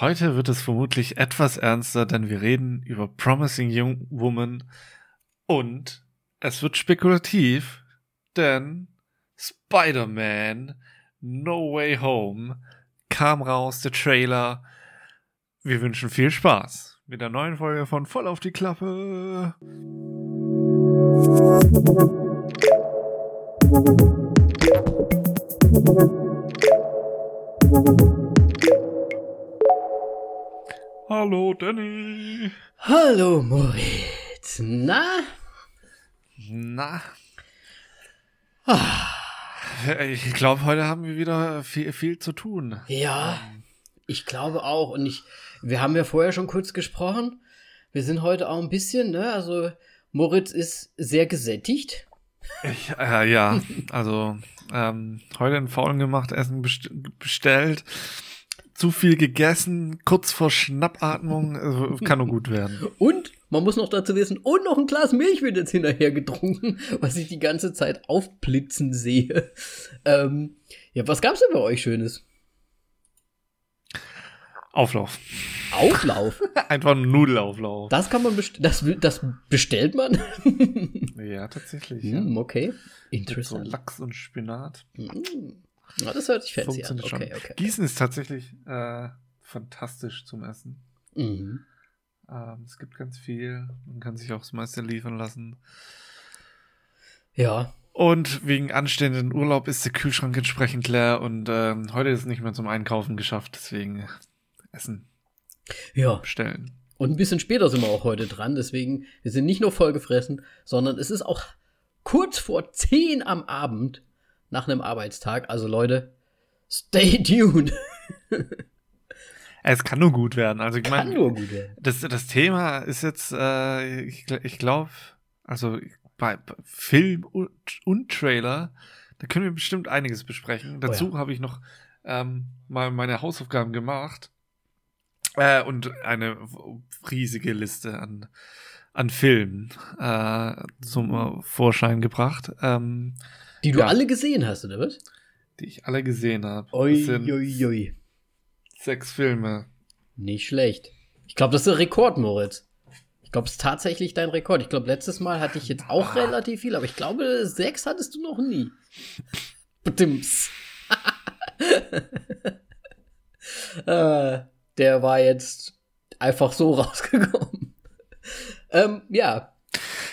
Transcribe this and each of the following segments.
Heute wird es vermutlich etwas ernster, denn wir reden über Promising Young Woman und es wird spekulativ, denn Spider-Man No Way Home kam raus, der Trailer. Wir wünschen viel Spaß mit der neuen Folge von Voll auf die Klappe. Hallo Danny. Hallo Moritz. Na? Na? Ich glaube, heute haben wir wieder viel, viel zu tun. Ja, ich glaube auch. Und ich, wir haben ja vorher schon kurz gesprochen. Wir sind heute auch ein bisschen, ne? Also Moritz ist sehr gesättigt. Ich, äh, ja, also ähm, heute ein Faulen gemacht, Essen best bestellt, zu viel gegessen, kurz vor Schnappatmung, also, kann nur gut werden. Und man muss noch dazu wissen, und noch ein Glas Milch wird jetzt hinterher getrunken, was ich die ganze Zeit aufblitzen sehe. Ähm, ja, was gab's denn bei euch Schönes? Auflauf. Auflauf? Einfach ein Nudelauflauf. Das kann man best das, das bestellt man? ja, tatsächlich. Hm, ja. okay. Mit Interessant. So Lachs und Spinat. Hm. Ja, das hört sich fancy an. Okay, schon. okay. Gießen ist tatsächlich äh, fantastisch zum Essen. Mhm. Ähm, es gibt ganz viel. Man kann sich auch das meiste liefern lassen. Ja, Und wegen anstehenden Urlaub ist der Kühlschrank entsprechend leer und ähm, heute ist es nicht mehr zum Einkaufen geschafft, deswegen Essen ja. bestellen. Und ein bisschen später sind wir auch heute dran, deswegen, wir sind nicht nur vollgefressen, sondern es ist auch kurz vor 10 am Abend nach einem Arbeitstag. Also Leute, stay tuned. Es kann nur gut werden. Also ich Kann meine, nur gut werden. das, das Thema ist jetzt, äh, ich, ich glaube, also bei, bei Film und, und Trailer, da können wir bestimmt einiges besprechen. Dazu habe ich noch ähm, mal meine Hausaufgaben gemacht äh, und eine riesige Liste an, an Filmen äh, zum Vorschein gebracht, ähm, Die du Ja. alle gesehen hast, oder was? die ich alle gesehen habe. Ui, Das sind ui, ui. sechs Filme. Nicht schlecht. Ich glaube, das ist ein Rekord, Moritz. Ich glaube, es ist tatsächlich dein Rekord. Ich glaube, letztes Mal hatte ich jetzt auch relativ viel, aber ich glaube, sechs hattest du noch nie. Bedims. äh, der war jetzt einfach so rausgekommen. ähm, ja,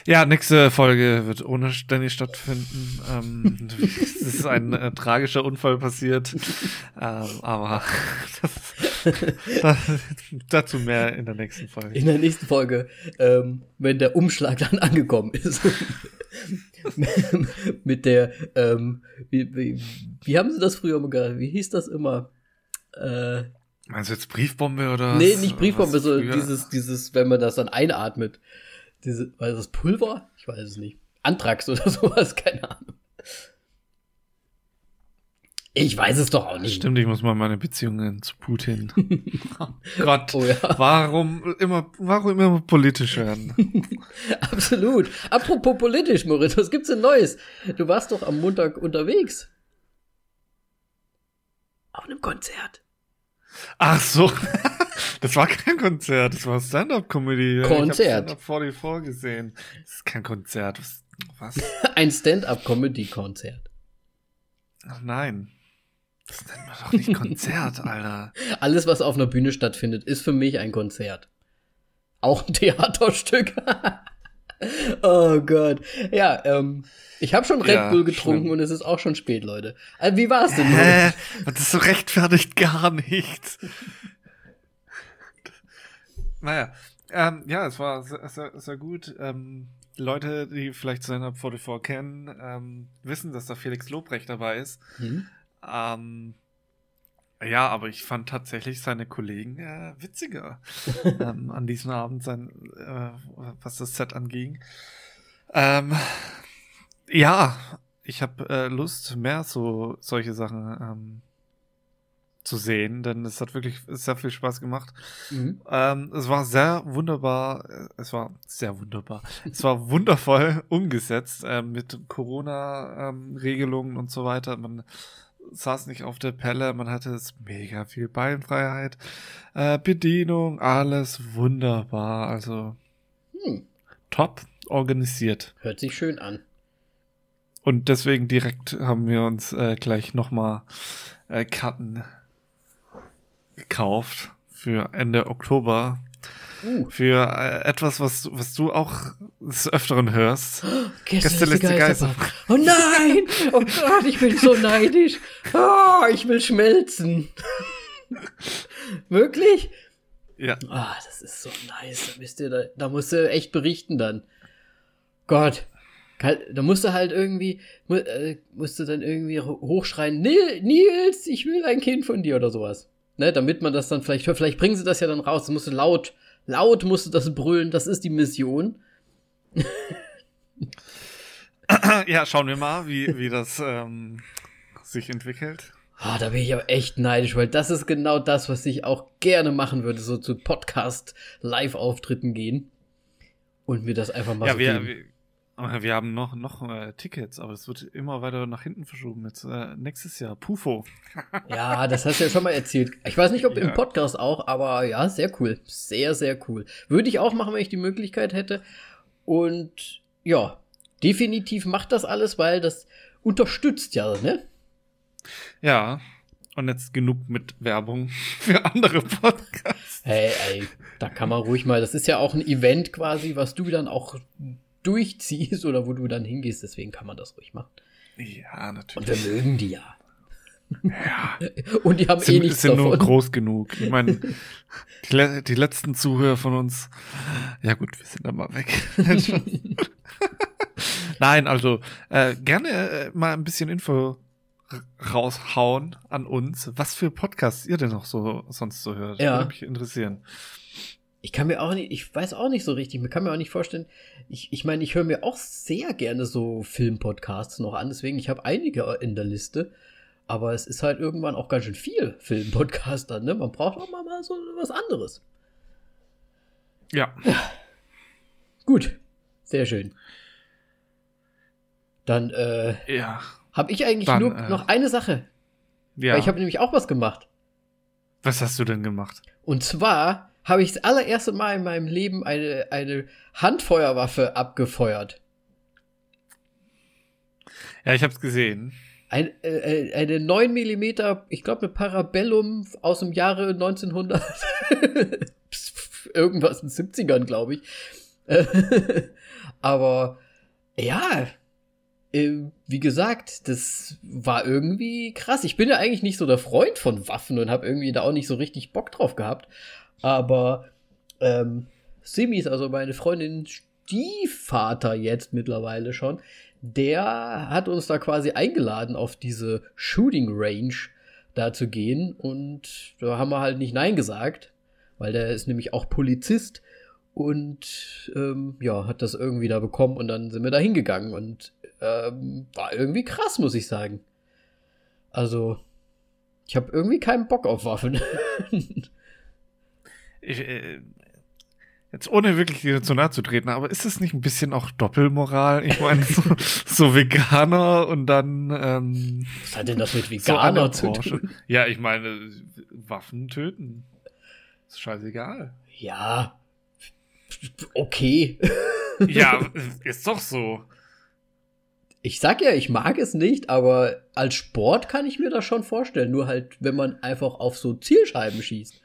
Ja, nächste Folge wird ohne Danny stattfinden. Ähm, es ist ein äh, tragischer Unfall passiert. Ähm, aber das, das, dazu mehr in der nächsten Folge. in der nächsten Folge, ähm, wenn der Umschlag dann angekommen ist. Mit der, ähm, wie, wie, wie haben sie das früher mal gesagt? Wie hieß das immer? Äh, Meinst du jetzt Briefbombe oder? nee, nicht Briefbombe, so dieses, dieses, wenn man das dann einatmet. Diese, war das Pulver? Ich weiß es nicht. Anthrax oder sowas, keine Ahnung. Ich weiß es doch auch nicht. Stimmt, ich muss mal meine Beziehungen zu Putin. oh Gott, Oh ja, warum immer, warum immer politisch werden? absolut. Apropos politisch, Moritz, was gibt's denn Neues? Du warst doch am Montag unterwegs. Auf einem Konzert. Ach so, das war kein Konzert, das war Stand-up-Comedy. Konzert. Ich habe Stand-up 44 gesehen. Das ist kein Konzert. Was? was? Ein Stand-up-Comedy-Konzert. Ach nein. Das nennt man doch nicht Konzert, Alter. Alles, was auf einer Bühne stattfindet, ist für mich ein Konzert. Auch ein Theaterstück. oh Gott. Ja, ähm, ich habe schon Red Ja, Bull getrunken schlimm. und es ist auch schon spät, Leute. Also, wie war's denn? Hä? Das so rechtfertigt gar nichts. Naja, ähm, ja, es war sehr, sehr, sehr gut. Ähm, Leute, die vielleicht Stand-Up 44 kennen, ähm, wissen, dass da Felix Lobrecht dabei ist. Hm? Ähm, ja, aber ich fand tatsächlich seine Kollegen äh, witziger ähm, an diesem Abend, sein, äh, was das Set anging. Ähm, ja, ich habe äh, Lust, mehr so solche Sachen ähm, zu sehen, denn es hat wirklich sehr viel Spaß gemacht. Mhm. Ähm, es war sehr wunderbar, äh, es war sehr wunderbar, es war wundervoll umgesetzt äh, mit Corona-Regelungen und so weiter. Man saß nicht auf der Pelle, man hatte es mega viel Beinfreiheit, äh, Bedienung, alles wunderbar, also hm. top organisiert. Hört sich schön an. Und deswegen direkt haben wir uns äh, gleich nochmal äh, Karten gekauft für Ende Oktober. Uh. Für äh, etwas, was, was du auch des Öfteren hörst. Gästeliste Geister. Oh nein! Oh Gott, ich bin so neidisch. Oh, ich will schmelzen. Wirklich? Ja. Ah, oh, das ist so nice. Da, müsst ihr, da, da musst du echt berichten dann. Gott. Da musst du halt irgendwie, äh, musst du dann irgendwie hochschreien, Nils, ich will ein Kind von dir oder sowas. Ne, damit man das dann vielleicht hört. Vielleicht bringen sie das ja dann raus. Das musst du laut, laut musst du das brüllen. Das ist die Mission. ja, schauen wir mal, wie, wie das ähm, sich entwickelt. Ah, da bin ich aber echt neidisch, weil das ist genau das, was ich auch gerne machen würde, so zu Podcast-Live-Auftritten gehen und mir das einfach mal ja, so wir, wir, wir haben noch, noch äh, Tickets, aber es wird immer weiter nach hinten verschoben. Jetzt äh, nächstes Jahr. Pufo. ja, das hast du ja schon mal erzählt. Ich weiß nicht, ob ja. im Podcast auch, aber ja, sehr cool. Sehr, sehr cool. Würde ich auch machen, wenn ich die Möglichkeit hätte. Und ja, definitiv macht das alles, weil das unterstützt ja, ne? Ja. Und jetzt genug mit Werbung für andere Podcasts. Hey, ey, da kann man ruhig mal. Das ist ja auch ein Event quasi, was du dann auch durchziehst oder wo du dann hingehst. Deswegen kann man das ruhig machen. Ja, natürlich. Und wir mögen die ja. Ja. Und die haben sind, eh nichts sind davon. nur groß genug. Ich meine, die, die, letzten Zuhörer von uns, ja gut, wir sind da mal weg. Nein, also äh, gerne äh, mal ein bisschen Info raushauen an uns, was für Podcasts ihr denn noch so sonst so hört. Ja. Würde mich interessieren. Ich kann mir auch nicht, ich weiß auch nicht so richtig, mir kann mir auch nicht vorstellen, ich, ich meine, ich höre mir auch sehr gerne so Filmpodcasts noch an, deswegen, ich habe einige in der Liste, aber es ist halt irgendwann auch ganz schön viel Filmpodcaster, ne? Man braucht auch mal, mal so was anderes. Ja. ja. Gut, sehr schön. Dann, äh, ja. habe ich eigentlich Dann, nur äh, noch eine Sache. Ja. Weil ich habe nämlich auch was gemacht. Was hast du denn gemacht? Und zwar habe ich das allererste Mal in meinem Leben eine, eine Handfeuerwaffe abgefeuert. Ja, ich habe es gesehen. Ein, äh, eine 9 mm, ich glaube eine Parabellum aus dem Jahre 1900 irgendwas in den 70ern, glaube ich. Aber ja, äh, wie gesagt, das war irgendwie krass. Ich bin ja eigentlich nicht so der Freund von Waffen und habe irgendwie da auch nicht so richtig Bock drauf gehabt. Aber ähm, Simis, also meine Freundin Stiefvater jetzt mittlerweile schon, der hat uns da quasi eingeladen, auf diese Shooting Range da zu gehen. Und da haben wir halt nicht Nein gesagt, weil der ist nämlich auch Polizist und ähm, ja, hat das irgendwie da bekommen und dann sind wir da hingegangen und ähm, war irgendwie krass, muss ich sagen. Also, ich habe irgendwie keinen Bock auf Waffen. ich, äh, jetzt ohne wirklich dir zu nahe zu treten, aber ist es nicht ein bisschen auch Doppelmoral? Ich meine, so, so, Veganer und dann. Ähm, Was hat denn das mit Veganer so zu tun? Ja, ich meine, Waffen töten. Ist scheißegal. Ja. Okay. ja, ist doch so. Ich sag ja, ich mag es nicht, aber als Sport kann ich mir das schon vorstellen. Nur halt, wenn man einfach auf so Zielscheiben schießt.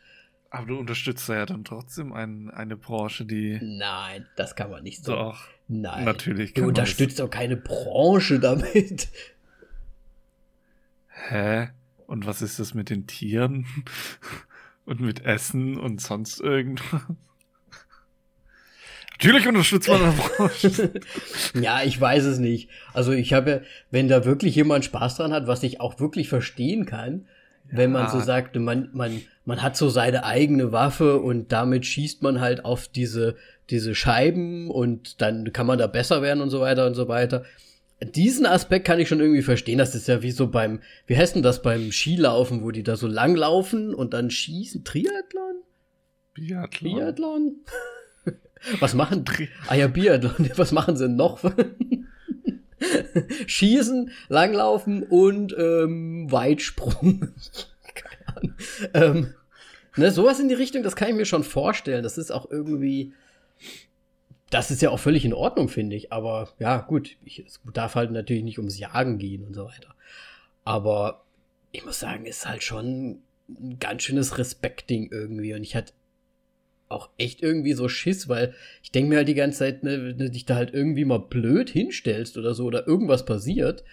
Aber du unterstützt ja dann trotzdem ein, eine Branche, die. Nein, das kann man nicht so. Doch. Nein. Natürlich. Du unterstützt doch keine Branche damit. Hä? Und was ist das mit den Tieren? Und mit Essen und sonst irgendwas? Natürlich unterstützt man eine Branche. ja, ich weiß es nicht. Also ich habe, wenn da wirklich jemand Spaß dran hat, was ich auch wirklich verstehen kann, wenn man so sagt, man, man, man hat so seine eigene Waffe und damit schießt man halt auf diese, diese Scheiben und dann kann man da besser werden und so weiter und so weiter. Diesen Aspekt kann ich schon irgendwie verstehen. Das ist ja wie so beim, wie heißt denn das beim Skilaufen, wo die da so lang laufen und dann schießen? Triathlon? Biathlon. Biathlon? Was machen? Ah ja, Biathlon. Was machen sie noch? Schießen, Langlaufen und ähm, Weitsprung. Keine Ahnung. Ähm, ne, sowas in die Richtung, das kann ich mir schon vorstellen. Das ist auch irgendwie. Das ist ja auch völlig in Ordnung, finde ich. Aber ja, gut, ich, es darf halt natürlich nicht ums Jagen gehen und so weiter. Aber ich muss sagen, ist halt schon ein ganz schönes Respektding irgendwie. Und ich hatte auch echt irgendwie so Schiss, weil ich denke mir halt die ganze Zeit, ne, wenn du dich da halt irgendwie mal blöd hinstellst oder so oder irgendwas passiert,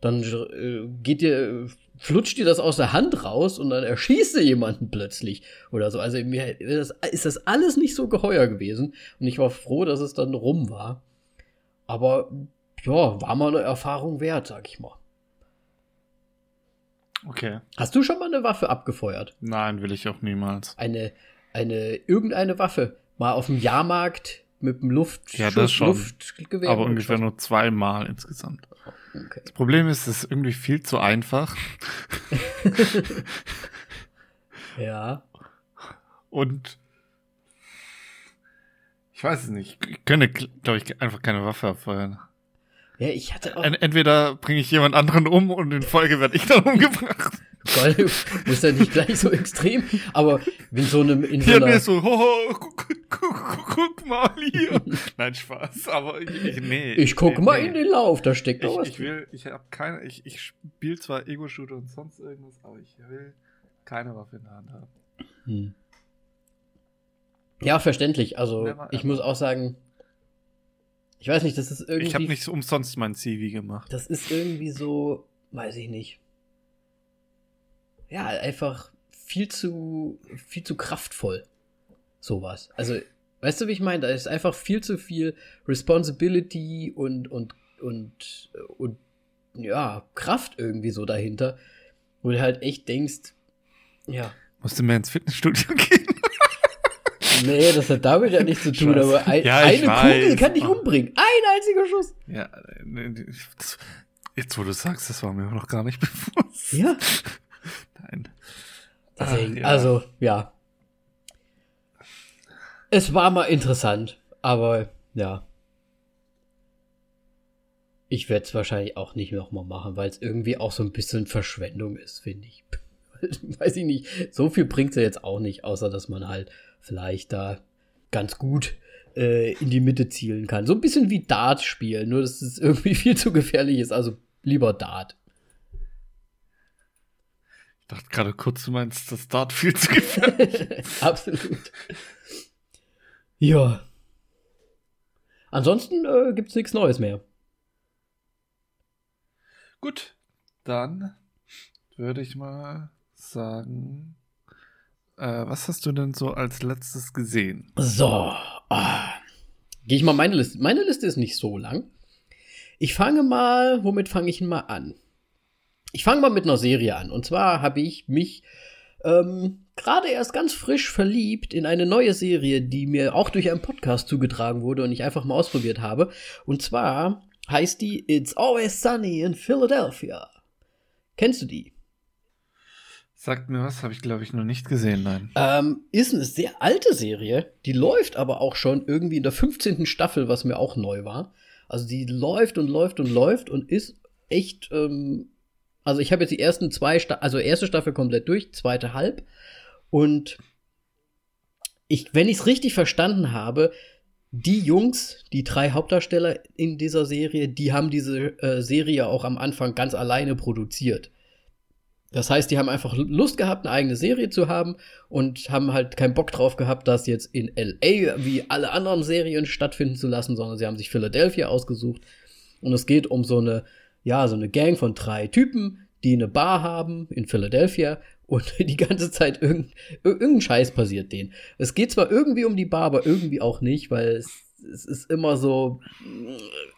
dann äh, geht dir, flutscht dir das aus der Hand raus und dann erschießt du jemanden plötzlich oder so. Also mir ist das alles nicht so geheuer gewesen und ich war froh, dass es dann rum war. Aber ja, war mal eine Erfahrung wert, sag ich mal. Okay. Hast du schon mal eine Waffe abgefeuert? Nein, will ich auch niemals. Eine eine irgendeine Waffe mal auf dem Jahrmarkt mit dem Luft ja, das schon, Luftgewehr. Aber ungefähr nur zweimal insgesamt. Okay. Das Problem ist, es ist irgendwie viel zu einfach. ja. Und ich weiß es nicht. Ich könnte, glaube ich, einfach keine Waffe abfeuern. Ja, ich hatte auch. Entweder bringe ich jemand anderen um und in Folge werde ich dann umgebracht. Geil, muss ja nicht gleich so extrem, aber wenn so einem in so einer... so, ho, ho, guck, guck, guck, mal hier. Nein, Spaß, aber ich, nee. Ich guck nee, mal nee. in den Lauf, da steckt doch was. Ich will, ich habe keine, ich, ich spiele zwar Ego-Shooter und sonst irgendwas, aber ich will keine Waffe in der Hand haben. Hm. Ja, verständlich. Also, Never ich muss auch sagen, ich weiß nicht, das ist irgendwie. Ich habe nicht umsonst mein CV gemacht. Das ist irgendwie so, weiß ich nicht ja, einfach viel zu, viel zu kraftvoll. Sowas. Also, weißt du, wie ich meine? Da ist einfach viel zu viel Responsibility und, und, und, und, ja, Kraft irgendwie so dahinter. Wo du halt echt denkst, ja. Musst du mehr ins Fitnessstudio gehen? Nee, das hat damit ja nichts zu tun, Scheiße. aber ein, ja, eine weiß. Kugel kann dich umbringen. Ein einziger Schuss. Ja, jetzt wo du sagst, das war mir noch gar nicht bewusst. Ja. Nein. Deswegen, Ach, ja. also, ja. Es war mal interessant, aber ja. Ich werde es wahrscheinlich auch nicht nochmal machen, weil es irgendwie auch so ein bisschen Verschwendung ist, finde ich. Weiß ich nicht. So viel bringt es ja jetzt auch nicht, außer dass man halt vielleicht da ganz gut äh, in die Mitte zielen kann. So ein bisschen wie Dart spielen, nur dass es irgendwie viel zu gefährlich ist. Also lieber Dart dachte gerade kurz, du meinst, das Dart viel zu gefährlich. Absolut. Ja. Ansonsten äh, es nichts Neues mehr. Gut, dann würde ich mal sagen, äh, was hast du denn so als letztes gesehen? So, oh. gehe ich mal meine Liste. Meine Liste ist nicht so lang. Ich fange mal, womit fange ich mal an? Ich fange mal mit einer Serie an. Und zwar habe ich mich ähm, gerade erst ganz frisch verliebt in eine neue Serie, die mir auch durch einen Podcast zugetragen wurde und ich einfach mal ausprobiert habe. Und zwar heißt die It's Always Sunny in Philadelphia. Kennst du die? Sagt mir was, habe ich glaube ich noch nicht gesehen, nein. Ähm, ist eine sehr alte Serie, die läuft aber auch schon irgendwie in der 15. Staffel, was mir auch neu war. Also die läuft und läuft und läuft und ist echt ähm, also ich habe jetzt die ersten zwei, Sta also erste Staffel komplett durch, zweite halb. Und ich, wenn ich es richtig verstanden habe, die Jungs, die drei Hauptdarsteller in dieser Serie, die haben diese äh, Serie auch am Anfang ganz alleine produziert. Das heißt, die haben einfach Lust gehabt, eine eigene Serie zu haben und haben halt keinen Bock drauf gehabt, das jetzt in LA wie alle anderen Serien stattfinden zu lassen, sondern sie haben sich Philadelphia ausgesucht. Und es geht um so eine ja, so eine Gang von drei Typen, die eine Bar haben in Philadelphia und die ganze Zeit irgendein, irgendein Scheiß passiert denen. Es geht zwar irgendwie um die Bar, aber irgendwie auch nicht, weil es, es ist immer so,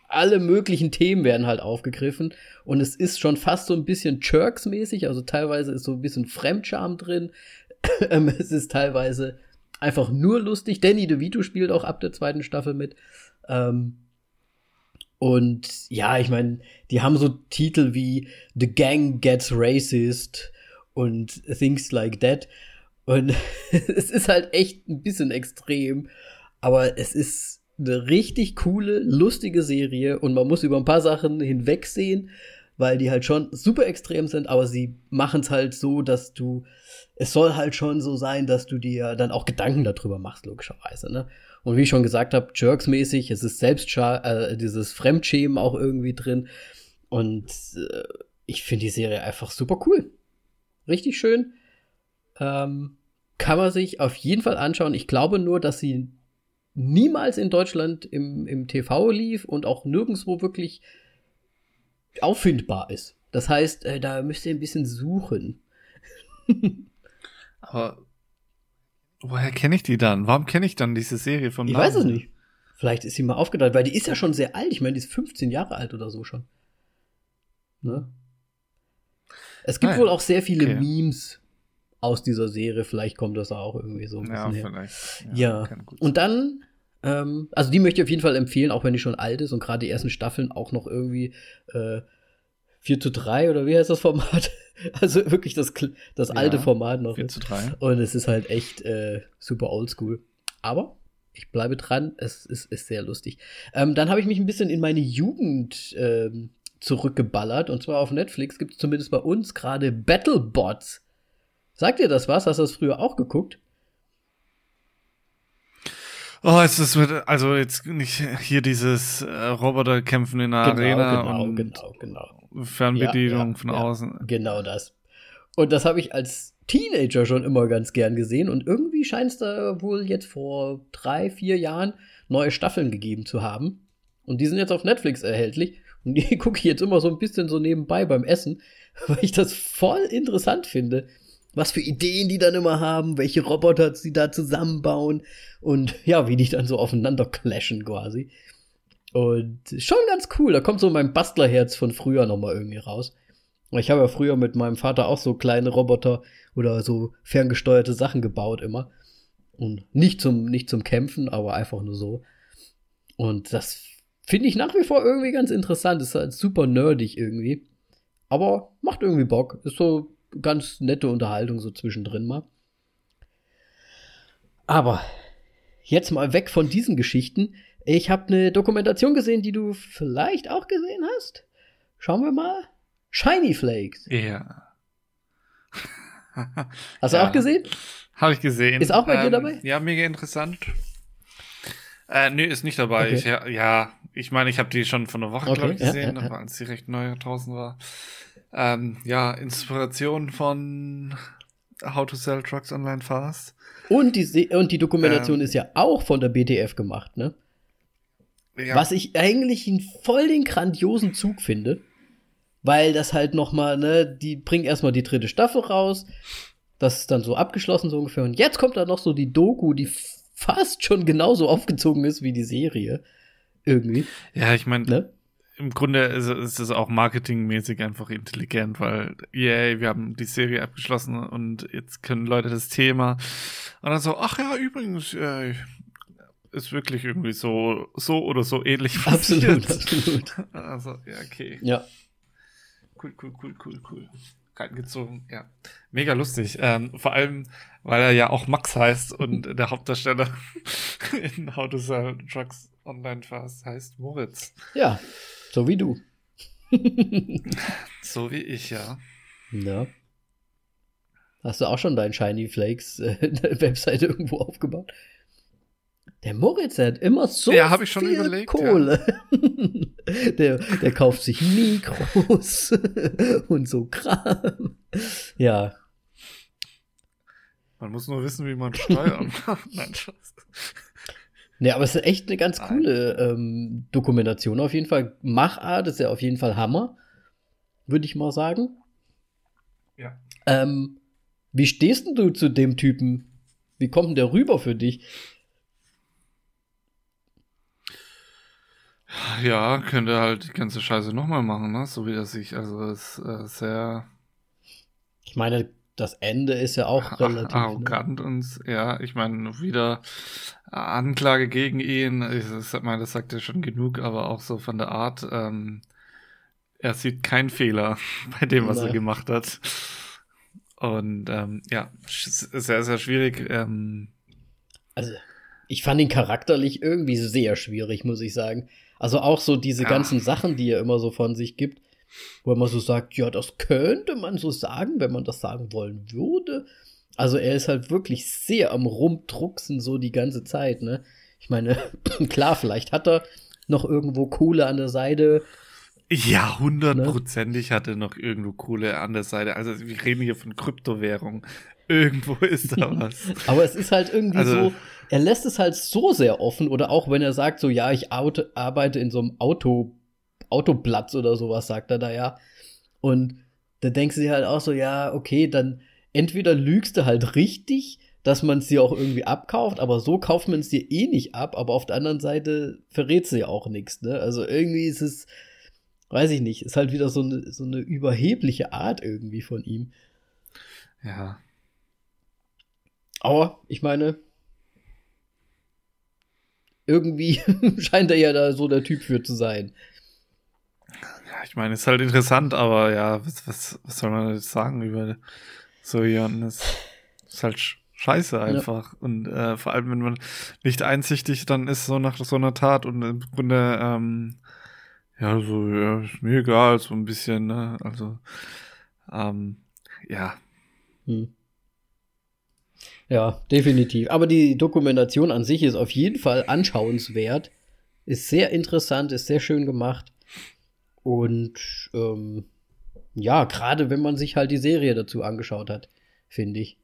alle möglichen Themen werden halt aufgegriffen und es ist schon fast so ein bisschen Jerks-mäßig, also teilweise ist so ein bisschen Fremdscham drin. Ähm, es ist teilweise einfach nur lustig. Danny DeVito spielt auch ab der zweiten Staffel mit. Ähm, und ja, ich meine, die haben so Titel wie The Gang Gets Racist und Things Like That. Und es ist halt echt ein bisschen extrem, aber es ist eine richtig coole, lustige Serie und man muss über ein paar Sachen hinwegsehen, weil die halt schon super extrem sind, aber sie machen es halt so, dass du, es soll halt schon so sein, dass du dir dann auch Gedanken darüber machst, logischerweise, ne? Und wie ich schon gesagt habe, Jerks-mäßig, es ist selbst äh, dieses Fremdschämen auch irgendwie drin. Und äh, ich finde die Serie einfach super cool. Richtig schön. Ähm, kann man sich auf jeden Fall anschauen. Ich glaube nur, dass sie niemals in Deutschland im, im TV lief und auch nirgendwo wirklich auffindbar ist. Das heißt, äh, da müsst ihr ein bisschen suchen. Aber woher kenne ich die dann? Warum kenne ich dann diese Serie von Ich Namen? weiß es nicht. Vielleicht ist sie mal aufgeteilt, weil die ist ja schon sehr alt. Ich meine, die ist 15 Jahre alt oder so schon. Ne? Es gibt Nein. wohl auch sehr viele okay. Memes aus dieser Serie. Vielleicht kommt das auch irgendwie so ein bisschen ja, her. Vielleicht. Ja, ja. Und dann, ähm, also die möchte ich auf jeden Fall empfehlen, auch wenn die schon alt ist und gerade die ersten Staffeln auch noch irgendwie äh, 4 zu 3 oder wie heißt das Format? also wirklich das, das ja, alte Format noch. 4 zu 3. Und es ist halt echt äh, super oldschool. Aber ich bleibe dran, es ist, ist sehr lustig. Ähm, dann habe ich mich ein bisschen in meine Jugend ähm, zurückgeballert. Und zwar auf Netflix gibt es zumindest bei uns gerade Battlebots. Sagt dir das was? Hast du das früher auch geguckt? Oh, es ist mit, also jetzt nicht hier dieses äh, Roboterkämpfen in der genau, Arena genau, und genau, genau. Fernbedienung ja, ja, von ja, außen. Genau das. Und das habe ich als Teenager schon immer ganz gern gesehen und irgendwie scheint es da wohl jetzt vor drei, vier Jahren neue Staffeln gegeben zu haben. Und die sind jetzt auf Netflix erhältlich. Und die gucke ich jetzt immer so ein bisschen so nebenbei beim Essen, weil ich das voll interessant finde. Was für Ideen die dann immer haben, welche Roboter sie da zusammenbauen und ja, wie die dann so aufeinander clashen quasi. Und schon ganz cool, da kommt so mein Bastlerherz von früher nochmal irgendwie raus. Ich habe ja früher mit meinem Vater auch so kleine Roboter oder so ferngesteuerte Sachen gebaut immer. Und nicht zum, nicht zum Kämpfen, aber einfach nur so. Und das Finde ich nach wie vor irgendwie ganz interessant. Ist halt super nerdig irgendwie. Aber macht irgendwie Bock. Ist so ganz nette Unterhaltung so zwischendrin mal. Aber jetzt mal weg von diesen Geschichten. Ich habe eine Dokumentation gesehen, die du vielleicht auch gesehen hast. Schauen wir mal. Shiny Flakes. Ja. Hast du ja. auch gesehen? Habe ich gesehen. Ist auch bei ähm, dir dabei? Ja, mega interessant. Äh, nee, ist nicht dabei. Okay. Ich, ja, ja, ich meine, ich habe die schon vor einer Woche, okay, glaube ich, gesehen, ja, ja, als sie recht neu draußen war. Ähm, ja, Inspiration von How to Sell Trucks Online Fast. Und die, und die Dokumentation ähm, ist ja auch von der BTF gemacht, ne? Ja. Was ich eigentlich einen voll den grandiosen Zug finde, weil das halt noch mal, ne, die bringen erstmal die dritte Staffel raus, das ist dann so abgeschlossen so ungefähr und jetzt kommt da noch so die Doku, die fast schon genauso aufgezogen ist wie die Serie. Irgendwie. Ja, ich meine, ne? Im Grunde ist, ist es auch marketingmäßig einfach intelligent, weil, yay, wir haben die Serie abgeschlossen und jetzt können Leute das Thema. Und dann so, ach ja, übrigens, äh, ist wirklich irgendwie so, so oder so ähnlich passiert. Absolut, absolut. Also, ja, okay. Ja. Cool, cool, cool, cool, cool reingezogen. Ja, mega lustig. Ähm, vor allem, weil er ja auch Max heißt und der Hauptdarsteller in How to Sell Trucks Online Fast heißt Moritz. Ja, so wie du. so wie ich, ja. Ja. Hast du auch schon dein Shiny Flakes äh, Webseite irgendwo aufgebaut? Der Moritz, der hat immer so ja, hab ich schon viel überlegt, Kohle. Ja. der, der kauft sich Mikros und so Kram. Ja. Man muss nur wissen, wie man Steuern macht. Nein. Nee, aber es ist echt eine ganz coole ähm, Dokumentation auf jeden Fall. Machart ist ja auf jeden Fall Hammer, würde ich mal sagen. Ja. Ähm, wie stehst denn du zu dem Typen? Wie kommt denn der rüber für dich? Ja, könnte halt die ganze Scheiße nochmal machen, ne? So wie er sich, also ist äh, sehr. Ich meine, das Ende ist ja auch relativ. Ne? Arrogant ne? und ja, ich meine, wieder Anklage gegen ihn. Ich, ich meine, das sagt ja schon genug, aber auch so von der Art, ähm, er sieht keinen Fehler bei dem, was Nein. er gemacht hat. Und ähm, ja, sehr, sehr schwierig. Ähm, also ich fand ihn charakterlich irgendwie sehr schwierig, muss ich sagen. Also auch so diese ja. ganzen Sachen, die er immer so von sich gibt, wo man so sagt, ja, das könnte man so sagen, wenn man das sagen wollen würde. Also er ist halt wirklich sehr am Rumdrucksen so die ganze Zeit, ne? Ich meine, klar, vielleicht hat er noch irgendwo Kohle an der Seite. Ja, hundertprozentig ne? hat er noch irgendwo Kohle an der Seite. Also wir reden hier von Kryptowährung. Irgendwo ist da was. Aber es ist halt irgendwie also, so, er lässt es halt so sehr offen oder auch wenn er sagt so, ja, ich arbeite in so einem Auto, Autoplatz oder sowas, sagt er da ja. Und da denkst du dir halt auch so, ja, okay, dann entweder lügst du halt richtig, dass man es dir auch irgendwie abkauft, aber so kauft man es dir eh nicht ab, aber auf der anderen Seite verrät sie ja auch nichts, ne? Also irgendwie ist es, weiß ich nicht, ist halt wieder so eine, so eine überhebliche Art irgendwie von ihm. Ja. Aber ich meine, irgendwie scheint er ja da so der Typ für zu sein. Ich meine, ist halt interessant, aber ja, was, was, was soll man jetzt sagen über so jemanden? Ist, ist halt scheiße einfach. Ja. Und äh, vor allem, wenn man nicht einsichtig dann ist, so nach so einer Tat und im Grunde, ähm, ja, so, ja, ist mir egal, so ein bisschen, ne? Also, ähm, ja. Hm. Ja, definitiv. Aber die Dokumentation an sich ist auf jeden Fall anschauenswert. Ist sehr interessant, ist sehr schön gemacht. Und ähm, ja, gerade wenn man sich halt die Serie dazu angeschaut hat, finde ich,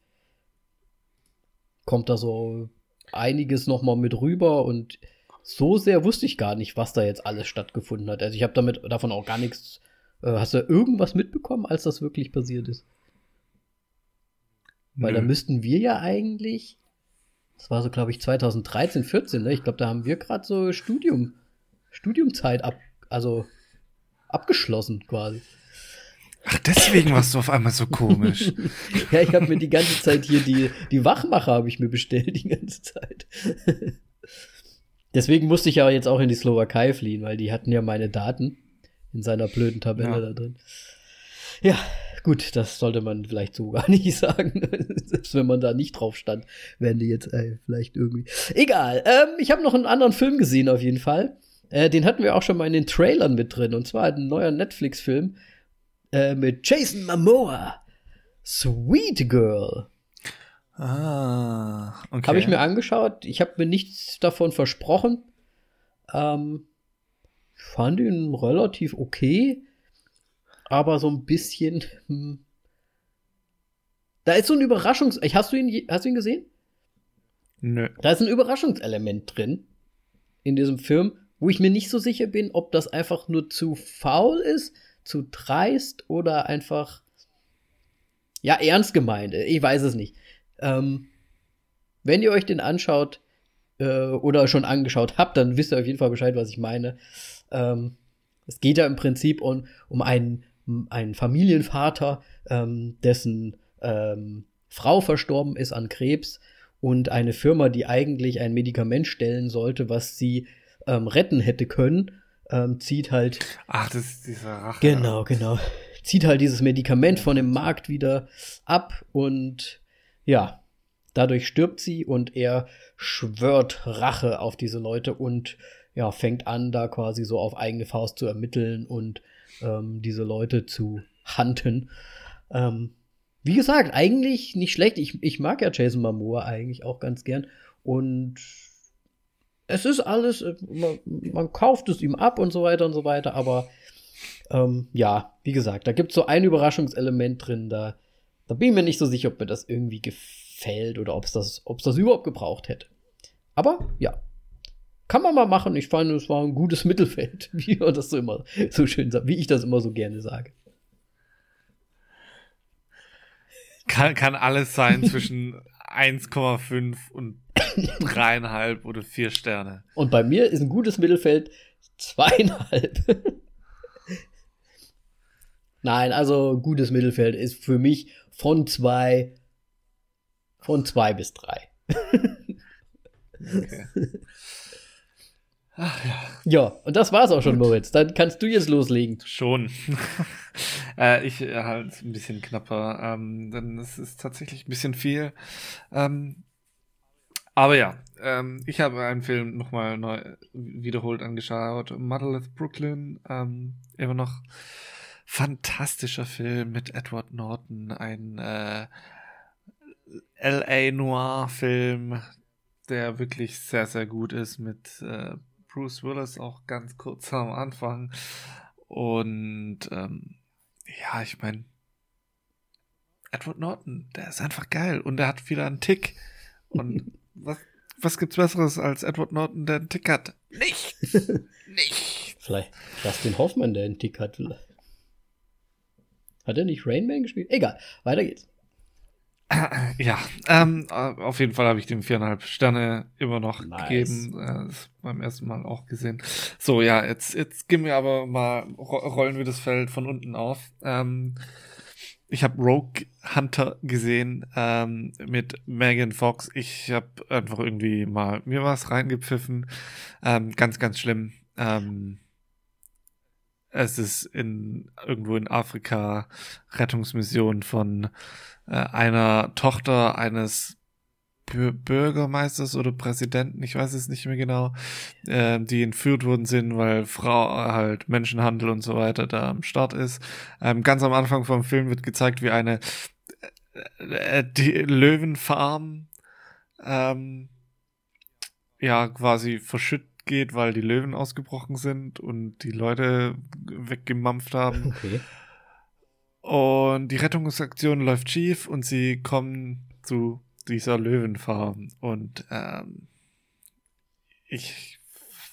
kommt da so einiges noch mal mit rüber und so sehr wusste ich gar nicht, was da jetzt alles stattgefunden hat. Also ich habe damit davon auch gar nichts. Äh, hast du irgendwas mitbekommen, als das wirklich passiert ist? Weil Nö. da müssten wir ja eigentlich, das war so, glaube ich, 2013, 14, ne? Ich glaube, da haben wir gerade so Studium, Studiumzeit ab, also abgeschlossen quasi. Ach, deswegen warst du auf einmal so komisch. ja, ich habe mir die ganze Zeit hier die, die Wachmacher habe ich mir bestellt, die ganze Zeit. deswegen musste ich ja jetzt auch in die Slowakei fliehen, weil die hatten ja meine Daten in seiner blöden Tabelle ja. da drin. Ja, gut, das sollte man vielleicht so gar nicht sagen. Selbst wenn man da nicht drauf stand, wären die jetzt ey, vielleicht irgendwie. Egal. Ähm, ich habe noch einen anderen Film gesehen auf jeden Fall. Äh, den hatten wir auch schon mal in den Trailern mit drin. Und zwar ein neuer Netflix-Film äh, mit Jason Momoa. Sweet Girl. Ah, okay. Habe ich mir angeschaut. Ich habe mir nichts davon versprochen. Ähm, fand ihn relativ okay aber so ein bisschen. Hm. Da ist so ein Überraschungs. Hast du ihn, hast du ihn gesehen? Nö. Da ist ein Überraschungselement drin in diesem Film, wo ich mir nicht so sicher bin, ob das einfach nur zu faul ist, zu dreist oder einfach ja ernst gemeint. Ich weiß es nicht. Ähm, wenn ihr euch den anschaut äh, oder schon angeschaut habt, dann wisst ihr auf jeden Fall Bescheid, was ich meine. Ähm, es geht ja im Prinzip um, um einen einen Familienvater, ähm, dessen ähm, Frau verstorben ist an Krebs und eine Firma, die eigentlich ein Medikament stellen sollte, was sie ähm, retten hätte können, ähm, zieht halt. Ach, das ist dieser Rache. Genau, genau. Zieht halt dieses Medikament von dem Markt wieder ab und ja, dadurch stirbt sie und er schwört Rache auf diese Leute und ja, fängt an, da quasi so auf eigene Faust zu ermitteln und ähm, diese Leute zu hunten. Ähm, wie gesagt, eigentlich nicht schlecht. Ich, ich mag ja Jason Momoa eigentlich auch ganz gern. Und es ist alles, äh, man, man, kauft es ihm ab und so weiter und so weiter. Aber ähm, ja, wie gesagt, da gibt es so ein Überraschungselement drin. Da, da bin ich mir nicht so sicher, ob mir das irgendwie gefällt oder ob es das, das überhaupt gebraucht hätte. Aber ja, kann man mal machen. Ich fand, es war ein gutes Mittelfeld, wie man das so immer so schön sagt, wie ich das immer so gerne sage. Kann, kann alles sein zwischen 1,5 und 3,5 oder 4 Sterne. Und bei mir ist ein gutes Mittelfeld zweieinhalb. Nein, also gutes Mittelfeld ist für mich von zwei, von zwei bis drei. okay. Ach ja. Ja, und das war's auch schon, Gut. Moritz. Dann kannst du jetzt loslegen. Schon. äh, ich äh, halt ein bisschen knapper, ähm, denn es ist tatsächlich ein bisschen viel. Ähm, aber ja, ähm, ich habe einen Film nochmal neu wiederholt angeschaut. Motherless Brooklyn, ähm, immer noch fantastischer Film mit Edward Norton, ein äh, LA Noir-Film, der wirklich sehr, sehr gut ist mit äh, Bruce Willis auch ganz kurz am Anfang. Und ähm, ja, ich meine, Edward Norton, der ist einfach geil und der hat wieder einen Tick. Und was, was gibt's Besseres als Edward Norton, der einen Tick hat? Nichts! Nichts! Vielleicht Dustin Hoffmann, der einen Tick hat. Hat er nicht Rainman gespielt? Egal, weiter geht's. Ja, ähm, auf jeden Fall habe ich dem viereinhalb Sterne immer noch Nice. gegeben. Äh, das beim ersten Mal auch gesehen. So, ja, jetzt, jetzt gehen wir aber mal, ro rollen wir das Feld von unten auf. Ähm, ich habe Rogue Hunter gesehen ähm, mit Megan Fox. Ich habe einfach irgendwie mal mir was reingepfiffen. Ähm, ganz, ganz schlimm. Ähm, es ist in irgendwo in Afrika Rettungsmission von äh, einer Tochter eines Bür Bürgermeisters oder Präsidenten, ich weiß es nicht mehr genau, äh, die entführt worden sind, weil Frau halt Menschenhandel und so weiter da am Start ist. Ähm, ganz am Anfang vom Film wird gezeigt, wie eine äh, die Löwenfarm ähm, ja quasi verschütt geht, weil die Löwen ausgebrochen sind und die Leute weggemampft haben. Okay. Und die Rettungsaktion läuft schief und sie kommen zu dieser Löwenfarm. Und ähm, ich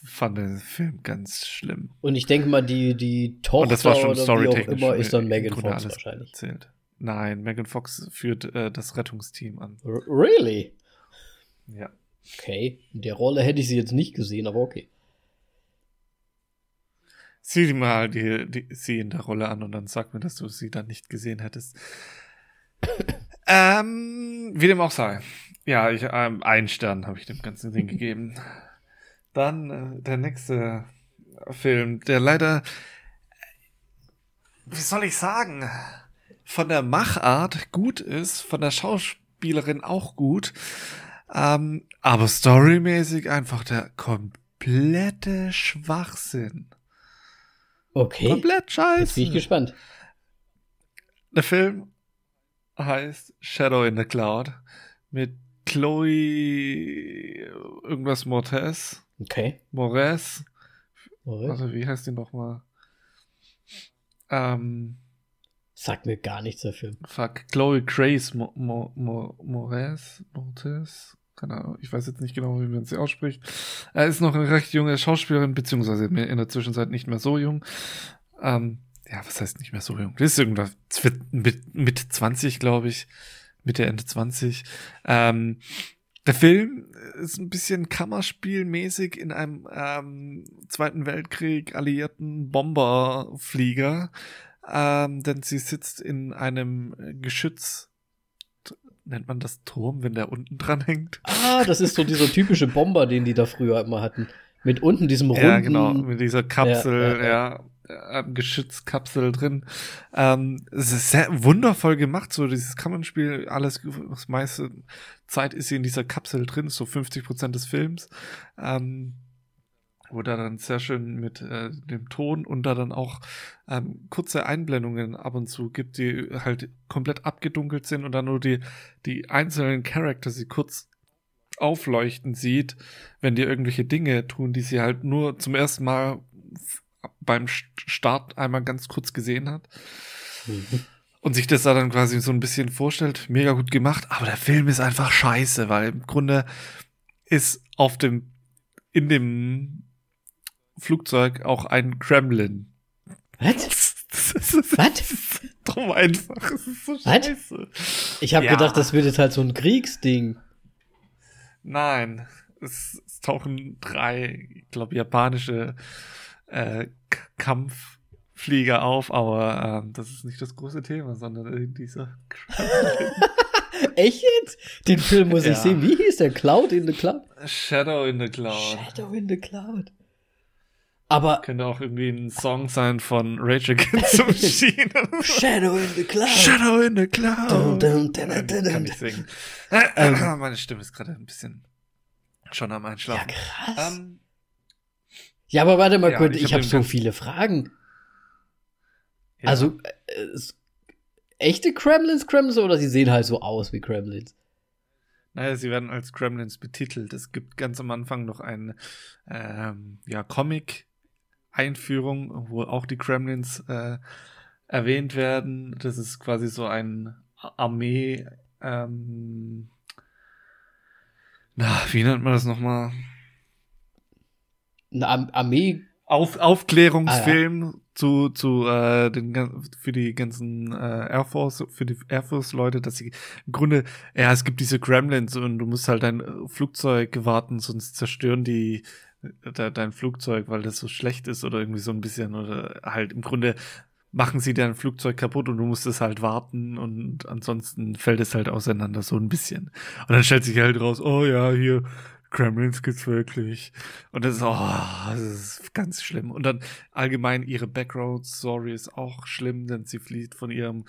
fand den Film ganz schlimm. Und ich denke mal, die, die Tochter oder wie auch immer ist dann Megan Fox wahrscheinlich. Erzählt. Nein, Megan Fox führt äh, das Rettungsteam an. R really? Ja. Okay. In der Rolle hätte ich sie jetzt nicht gesehen, aber okay. Sieh dir mal die, die, sie in der Rolle an und dann sag mir, dass du sie dann nicht gesehen hättest. ähm, wie dem auch sei. Ja, ich, ähm, einen Stern habe ich dem ganzen Ding gegeben. Dann äh, der nächste Film, der leider, wie soll ich sagen, von der Machart gut ist, von der Schauspielerin auch gut, ähm, aber storymäßig einfach der komplette Schwachsinn. Okay. Komplett scheiße. Jetzt bin ich gespannt. Der Film heißt Shadow in the Cloud mit Chloe irgendwas Mortes. Okay. Mores. Alright. Also wie heißt die nochmal? Ähm, Sagt mir gar nichts der Film. fuck, Chloe Grace Mo Mo Mo Mores? Mortes? Keine Ahnung, ich weiß jetzt nicht genau, wie man sie ausspricht. Er ist noch eine recht junge Schauspielerin, beziehungsweise in der Zwischenzeit nicht mehr so jung. Ähm, ja, was heißt nicht mehr so jung? Das ist irgendwas mit, mit 20, glaube ich. Mitte, Ende 20. Ähm, der Film ist ein bisschen Kammerspielmäßig in einem ähm, Zweiten Weltkrieg alliierten Bomberflieger, ähm, denn sie sitzt in einem Geschütz. Nennt man das Turm, wenn der unten dran hängt? Ah, das ist so dieser typische Bomber, den die da früher immer hatten. Mit unten diesem runden. Ja, genau, mit dieser Kapsel, Ja, ja, Geschützkapsel drin. Ähm, es ist sehr wundervoll gemacht, so dieses Kammerspiel, alles, das meiste Zeit ist sie in dieser Kapsel drin, so 50 Prozent des Films. Ähm, wo da dann sehr schön mit äh, dem Ton und da dann auch ähm, kurze Einblendungen ab und zu gibt, die halt komplett abgedunkelt sind und dann nur die, die einzelnen Charakter sie kurz aufleuchten sieht, wenn die irgendwelche Dinge tun, die sie halt nur zum ersten Mal beim St- Start einmal ganz kurz gesehen hat. Mhm. Und sich das da dann quasi so ein bisschen vorstellt, mega gut gemacht, aber der Film ist einfach scheiße, weil im Grunde ist auf dem, in dem Flugzeug auch ein Gremlin. Was? Das ist Was? drum einfach. Es ist so Was? scheiße. Ich habe Ja. gedacht, das wird jetzt halt so ein Kriegsding. Nein, es, es tauchen drei, ich glaube, japanische äh, Kampfflieger auf, aber ähm, das ist nicht das große Thema, sondern dieser Echt jetzt? Den Film muss ich Ja. sehen. Wie hieß der? Cloud in the Cloud? Shadow in the Cloud. Shadow in the Cloud. Aber Könnte auch irgendwie ein Song sein von Rage Against the Machine. Shadow in the Cloud. Shadow in the Cloud. Dun, dun, dun, dun, ich kann dun. nicht singen. Ähm. Meine Stimme ist gerade ein bisschen schon am Einschlafen. Ja, krass. Ähm, ja, aber warte mal ja, kurz, ich, ich habe hab so viele Fragen. Ja. Also, äh, echte Kremlins, Kremlins oder sie sehen halt so aus wie Kremlins? Naja, sie werden als Kremlins betitelt. Es gibt ganz am Anfang noch eine ähm, ja, Comic-Einführung, wo auch die Kremlins äh, erwähnt werden. Das ist quasi so ein Armee, ähm, na, wie nennt man das nochmal? Eine Armee. Auf, Aufklärungsfilm ah, ja. zu, zu äh, den für die ganzen äh, Air Force, für die Air Force Leute, dass sie im Grunde, ja, es gibt diese Gremlins und du musst halt dein Flugzeug warten, sonst zerstören die dein Flugzeug, weil das so schlecht ist oder irgendwie so ein bisschen oder halt im Grunde machen sie dein Flugzeug kaputt und du musst es halt warten und ansonsten fällt es halt auseinander so ein bisschen. Und dann stellt sich halt raus, oh ja, hier, Kremlins gibt's wirklich. Und das ist, oh, das ist ganz schlimm. Und dann allgemein ihre Background-Story ist auch schlimm, denn sie flieht von ihrem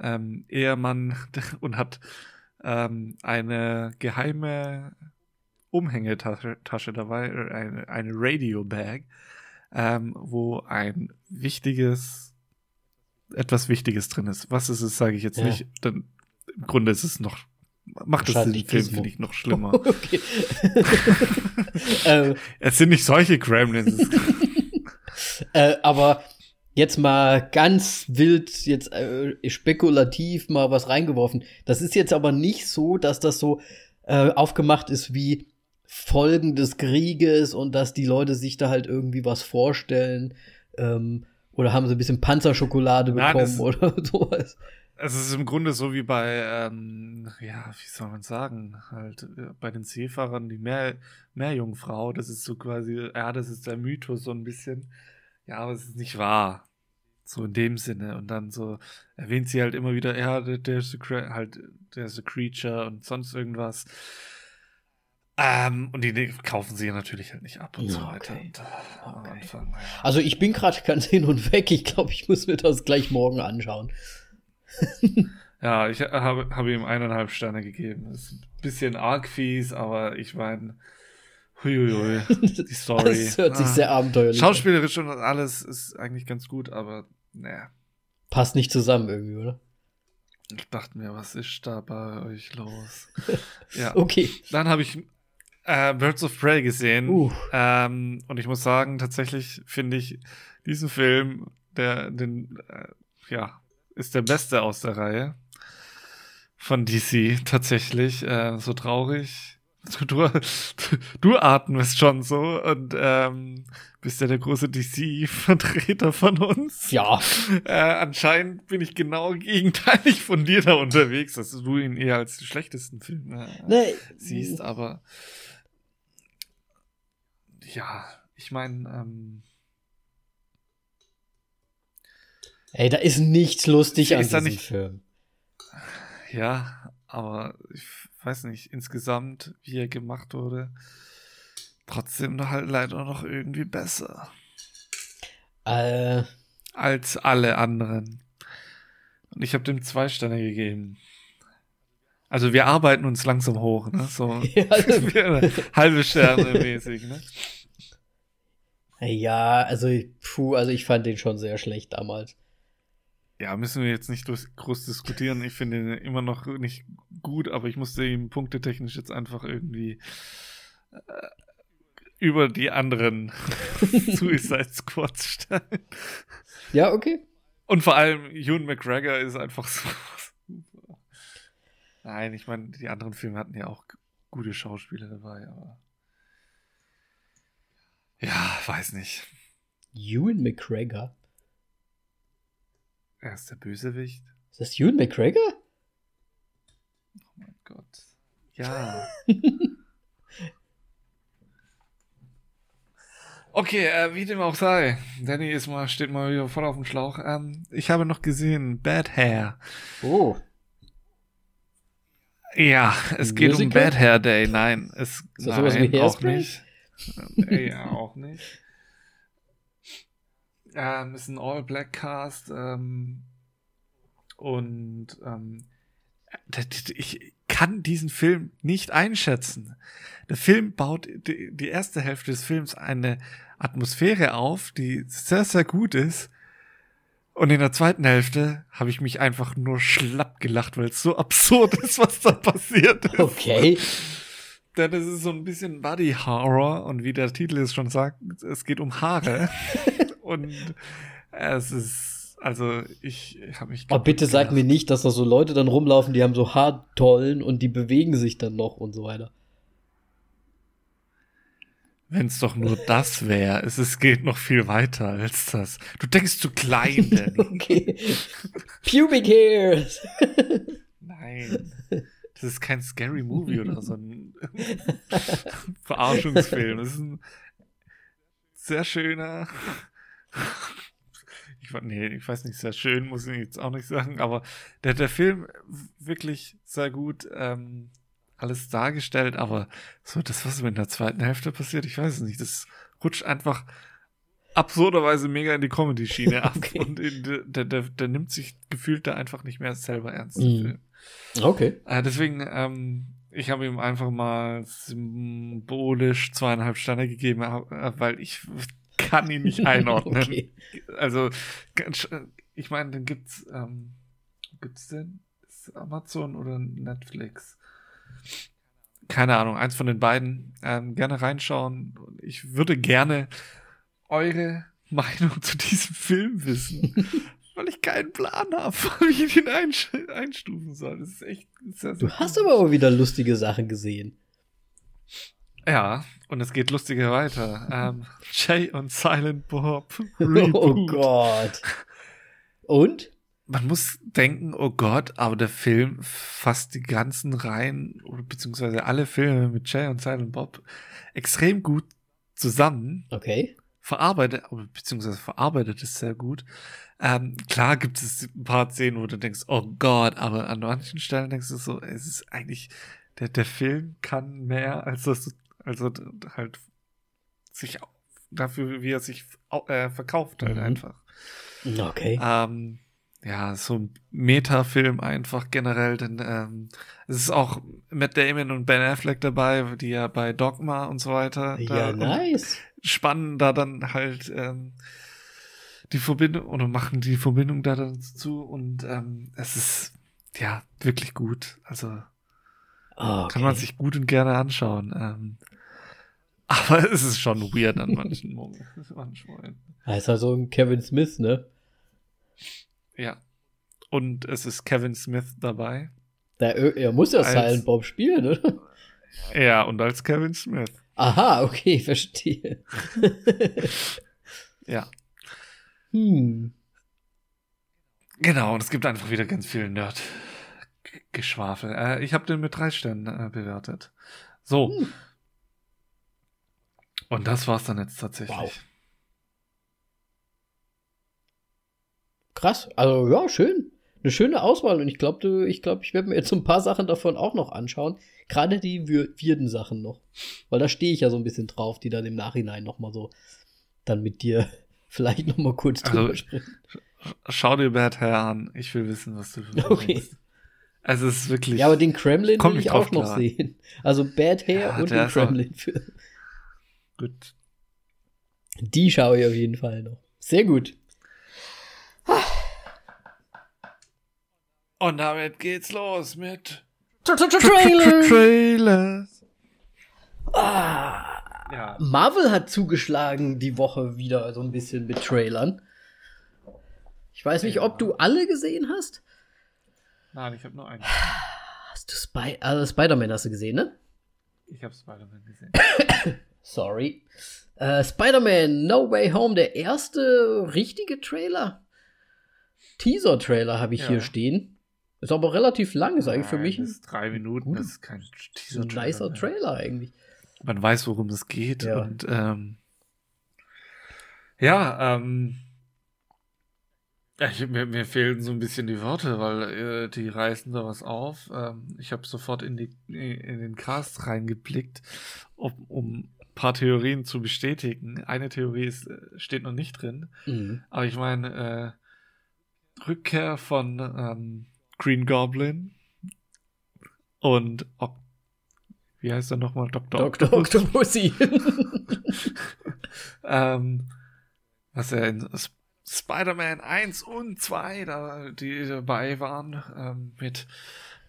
ähm, Ehemann und hat ähm, eine geheime Umhängetasche Tasche dabei, eine, eine Radio-Bag, ähm, wo ein wichtiges etwas Wichtiges drin ist. Was ist es, sage ich jetzt ja. nicht. Dann, Im Grunde ist es noch, macht es den Film, finde ich, noch schlimmer. okay. Ähm. es sind nicht solche Gremlins. äh, aber jetzt mal ganz wild, jetzt äh, spekulativ mal was reingeworfen. Das ist jetzt aber nicht so, dass das so äh, aufgemacht ist wie Folgen des Krieges und dass die Leute sich da halt irgendwie was vorstellen. Ähm, oder haben sie ein bisschen Panzerschokolade bekommen Nein, oder sowas? Es ist im Grunde so wie bei, ähm, ja, wie soll man sagen, halt äh, bei den Seefahrern, die Meer, Meerjungfrau, das ist so quasi, ja, das ist der Mythos so ein bisschen. Ja, aber es ist nicht wahr. So in dem Sinne. Und dann so erwähnt sie halt immer wieder, ja, ist a, halt, der ist a creature und sonst irgendwas. Ähm, und die kaufen sie natürlich halt nicht ab und ja, so weiter. Okay. Okay. Anfang, ja. Also ich bin gerade ganz hin und weg. Ich glaube, ich muss mir das gleich morgen anschauen. ja, ich habe hab ihm eineinhalb Sterne gegeben. Das ist ein bisschen arg fies, aber ich meine, huiuiui, die Story. das hört sich ah, sehr abenteuerlich an. Schauspielerisch und alles ist eigentlich ganz gut, aber naja. Passt nicht zusammen irgendwie, oder? Ich dachte mir, was ist da bei euch los? ja. Okay. Dann habe ich äh, Birds of Prey gesehen. Uh. Ähm, und ich muss sagen, tatsächlich finde ich diesen Film, der, den, äh, ja, ist der beste aus der Reihe von DC tatsächlich. Äh, so traurig. Du, du, du atmest schon so und ähm, bist ja der große DC-Vertreter von uns. Ja. Äh, anscheinend bin ich genau gegenteilig von dir da unterwegs, dass du ihn eher als den schlechtesten Film äh, nee. siehst, aber ja, ich meine, ähm, Ey, da ist nichts lustig an diesem nicht, Film. Ja, aber ich weiß nicht, insgesamt, wie er gemacht wurde, trotzdem halt leider noch irgendwie besser. Äh. Als alle anderen. Und ich habe dem zwei Sterne gegeben. Also wir arbeiten uns langsam hoch, ne? So ja, also halbe Sterne mäßig, ne? Ja, also, puh, also ich fand den schon sehr schlecht damals. Ja, müssen wir jetzt nicht groß diskutieren. Ich finde ihn immer noch nicht gut, aber ich musste ihm punktetechnisch jetzt einfach irgendwie äh, über die anderen Suicide Squads stellen. Ja, okay. Und vor allem Ewan McGregor ist einfach so. Nein, ich meine, die anderen Filme hatten ja auch gute Schauspieler dabei, aber. Ja, weiß nicht. Ewan McGregor? Er ist der Bösewicht. Ist das Ewan McGregor? Oh mein Gott. Ja. okay, äh, wie dem auch sei. Danny ist mal, steht mal wieder voll auf dem Schlauch. Ähm, ich habe noch gesehen, Bad Hair. Oh. Ja, es geht um Bad Hair Day. Nein, es ist das nein, auch nicht. Äh, ja, auch nicht. Ähm, ist ein All-Black-Cast ähm, und ähm, ich kann diesen Film nicht einschätzen. Der Film baut die, die erste Hälfte des Films eine Atmosphäre auf, die sehr, sehr gut ist. Und in der zweiten Hälfte habe ich mich einfach nur schlapp gelacht, weil es so absurd ist, was da passiert ist. Okay. Denn es ist so ein bisschen Body Horror und wie der Titel es schon sagt, es geht um Haare. und es ist, also ich habe mich. Oh, bitte sag mir nicht, dass da so Leute dann rumlaufen, die haben so Haartollen und die bewegen sich dann noch und so weiter. Wenn es doch nur das wäre. Es, es geht noch viel weiter als das. Du denkst zu klein, okay. Pubic Hairs. Nein. Das ist kein Scary Movie oder so ein Verarschungsfilm. Das ist ein sehr schöner. Ich, nee, ich weiß nicht, sehr schön, muss ich jetzt auch nicht sagen, aber der, der Film wirklich sehr gut ähm, alles dargestellt, aber so das, was in der zweiten Hälfte passiert, ich weiß es nicht. Das rutscht einfach absurderweise mega in die Comedy-Schiene ab okay. und in, der, der, der nimmt sich gefühlt da einfach nicht mehr selber ernst. Mm. Okay. Äh, deswegen, ähm, ich habe ihm einfach mal symbolisch zweieinhalb Sterne gegeben, äh, weil ich kann ihn nicht einordnen. okay. Also, ich meine, dann gibt's, ähm, gibt's denn Amazon oder Netflix? Keine Ahnung, eins von den beiden. Ähm, gerne reinschauen. Ich würde gerne eure Meinung zu diesem Film wissen. weil ich keinen Plan habe, wie ich ihn einstufen soll. Das ist echt sehr, sehr Du hast aber auch wieder lustige Sachen gesehen. Ja, und es geht lustiger weiter. ähm, Jay und Silent Bob. Reboot. Oh Gott. Und? man muss denken, oh Gott, aber der Film fasst die ganzen Reihen, oder beziehungsweise alle Filme mit Jay und Silent Bob extrem gut zusammen. Okay. Verarbeitet, beziehungsweise verarbeitet es sehr gut. Ähm, klar gibt es ein paar Szenen, wo du denkst, oh Gott, aber an manchen Stellen denkst du so, es ist eigentlich, der, der Film kann mehr, als das, also halt sich dafür, wie er sich äh, verkauft halt mhm. einfach. Okay. Ähm, ja, so ein Metafilm einfach generell, denn ähm, es ist auch Matt Damon und Ben Affleck dabei, die ja bei Dogma und so weiter. Ja, nice. Spannen da dann halt ähm, die Verbindung oder machen die Verbindung da dann zu und ähm, es ist ja wirklich gut. Also oh, okay. kann man sich gut und gerne anschauen. Ähm, aber es ist schon weird an manchen Momenten. Manchmal. Er ist also ein Kevin Smith, ne? Ja. Und es ist Kevin Smith dabei. Der, er muss ja als, Silent Bob spielen, oder? Ja, und als Kevin Smith. Aha, okay, verstehe. ja. Hm. Genau, und es gibt einfach wieder ganz viel Nerd-Geschwafel. Äh, ich habe den mit drei Sternen äh, bewertet. So. Hm. Und das war's dann jetzt tatsächlich. Wow. Krass, also ja, schön. Eine schöne Auswahl und ich glaube, ich glaube, ich werde mir jetzt ein paar Sachen davon auch noch anschauen. Gerade die wirden Sachen noch. Weil da stehe ich ja so ein bisschen drauf, die dann im Nachhinein noch mal so dann mit dir vielleicht noch mal kurz also, drüber sprechen. Schau dir Bad Hair an. Ich will wissen, was du für Okay. Denkst. Also es ist wirklich. Ja, aber den Kremlin will ich auch noch klar. sehen. Also Bad Hair ja, und den Kremlin. Für gut. Die schaue ich auf jeden Fall noch. Sehr gut. Und damit geht's los mit Trailers. Ah, Marvel hat zugeschlagen die Woche wieder so ein bisschen mit Trailern. Ich weiß nicht, ob du alle gesehen hast. Nein, ich habe nur einen. Hast du Spy also Spider-Man hast du gesehen, ne? Ich habe Spider-Man gesehen. Sorry. Äh, Spider-Man No Way Home, der erste richtige Trailer. Teaser-Trailer habe ich ja. hier stehen. Ist aber relativ lang, ist eigentlich für mich. Das ist drei Minuten, das ist kein Teaser-Trailer. Ein nicer Trailer eigentlich. Man weiß, worum es geht. Ja. Und ähm, ja, ähm, ich, mir, mir fehlen so ein bisschen die Worte, weil äh, die reißen da was auf. Ähm, ich habe sofort in, die, in den Cast reingeblickt, um, um ein paar Theorien zu bestätigen. Eine Theorie ist, äh, steht noch nicht drin, mhm. aber ich meine, äh, Rückkehr von ähm, Green Goblin und ob, wie heißt er nochmal? Dr. Dr. Octopussy. ähm, was er in Spider-Man 1 und 2 da, die dabei waren, ähm, mit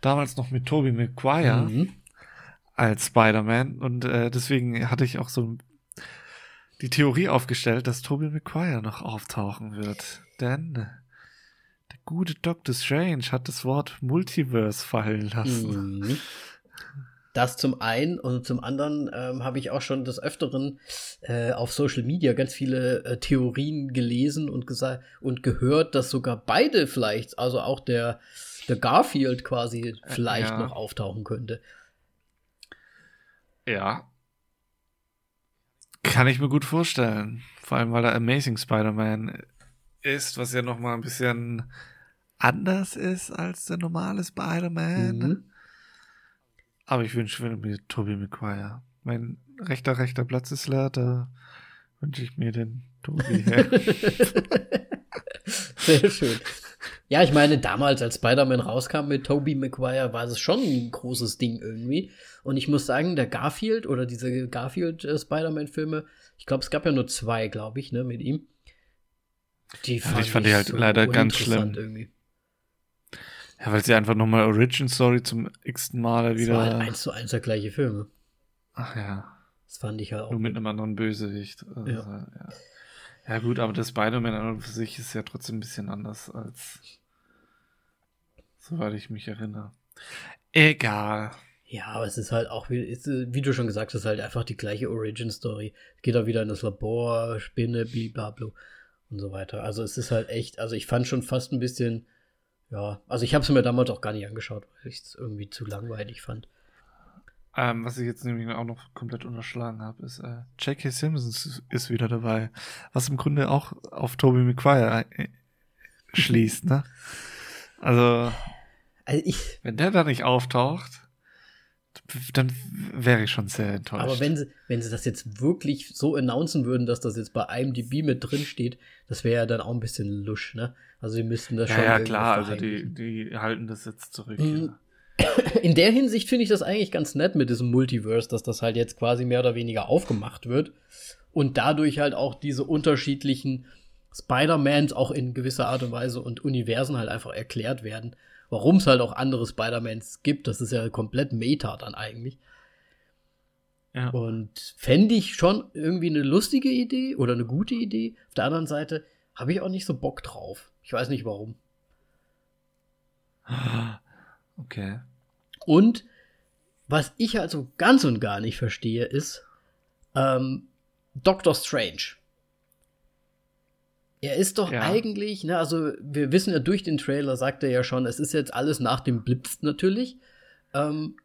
damals noch mit Tobey Maguire mhm. als Spider-Man und äh, deswegen hatte ich auch so die Theorie aufgestellt, dass Tobey Maguire noch auftauchen wird, denn der gute Doctor Strange hat das Wort Multiverse fallen lassen. Mhm. Das zum einen und zum anderen ähm, habe ich auch schon des Öfteren äh, auf Social Media ganz viele äh, Theorien gelesen und gesagt und gehört, dass sogar beide vielleicht, also auch der, der Garfield quasi vielleicht ja. noch auftauchen könnte. Ja. Kann ich mir gut vorstellen. Vor allem, weil er Amazing Spider-Man ist, was ja noch mal ein bisschen anders ist als der normale Spider-Man. Mhm. Aber ich wünsche mir Tobey Maguire. Mein rechter, rechter Platz ist leer, da wünsche ich mir den Tobey her. Sehr schön. Ja, ich meine, damals, als Spider-Man rauskam mit Tobey Maguire, war es schon ein großes Ding irgendwie. Und ich muss sagen, der Garfield oder diese Garfield-Spider-Man-Filme, ich glaube, es gab ja nur zwei, glaube ich, ne, mit ihm. Die fand ich fand die halt so leider ganz schlimm. Irgendwie. Ja, weil sie einfach nochmal Origin Story zum x-ten Male wieder. Das war halt eins zu eins der gleiche Filme. Ach ja. Das fand ich halt auch. Nur mit einem anderen Bösewicht. Also, ja. ja. ja. gut, aber das Spider-Man an und für sich ist ja trotzdem ein bisschen anders als. Soweit ich mich erinnere. Egal. Ja, aber es ist halt auch, wie, ist, wie du schon gesagt hast, halt einfach die gleiche Origin-Story. Geht auch wieder in das Labor, Spinne, blablabla und so weiter. Also es ist halt echt, also ich fand schon fast ein bisschen ja, also ich habe es mir damals auch gar nicht angeschaut, weil ich es irgendwie zu langweilig fand. Ähm, was ich jetzt nämlich auch noch komplett unterschlagen habe, ist äh, J.K. Simmons ist wieder dabei, was im Grunde auch auf Tobey Maguire äh, schließt, ne? Also, also ich, wenn der da nicht auftaucht, dann wäre ich schon sehr enttäuscht. Aber wenn sie, wenn sie das jetzt wirklich so announcen würden, dass das jetzt bei IMDb mit drin steht, das wäre ja dann auch ein bisschen lusch, ne? Also sie müssten das ja, schon. Ja, klar, also die, die halten das jetzt zurück. Mhm. Ja. In der Hinsicht finde ich das eigentlich ganz nett mit diesem Multiverse, dass das halt jetzt quasi mehr oder weniger aufgemacht wird und dadurch halt auch diese unterschiedlichen Spider-Mans auch in gewisser Art und Weise und Universen halt einfach erklärt werden warum es halt auch andere Spider-Mans gibt. Das ist ja komplett Meta dann eigentlich. Ja. Und fände ich schon irgendwie eine lustige Idee oder eine gute Idee. Auf der anderen Seite habe ich auch nicht so Bock drauf. Ich weiß nicht warum. Okay. Und was ich also ganz und gar nicht verstehe, ist ähm, Doctor Strange. Er ist doch ja. eigentlich, ne, also wir wissen ja durch den Trailer, sagt er ja schon, es ist jetzt alles nach dem Blips natürlich. Ähm,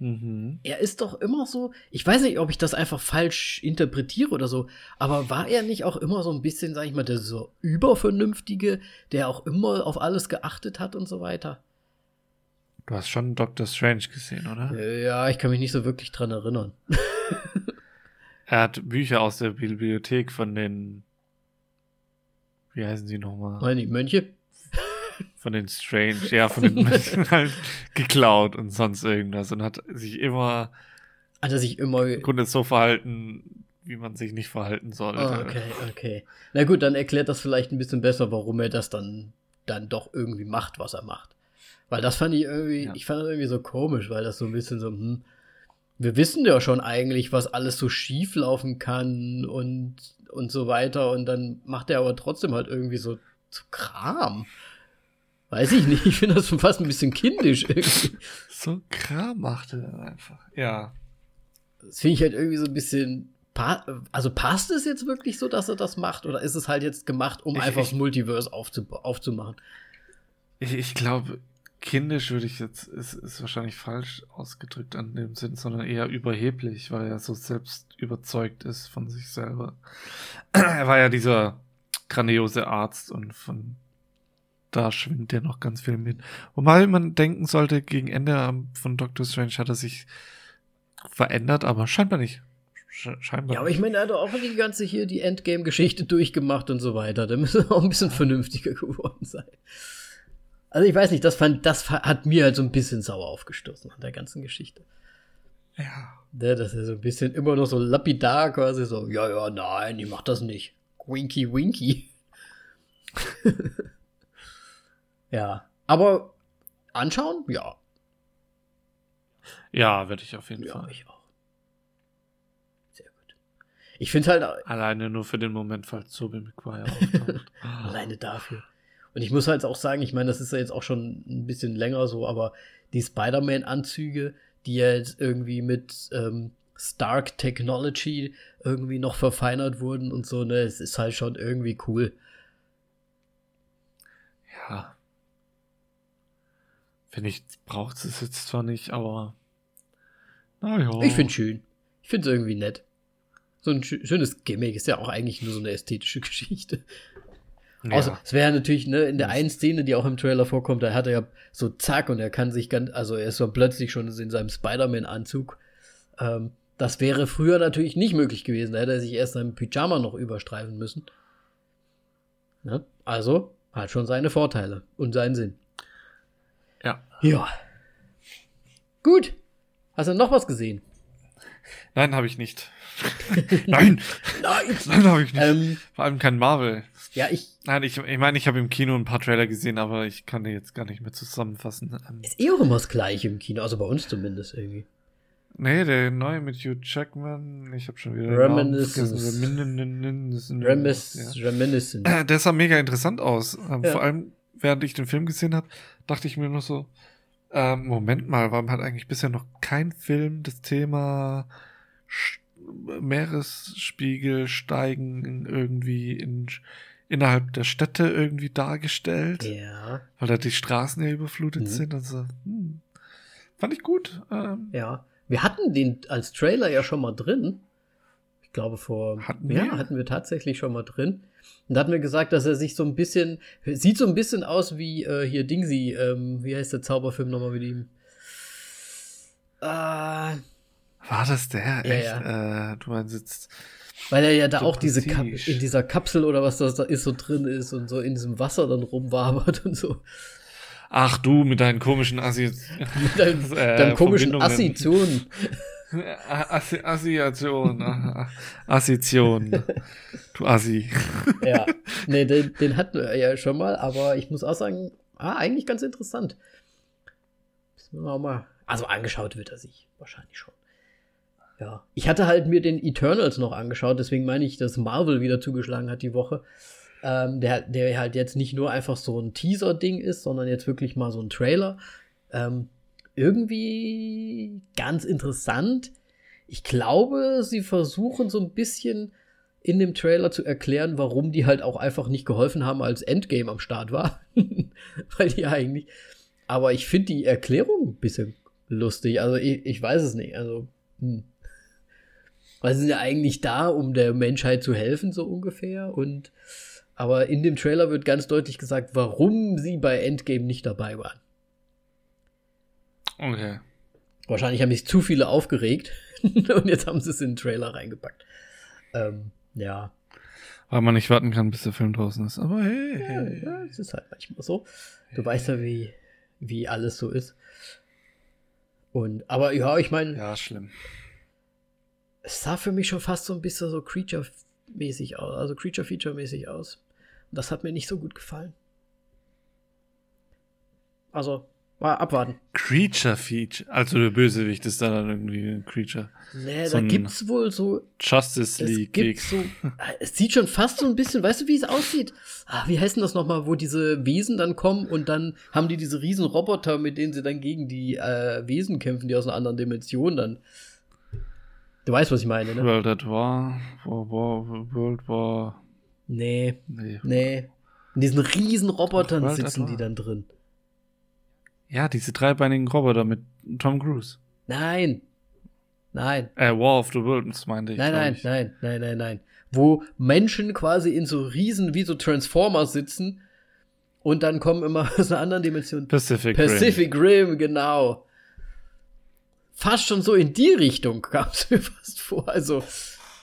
mhm. Er ist doch immer so, ich weiß nicht, ob ich das einfach falsch interpretiere oder so, aber war er nicht auch immer so ein bisschen, sag ich mal, der so übervernünftige, der auch immer auf alles geachtet hat und so weiter? Du hast schon Doctor Strange gesehen, oder? Ja, ich kann mich nicht so wirklich dran erinnern. er hat Bücher aus der Bibliothek von den wie heißen sie nochmal? Meine Mönche? Von den Strange, ja, von den Mönchen halt geklaut und sonst irgendwas und hat sich immer. Hat er sich immer. Im Grunde so verhalten, wie man sich nicht verhalten sollte. Oh, okay, okay. Na gut, dann erklärt das vielleicht ein bisschen besser, warum er das dann, dann doch irgendwie macht, was er macht. Weil das fand ich irgendwie, ja. ich fand das irgendwie so komisch, weil das so ein bisschen so, hm, wir wissen ja schon eigentlich, was alles so schief laufen kann und und so weiter. Und dann macht er aber trotzdem halt irgendwie so, so Kram. Weiß ich nicht, ich finde das schon fast ein bisschen kindisch irgendwie. So Kram macht er dann einfach, ja. Das finde ich halt irgendwie so ein bisschen. Also passt es jetzt wirklich so, dass er das macht? Oder ist es halt jetzt gemacht, um ich, einfach ich, das Multiverse aufzumachen? Ich, ich glaube, kindisch würde ich jetzt, ist, ist wahrscheinlich falsch ausgedrückt an dem Sinn, sondern eher überheblich, weil er so selbst überzeugt ist von sich selber. er war ja dieser grandiose Arzt und von da schwingt ja noch ganz viel mit. Wobei man denken sollte, gegen Ende von Doctor Strange hat er sich verändert, aber scheinbar nicht. Scheinbar. Ja, aber ich meine, er hat auch die ganze hier die Endgame-Geschichte durchgemacht und so weiter. Da müsste er auch ein bisschen vernünftiger geworden sein. Also ich weiß nicht, das fand, das hat mir halt so ein bisschen sauer aufgestoßen an der ganzen Geschichte. Ja. Ne, dass er so ein bisschen immer noch so lapidar quasi so, ja, ja, nein, ich mach das nicht. Winky, winky. ja, aber anschauen? Ja. Ja, werde ich auf jeden ja, Fall. ich auch. Sehr gut. Ich finde halt. Alleine nur für den Moment, falls Tobey Maguire auftaucht. Alleine dafür. Und ich muss halt auch sagen, ich meine, das ist ja jetzt auch schon ein bisschen länger so, aber die Spider-Man-Anzüge, die ja jetzt irgendwie mit ähm, Stark Technology irgendwie noch verfeinert wurden und so, ne, es ist halt schon irgendwie cool. Ja. Finde ich, braucht es jetzt zwar nicht, aber. Naja. Ich finde schön. Ich finde es irgendwie nett. So ein schönes Gimmick ist ja auch eigentlich nur so eine ästhetische Geschichte. Ja. Außer, es wäre natürlich, ne, in der einen Szene, die auch im Trailer vorkommt, da hat er ja so zack und er kann sich ganz, also er ist so plötzlich schon in seinem Spider-Man-Anzug. Ähm, das wäre früher natürlich nicht möglich gewesen. Da hätte er sich erst seinem Pyjama noch überstreifen müssen. Ne? Also, hat schon seine Vorteile und seinen Sinn. Ja. Ja. Gut. Hast du noch was gesehen? Nein, habe ich nicht. Nein! Nein! Nein, habe ich nicht. Ähm, Vor allem kein Marvel. Ja, ich. Nein, ich meine, ich, mein, ich habe im Kino ein paar Trailer gesehen, aber ich kann die jetzt gar nicht mehr zusammenfassen. Ähm, ist eh auch immer das Gleiche im Kino, also bei uns zumindest irgendwie. Nee, der neue mit Hugh Jackman, ich habe schon wieder Reminiscence. Reminiscence. Reminiscence. Äh, der sah mega interessant aus. Ähm, ja. Vor allem, während ich den Film gesehen habe, dachte ich mir nur so, äh, Moment mal, warum hat eigentlich bisher noch kein Film das Thema Meeresspiegel steigen irgendwie in, innerhalb der Städte irgendwie dargestellt? Ja. Weil da die Straßen ja überflutet mhm. sind. Also, hm, fand ich gut. Ähm, ja. Wir hatten den als Trailer ja schon mal drin. Ich glaube vor hatten ja, wir? hatten wir tatsächlich schon mal drin. Und da hatten wir gesagt, dass er sich so ein bisschen sieht so ein bisschen aus wie äh, hier Dingsy, ähm, wie heißt der Zauberfilm nochmal mit ihm? Äh, War das der? Ja, Echt? Ja. Äh, du meinst jetzt weil er ja da auch diese Kap in dieser Kapsel oder was das da ist so drin ist und so in diesem Wasser dann rumwabert und so. Ach du mit deinen komischen Assi mit deinen, äh, deinen komischen Assoziationen. Assi Assoziation. Assoziation. Du Assi. ja. Nee, den, den hatten wir ja schon mal, aber ich muss auch sagen, ah, eigentlich ganz interessant. Mal, also angeschaut wird er sich wahrscheinlich schon. Ja. Ich hatte halt mir den Eternals noch angeschaut, deswegen meine ich, dass Marvel wieder zugeschlagen hat die Woche ähm, der, der halt jetzt nicht nur einfach so ein Teaser-Ding ist, sondern jetzt wirklich mal so ein Trailer. Ähm, irgendwie ganz interessant. Ich glaube, sie versuchen so ein bisschen in dem Trailer zu erklären, warum die halt auch einfach nicht geholfen haben, als Endgame am Start war. Weil die eigentlich. Aber ich finde die Erklärung ein bisschen lustig. Also ich, ich weiß es nicht. Also, hm. Weil sie sind ja eigentlich da, um der Menschheit zu helfen, so ungefähr. Und aber in dem Trailer wird ganz deutlich gesagt, warum sie bei Endgame nicht dabei waren. Okay. Wahrscheinlich haben sich zu viele aufgeregt und jetzt haben sie es in den Trailer reingepackt. Ähm, ja. Weil man nicht warten kann, bis der Film draußen ist. Aber hey, hey. Ja, es ist halt manchmal so. Du weißt ja, wie, wie alles so ist. Und, aber ja, ich meine. Ja, schlimm. Es sah für mich schon fast so ein bisschen so Creature-mäßig aus, also Creature-Feature-mäßig aus. Das hat mir nicht so gut gefallen. Also, mal abwarten. Creature Feature. Also der Bösewicht ist dann irgendwie ein Creature. Nee, so da gibt's wohl so. Justice League. Es, so, es sieht schon fast so ein bisschen, weißt du, wie es aussieht? Ah, wie heißt denn das nochmal, wo diese Wesen dann kommen und dann haben die diese riesen Roboter, mit denen sie dann gegen die äh, Wesen kämpfen, die aus einer anderen Dimension dann. Du weißt, was ich meine, ne? World at War, World War Nee. Nee. Nee. In diesen riesen Robotern Ach, sitzen die dann drin. Ja, diese dreibeinigen Roboter mit Tom Cruise. Nein. Nein. Äh, War of the Worlds meinte ich. Nein, nein, ich. nein, nein, nein, nein. Wo Menschen quasi in so riesen, wie so Transformers sitzen und dann kommen immer aus einer anderen Dimension. Pacific, Pacific Rim. Rim, genau. Fast schon so in die Richtung kam es mir fast vor. Also,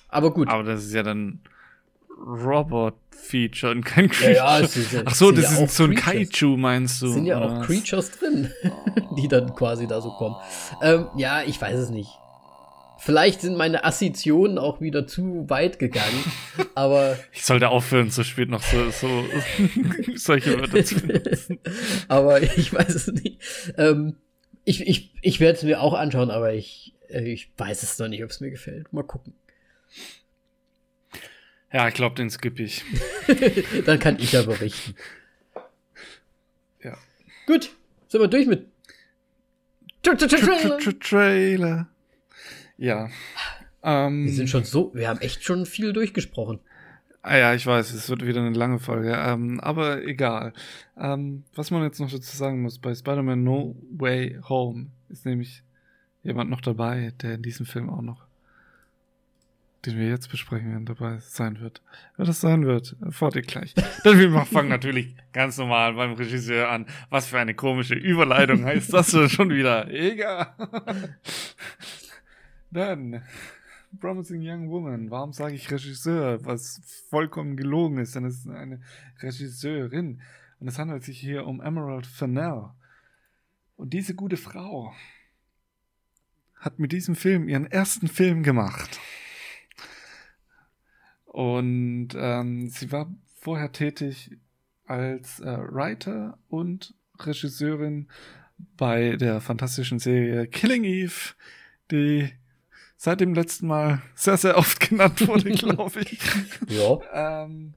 aber gut. Aber das ist ja dann Robot-Feature und kein Creature. Ja, ja, ist, Ach so, das ja ist so ein Creatures. Kaiju, meinst du? Es sind ja auch Creatures drin, die dann quasi da so kommen. Ähm, ja, ich weiß es nicht. Vielleicht sind meine Assoziationen auch wieder zu weit gegangen, aber. Ich sollte aufhören, so spät noch so, so solche Wörter zu benutzen. aber ich weiß es nicht. Ähm, ich ich, ich werde es mir auch anschauen, aber ich, äh, ich weiß es noch nicht, ob es mir gefällt. Mal gucken. Ja, ich glaube, den skippe ich. Dann kann ich ja berichten. Ja. Gut, sind wir durch mit Trailer. Ja. Ähm, wir sind schon so, wir haben echt schon viel durchgesprochen. Ah ja, ich weiß, es wird wieder eine lange Folge, ähm, aber egal. Ähm, was man jetzt noch dazu sagen muss, bei Spider-Man No Way Home ist nämlich jemand noch dabei, der in diesem Film auch noch, den wir jetzt besprechen werden, dabei sein wird. Wer das sein wird, erfahrt ihr gleich. Denn wir fangen natürlich ganz normal beim Regisseur an. Was für eine komische Überleitung heißt das schon wieder? Egal. Dann, Promising Young Woman. Warum sage ich Regisseur? Was vollkommen gelogen ist, denn es ist eine Regisseurin. Und es handelt sich hier um Emerald Fennell. Und diese gute Frau hat mit diesem Film ihren ersten Film gemacht. Und ähm, sie war vorher tätig als äh, Writer und Regisseurin bei der fantastischen Serie Killing Eve, die seit dem letzten Mal sehr, sehr oft genannt wurde, glaube ich. ja. ähm,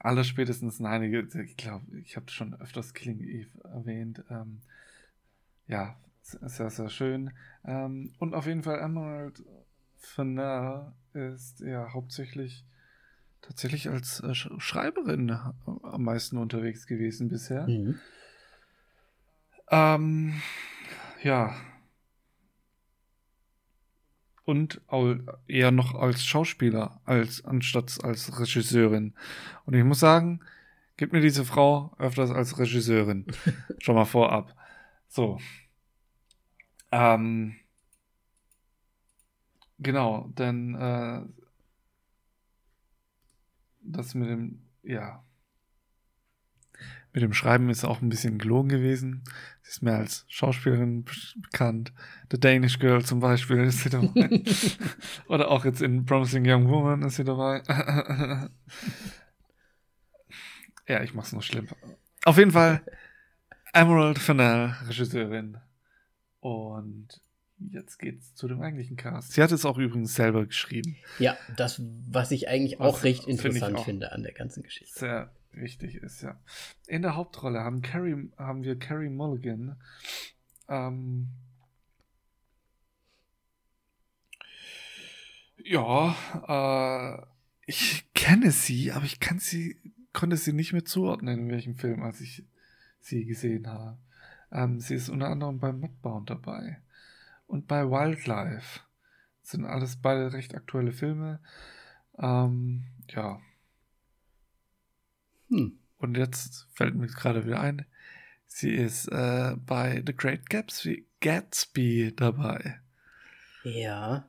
aller spätestens einige, ich glaube, ich habe schon öfters Killing Eve erwähnt. Ähm, ja, sehr, sehr schön. Ähm, und auf jeden Fall Emerald Fennell ist ja hauptsächlich tatsächlich als äh, Schreiberin am meisten unterwegs gewesen bisher. Mhm. Ähm, ja, und eher noch als Schauspieler als anstatt als Regisseurin. Und ich muss sagen, gib mir diese Frau öfters als Regisseurin. Schon mal vorab. So. Ähm, genau, denn äh, das mit dem, ja, mit dem Schreiben ist auch ein bisschen gelogen gewesen. Sie ist mehr als Schauspielerin bekannt. The Danish Girl zum Beispiel ist sie dabei. Oder auch jetzt in Promising Young Woman ist sie dabei. ja, ich mach's noch schlimm. Auf jeden Fall Emerald Fennell, Regisseurin. Und jetzt geht's zu dem eigentlichen Cast. Sie hat es auch übrigens selber geschrieben. Ja, das, was ich eigentlich was auch recht interessant auch finde an der ganzen Geschichte. Sehr wichtig ist, ja. In der Hauptrolle haben, Carrie, haben wir Carrie Mulligan. Ähm, ja, äh, ich kenne sie, aber ich kann sie, konnte sie nicht mehr zuordnen, in welchem Film, als ich sie gesehen habe. Ähm, sie ist unter anderem bei Mudbound dabei und bei Wildlife. Das sind alles beide recht aktuelle Filme. Ähm, ja, hm. Und jetzt fällt mir gerade wieder ein, sie ist äh, bei The Great Gatsby, Gatsby dabei. Ja.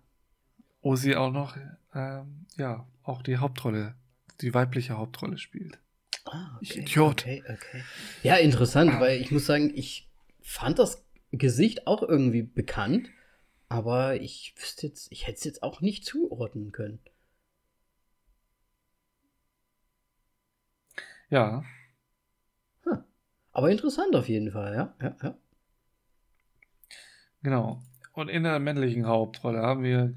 Wo sie auch noch, ähm, ja, auch die Hauptrolle, die weibliche Hauptrolle spielt. Ah, okay. Idiot. Okay, okay. Ja, interessant, ah. weil ich muss sagen, ich fand das Gesicht auch irgendwie bekannt, aber ich wüsste jetzt, ich hätte es jetzt auch nicht zuordnen können. Ja. Hm. Aber interessant auf jeden Fall, ja. ja, ja. Genau. Und in der männlichen Hauptrolle haben wir.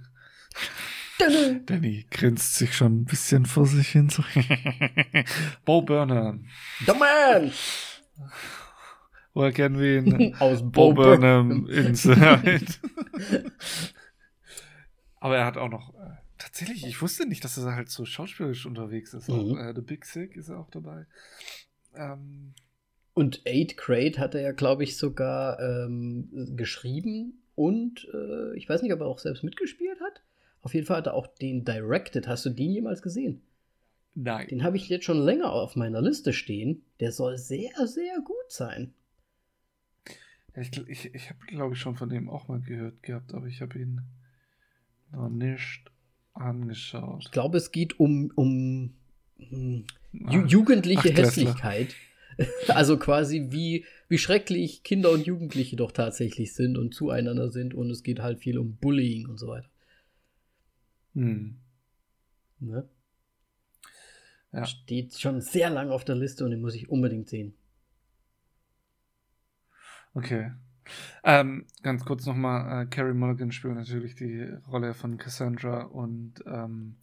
Danny grinst sich schon ein bisschen vor sich hin. Bo Burnham. The Man! Woher kennen wir ihn? Aus Bo, Bo Burnham Inside. Aber er hat auch noch äh, Tatsächlich, ich wusste nicht, dass er halt so schauspielerisch unterwegs ist. Mhm. Auch, äh, The Big Sick ist er auch dabei. Ähm, und Eight Crate hat er ja, glaube ich, sogar ähm, geschrieben und äh, ich weiß nicht, ob er auch selbst mitgespielt hat. Auf jeden Fall hat er auch den directed. Hast du den jemals gesehen? Nein. Den habe ich jetzt schon länger auf meiner Liste stehen. Der soll sehr, sehr gut sein. Ich ich, ich habe, glaube ich, schon von dem auch mal gehört gehabt, aber ich habe ihn noch nicht angeschaut. Ich glaube, es geht um, um hm, ju jugendliche Hässlichkeit. also quasi wie, wie schrecklich Kinder und Jugendliche doch tatsächlich sind und zueinander sind und es geht halt viel um Bullying und so weiter. Hm. Ne? Ja. Steht schon sehr lang auf der Liste und den muss ich unbedingt sehen. Okay. Ähm, ganz kurz nochmal, äh, Carrie Mulligan spielt natürlich die Rolle von Cassandra und ähm,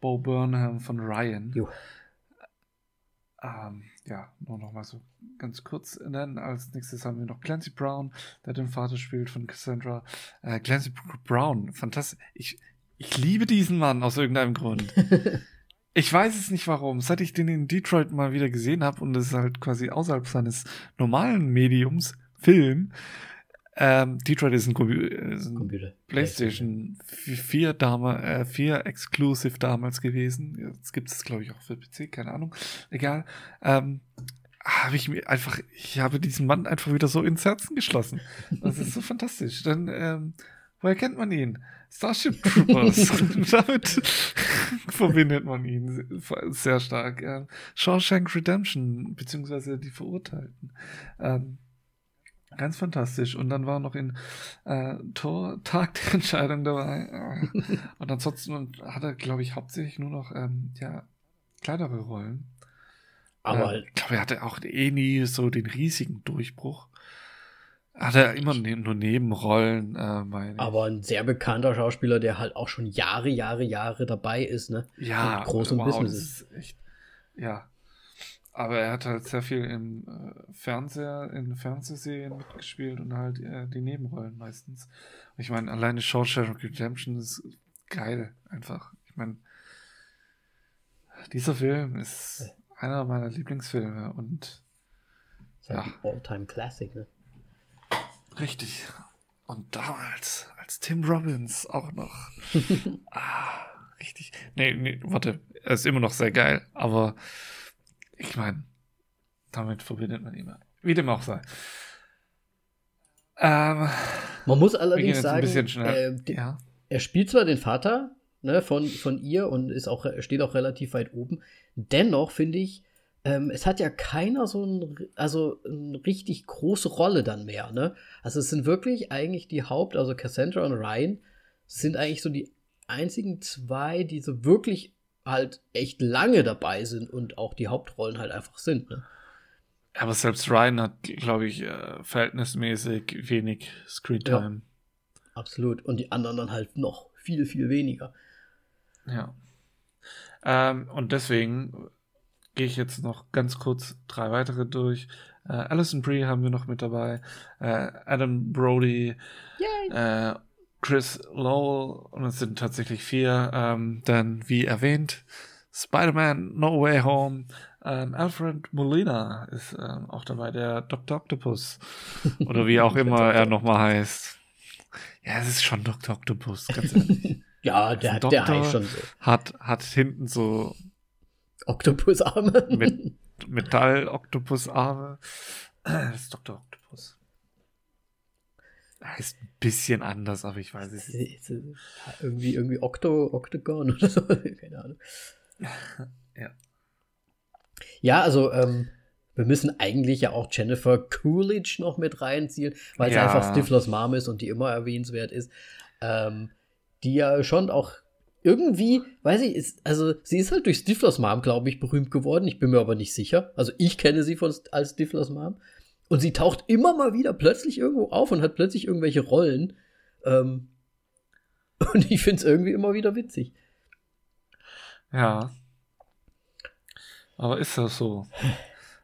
Bo Burnham von Ryan. Jo. Ähm, ja, nur nochmal so ganz kurz nennen. Als nächstes haben wir noch Clancy Brown, der den Vater spielt von Cassandra. Äh, Clancy Brown, fantastisch. Ich, ich liebe diesen Mann aus irgendeinem Grund. ich weiß es nicht warum. Seit ich den in Detroit mal wieder gesehen habe und es ist halt quasi außerhalb seines normalen Mediums, Film, ähm, Detroit ist ein, Compu ist ein Computer. PlayStation 4, damals, äh, 4 Exclusive damals gewesen. Jetzt gibt es, glaube ich, auch für PC, keine Ahnung. Egal. Ähm, habe ich mir einfach, ich habe diesen Mann einfach wieder so ins Herzen geschlossen. Das ist so fantastisch. Dann, ähm, woher kennt man ihn? Starship Troopers. Damit verbindet man ihn sehr stark. Ähm, Shawshank Redemption, beziehungsweise die Verurteilten. Ähm, Ganz fantastisch. Und dann war noch in äh, Tor Tag der Entscheidung dabei. und ansonsten hat er, glaube ich, hauptsächlich nur noch ähm, ja, kleinere Rollen. Aber äh, ich glaube, er hatte auch eh nie so den riesigen Durchbruch. Hat er immer ne nur Nebenrollen, äh, meine Aber ein sehr bekannter Schauspieler, der halt auch schon Jahre, Jahre, Jahre dabei ist, ne? Ja, groß wow, Business ist. Echt, ja, aber er hat halt sehr viel im äh, Fernseher, in Fernsehserien mitgespielt und halt äh, die Nebenrollen meistens. Und ich meine, alleine Shawshank Redemption ist geil, einfach. Ich meine, dieser Film ist einer meiner Lieblingsfilme und ja. All-Time Classic, ne? Richtig. Und damals, als Tim Robbins auch noch. ah, richtig. Nee, nee, warte, er ist immer noch sehr geil, aber ich meine, damit verbindet man immer. Wie dem auch sei. Ähm, man muss allerdings sagen, äh, ja. er spielt zwar den Vater ne, von, von ihr und ist auch, steht auch relativ weit oben. Dennoch finde ich, ähm, es hat ja keiner so ein, also eine richtig große Rolle dann mehr. Ne? Also es sind wirklich eigentlich die Haupt, also Cassandra und Ryan sind eigentlich so die einzigen zwei, die so wirklich halt echt lange dabei sind und auch die Hauptrollen halt einfach sind. Ne? Aber selbst Ryan hat, glaube ich, äh, verhältnismäßig wenig Screentime. Ja, absolut. Und die anderen dann halt noch viel, viel weniger. Ja. Ähm, und deswegen gehe ich jetzt noch ganz kurz drei weitere durch. Äh, Alison Brie haben wir noch mit dabei. Äh, Adam Brody. Yay. Äh, Chris Lowell und es sind tatsächlich vier. Ähm, dann, wie erwähnt, Spider-Man No Way Home. Ähm, Alfred Molina ist ähm, auch dabei, der Dr. Octopus. Oder wie auch immer er nochmal heißt. Ja, es ist schon Dr. Octopus, ganz ehrlich. ja, der, hat, der heißt schon so. Hat, hat hinten so Oktopusarme. Met Metall-Oktopusarme. Das ist Dr. Octopus. Heißt ein bisschen anders, aber ich weiß es nicht. Irgendwie, irgendwie Octo, Octagon oder so. Keine Ahnung. Ja. Ja, also, ähm, wir müssen eigentlich ja auch Jennifer Coolidge noch mit reinziehen, weil ja. sie einfach Stiflers Mom ist und die immer erwähnenswert ist. Ähm, die ja schon auch irgendwie, weiß ich, ist, also sie ist halt durch Stiflers Mom, glaube ich, berühmt geworden. Ich bin mir aber nicht sicher. Also ich kenne sie von, als Stiflers Mom. Und sie taucht immer mal wieder plötzlich irgendwo auf und hat plötzlich irgendwelche Rollen. Ähm, und ich finde es irgendwie immer wieder witzig. Ja. Aber ist das so?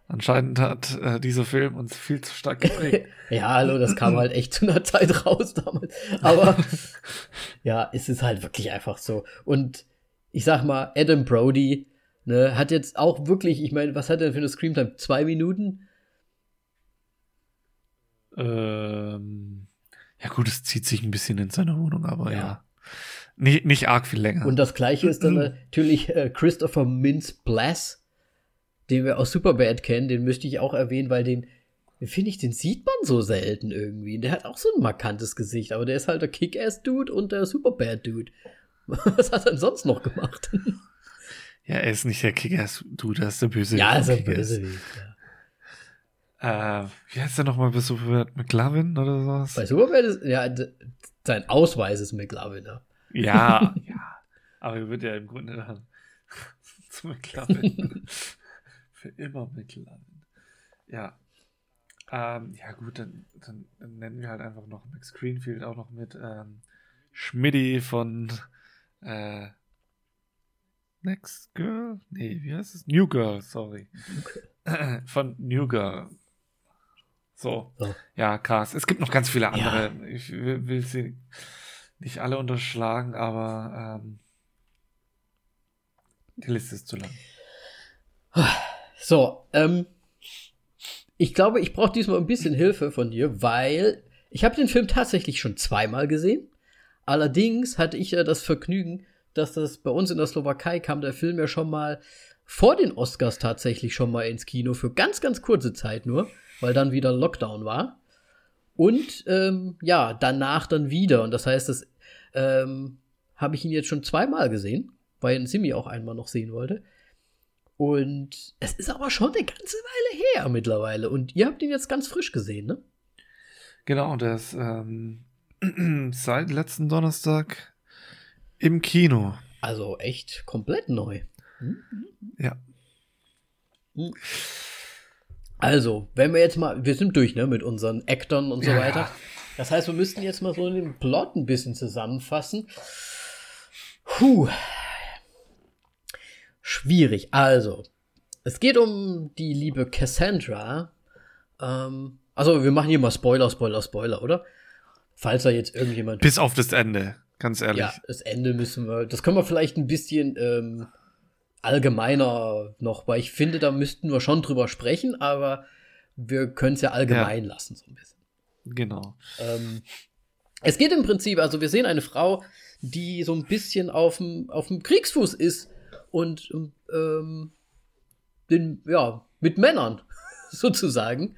Anscheinend hat äh, dieser Film uns viel zu stark geprägt. ja, hallo, das kam halt echt zu einer Zeit raus damals. Aber ja, es ist halt wirklich einfach so. Und ich sag mal, Adam Brody ne, hat jetzt auch wirklich, ich meine, was hat er denn für eine Screamtime? Zwei Minuten? Ähm, ja gut, es zieht sich ein bisschen in seiner Wohnung, aber ja. ja. Nicht, nicht arg viel länger. Und das gleiche ist dann natürlich äh, Christopher Mintz Blass, den wir aus Superbad kennen, den möchte ich auch erwähnen, weil den, finde ich, den sieht man so selten irgendwie. Der hat auch so ein markantes Gesicht, aber der ist halt der Kick-Ass-Dude und der Superbad-Dude. Was hat er denn sonst noch gemacht? Ja, er ist nicht der Kicker, du, das ist der Böse. Ja, ist der Bösewicht, ja. Äh, wie heißt der nochmal bei Superbad McLovin oder sowas? Bei Superbad ist, ja, sein Ausweis ist McLovin, ja. Ja, ja. Aber er wird ja im Grunde dann zu McLovin. Für immer McLovin. Ja. Ähm, ja, gut, dann, dann, dann, nennen wir halt einfach noch Max Greenfield auch noch mit ähm, Schmidti von äh, Next Girl? Nee, wie heißt es? New Girl, sorry. Okay. Von New Girl. So. Oh. Ja, krass. Es gibt noch ganz viele andere. Ja. Ich will, will, sie nicht alle unterschlagen, aber ähm, die Liste ist zu lang. So, ähm, ich glaube, ich brauche diesmal ein bisschen Hilfe von dir, weil ich habe den Film tatsächlich schon zweimal gesehen. Allerdings hatte ich ja das Vergnügen, dass das bei uns in der Slowakei kam der Film ja schon mal vor den Oscars tatsächlich schon mal ins Kino für ganz, ganz kurze Zeit nur, weil dann wieder Lockdown war. Und ähm, ja, danach dann wieder. Und das heißt, das ähm, habe ich ihn jetzt schon zweimal gesehen, weil ihn Simi auch einmal noch sehen wollte. Und es ist aber schon eine ganze Weile her mittlerweile. Und ihr habt ihn jetzt ganz frisch gesehen, ne? Genau, der ist ähm, seit letzten Donnerstag im Kino. Also echt komplett neu. Hm? Ja. Hm. Also, wenn wir jetzt mal, wir sind durch, ne, mit unseren Actern und so ja. weiter. Das heißt, wir müssten jetzt mal so den Plot ein bisschen zusammenfassen. Puh. Schwierig. Also, es geht um die liebe Cassandra. Ähm, also, wir machen hier mal Spoiler, Spoiler, Spoiler, oder? Falls da jetzt irgendjemand. Bis auf das Ende. Ganz ehrlich. Ja, das Ende müssen wir, das können wir vielleicht ein bisschen ähm, allgemeiner noch, weil ich finde, da müssten wir schon drüber sprechen, aber wir können es ja allgemein ja. lassen, so ein bisschen. Genau. Ähm, es geht im Prinzip, also wir sehen eine Frau, die so ein bisschen auf dem, auf dem Kriegsfuß ist und ähm, den, ja, mit Männern sozusagen.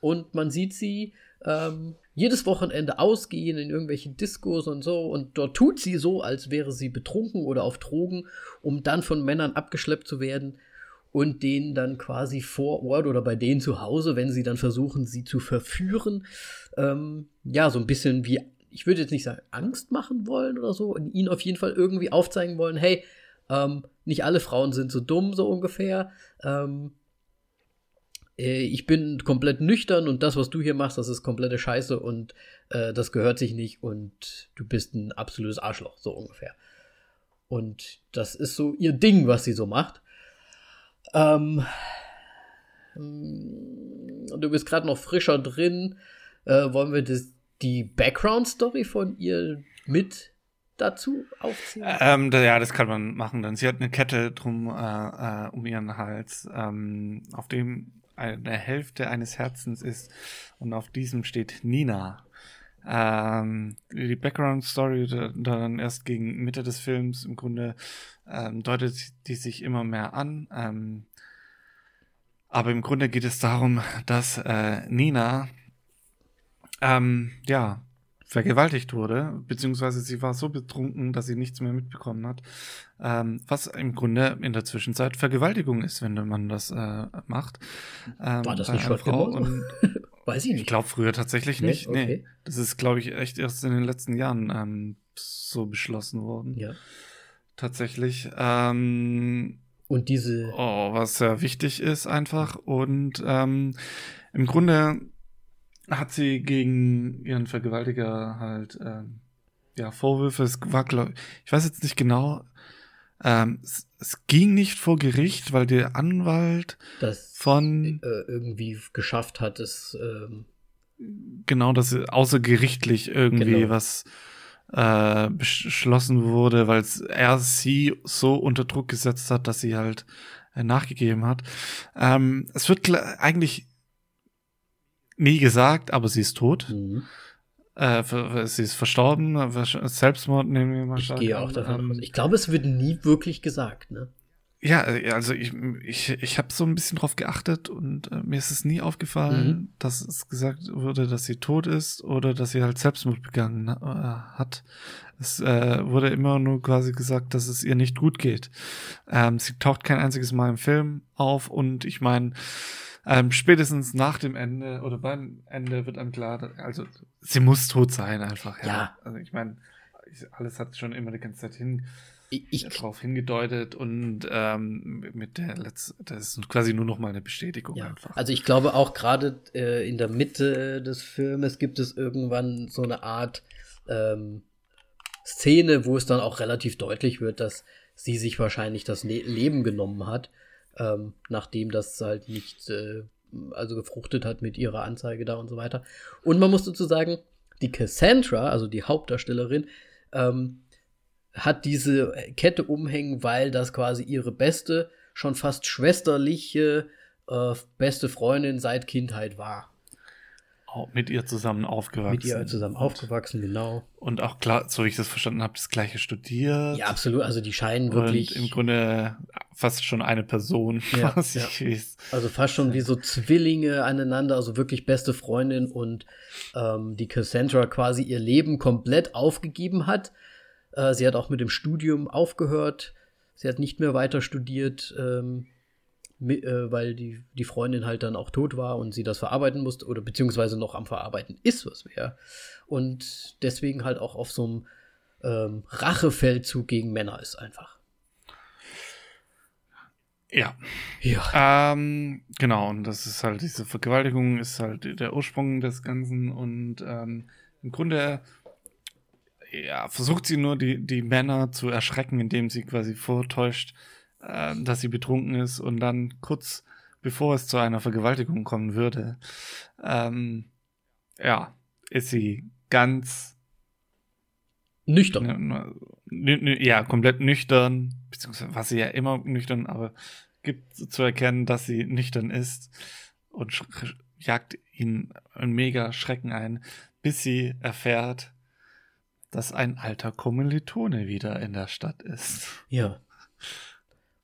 Und man sieht sie ähm, jedes Wochenende ausgehen in irgendwelchen Diskos und so und dort tut sie so, als wäre sie betrunken oder auf Drogen, um dann von Männern abgeschleppt zu werden und denen dann quasi vor Ort oder bei denen zu Hause, wenn sie dann versuchen, sie zu verführen, ähm, ja, so ein bisschen wie, ich würde jetzt nicht sagen, Angst machen wollen oder so, und ihnen auf jeden Fall irgendwie aufzeigen wollen, hey, ähm, nicht alle Frauen sind so dumm, so ungefähr. Ähm, äh, ich bin komplett nüchtern und das, was du hier machst, das ist komplette Scheiße und äh, das gehört sich nicht und du bist ein absolutes Arschloch, so ungefähr. Und das ist so ihr Ding, was sie so macht. Ähm, du bist gerade noch frischer drin. Äh, wollen wir das, die Background-Story von ihr mit dazu aufziehen? Ähm, ja, das kann man machen. Dann sie hat eine Kette drum äh, äh, um ihren Hals, ähm, auf dem eine Hälfte eines Herzens ist und auf diesem steht Nina. Ähm, die Background Story dann erst gegen Mitte des Films im Grunde ähm, deutet die sich immer mehr an. Ähm, aber im Grunde geht es darum, dass äh, Nina ähm, ja vergewaltigt wurde, beziehungsweise sie war so betrunken, dass sie nichts mehr mitbekommen hat, ähm, was im Grunde in der Zwischenzeit Vergewaltigung ist, wenn man das äh, macht. Ähm, war das nicht schon Frau und, Weiß ich nicht. Ich glaube früher tatsächlich nee, nicht. Okay. Nee, das ist, glaube ich, echt erst in den letzten Jahren ähm, so beschlossen worden. Ja. Tatsächlich. Ähm, und diese. Oh, was sehr wichtig ist einfach. Und ähm, im Grunde hat sie gegen ihren Vergewaltiger halt ähm, ja Vorwürfe. Es war, glaub, ich weiß jetzt nicht genau. Ähm, es, es, ging nicht vor Gericht, weil der Anwalt das von äh, irgendwie geschafft hat, es ähm genau, dass außergerichtlich irgendwie genau. was äh, beschlossen wurde, weil er sie so unter Druck gesetzt hat, dass sie halt äh, nachgegeben hat. Ähm, es wird eigentlich nie gesagt, aber sie ist tot. Mhm. Äh, sie ist verstorben, Selbstmord nehmen wir mal Ich gehe auch davon aus. Ich glaube, es wird nie wirklich gesagt, ne? Ja, also ich, ich, ich habe so ein bisschen drauf geachtet und äh, mir ist es nie aufgefallen, mhm. dass es gesagt wurde, dass sie tot ist oder dass sie halt Selbstmord begangen äh, hat. Es äh, wurde immer nur quasi gesagt, dass es ihr nicht gut geht. Ähm, sie taucht kein einziges Mal im Film auf und ich meine, ähm, spätestens nach dem Ende oder beim Ende wird einem klar, also sie muss tot sein einfach. Ja. ja. Also ich meine, alles hat schon immer die ganze Zeit hin ich, darauf hingedeutet und ähm, mit der letzten, das ist quasi nur noch mal eine Bestätigung ja. einfach. Also ich glaube auch gerade äh, in der Mitte des Filmes gibt es irgendwann so eine Art ähm, Szene, wo es dann auch relativ deutlich wird, dass sie sich wahrscheinlich das Le Leben genommen hat, ähm, nachdem das halt nicht äh, also gefruchtet hat mit ihrer Anzeige da und so weiter. Und man muss dazu sagen, die Cassandra, also die Hauptdarstellerin, ähm, hat diese Kette umhängen, weil das quasi ihre beste, schon fast schwesterliche, äh, beste Freundin seit Kindheit war. Mit ihr zusammen aufgewachsen. Mit ihr zusammen aufgewachsen, genau. Und auch klar, so wie ich das verstanden habe, das gleiche studiert. Ja, absolut. Also die scheinen wirklich. Und im Grunde fast schon eine Person, ja, ja. Also fast schon wie so Zwillinge aneinander, also wirklich beste Freundin und ähm, die Cassandra quasi ihr Leben komplett aufgegeben hat äh, sie hat auch mit dem Studium aufgehört. Sie hat nicht mehr weiter studiert, ähm, äh, weil die, die Freundin halt dann auch tot war und sie das verarbeiten musste oder beziehungsweise noch am Verarbeiten ist, was wäre. Und deswegen halt auch auf so einem ähm, Rachefeldzug gegen Männer ist einfach. Ja. Ja. Ähm, genau, und das ist halt, diese Vergewaltigung ist halt der Ursprung des Ganzen und ähm, im Grunde ja, versucht sie nur die, die Männer zu erschrecken, indem sie quasi vortäuscht, äh, dass sie betrunken ist und dann kurz bevor es zu einer Vergewaltigung kommen würde, ähm, ja, ist sie ganz nüchtern. Ja, komplett nüchtern, beziehungsweise war sie ja immer nüchtern, aber gibt zu erkennen, dass sie nüchtern ist und jagt ihn einen mega Schrecken ein, bis sie erfährt, dass ein alter Kommilitone wieder in der Stadt ist. Ja.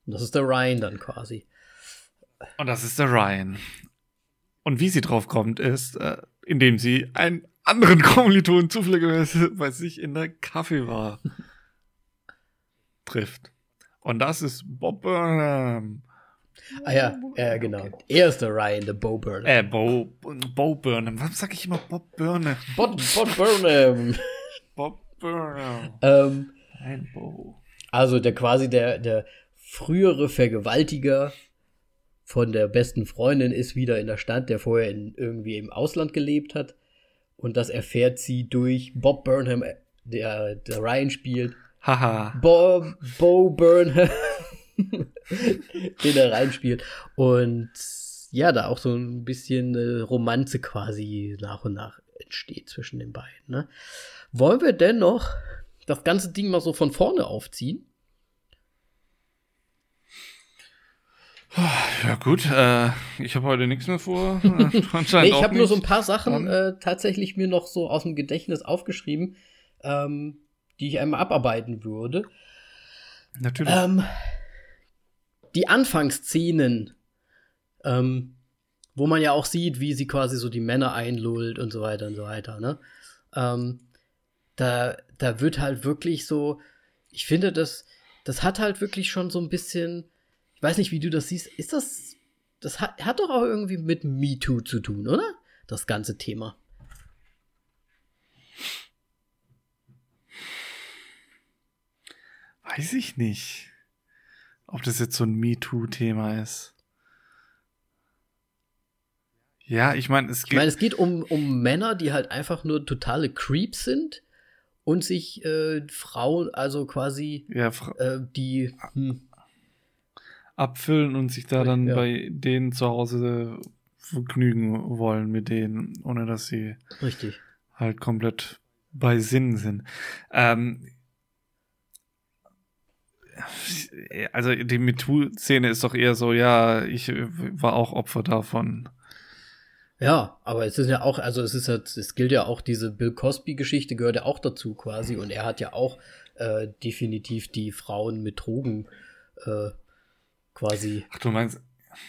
Und das ist der Ryan dann quasi. Und das ist der Ryan. Und wie sie drauf kommt, ist, äh, indem sie einen anderen Kommilitonen zufälligerweise bei sich in der Kaffeebar trifft. Und das ist Bob Burnham. Ah ja, ja genau. Okay. Er ist der Ryan, der Bo Burnham. Äh, Bo, Bo Burnham. Warum sag ich immer Bob Burnham? Bob, Bob Burnham. Bob Burnham. Ähm, Ein Bo. Also der quasi der, der frühere Vergewaltiger von der besten Freundin ist wieder in der Stadt, der vorher in, irgendwie im Ausland gelebt hat. Und das erfährt sie durch Bob Burnham, der, der Ryan spielt. Haha. Bob, Bo Burnham, den er reinspielt. Und ja, da auch so ein bisschen äh, Romanze quasi nach und nach entsteht zwischen den beiden. Ne? Wollen wir denn noch das ganze Ding mal so von vorne aufziehen? Ja gut, äh, ich habe heute nichts mehr vor. nee, ich habe nur so ein paar Sachen äh, tatsächlich mir noch so aus dem Gedächtnis aufgeschrieben, ähm, die ich einmal abarbeiten würde. Natürlich. Ähm, die Anfangsszenen, ähm, wo man ja auch sieht, wie sie quasi so die Männer einlullt und so weiter und so weiter. Ne? Ähm, da, da wird halt wirklich so, ich finde, das, das hat halt wirklich schon so ein bisschen, weiß nicht, wie du das siehst, ist das, das hat, hat doch auch irgendwie mit MeToo zu tun, oder? Das ganze Thema. Weiß ich nicht, ob das jetzt so ein MeToo-Thema ist. Ja, ich meine, es geht. Ich meine, es geht um, um Männer, die halt einfach nur totale Creeps sind, und sich äh, Frauen, also quasi ja, äh, die hm. Abfüllen und sich da dann ja. bei denen zu Hause vergnügen wollen mit denen, ohne dass sie Richtig. halt komplett bei Sinn sind. Ähm, also die MeToo-Szene ist doch eher so, ja, ich war auch Opfer davon. Ja, aber es ist ja auch, also es ist ja, es gilt ja auch, diese Bill Cosby-Geschichte gehört ja auch dazu quasi und er hat ja auch äh, definitiv die Frauen mit Drogen äh, quasi. Ach, du meinst.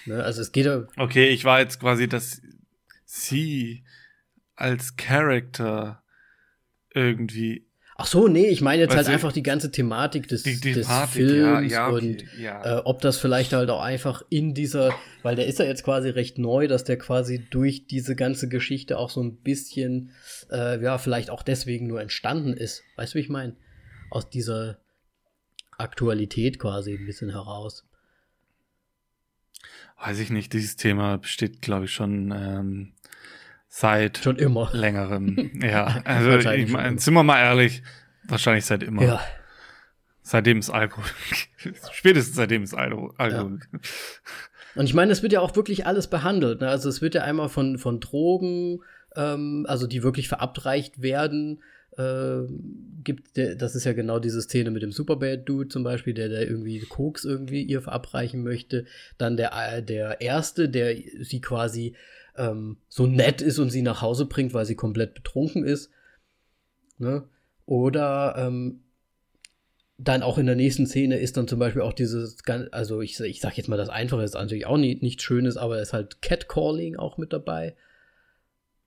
Ne, also es geht. Okay, ich war jetzt quasi, dass sie als Character irgendwie Ach so, nee, ich meine jetzt halt einfach die ganze Thematik des, die, die des Thematik, Films ja, ja, okay, und ja. Äh, ob das vielleicht halt auch einfach in dieser, weil der ist ja jetzt quasi recht neu, dass der quasi durch diese ganze Geschichte auch so ein bisschen, äh, ja, vielleicht auch deswegen nur entstanden ist. Weißt du, wie ich meine? Aus dieser Aktualität quasi ein bisschen heraus. Weiß ich nicht, dieses Thema besteht, glaube ich, schon ähm, Seit schon immer. längerem. Ja, also ich meine, sind wir mal ehrlich, wahrscheinlich seit immer. Ja. Seitdem es Alkohol. Spätestens seitdem es Alkohol. Ja. Und ich meine, es wird ja auch wirklich alles behandelt. Ne? Also es wird ja einmal von, von Drogen, ähm, also die wirklich verabreicht werden, äh, gibt, der, das ist ja genau diese Szene mit dem Superbad-Dude zum Beispiel, der, der irgendwie Koks irgendwie ihr verabreichen möchte. Dann der, der Erste, der sie quasi ähm, so nett ist und sie nach Hause bringt, weil sie komplett betrunken ist. Ne? Oder ähm, dann auch in der nächsten Szene ist dann zum Beispiel auch dieses, also ich, ich sag jetzt mal, das Einfache ist natürlich auch nicht, nichts Schönes, aber es ist halt Catcalling auch mit dabei.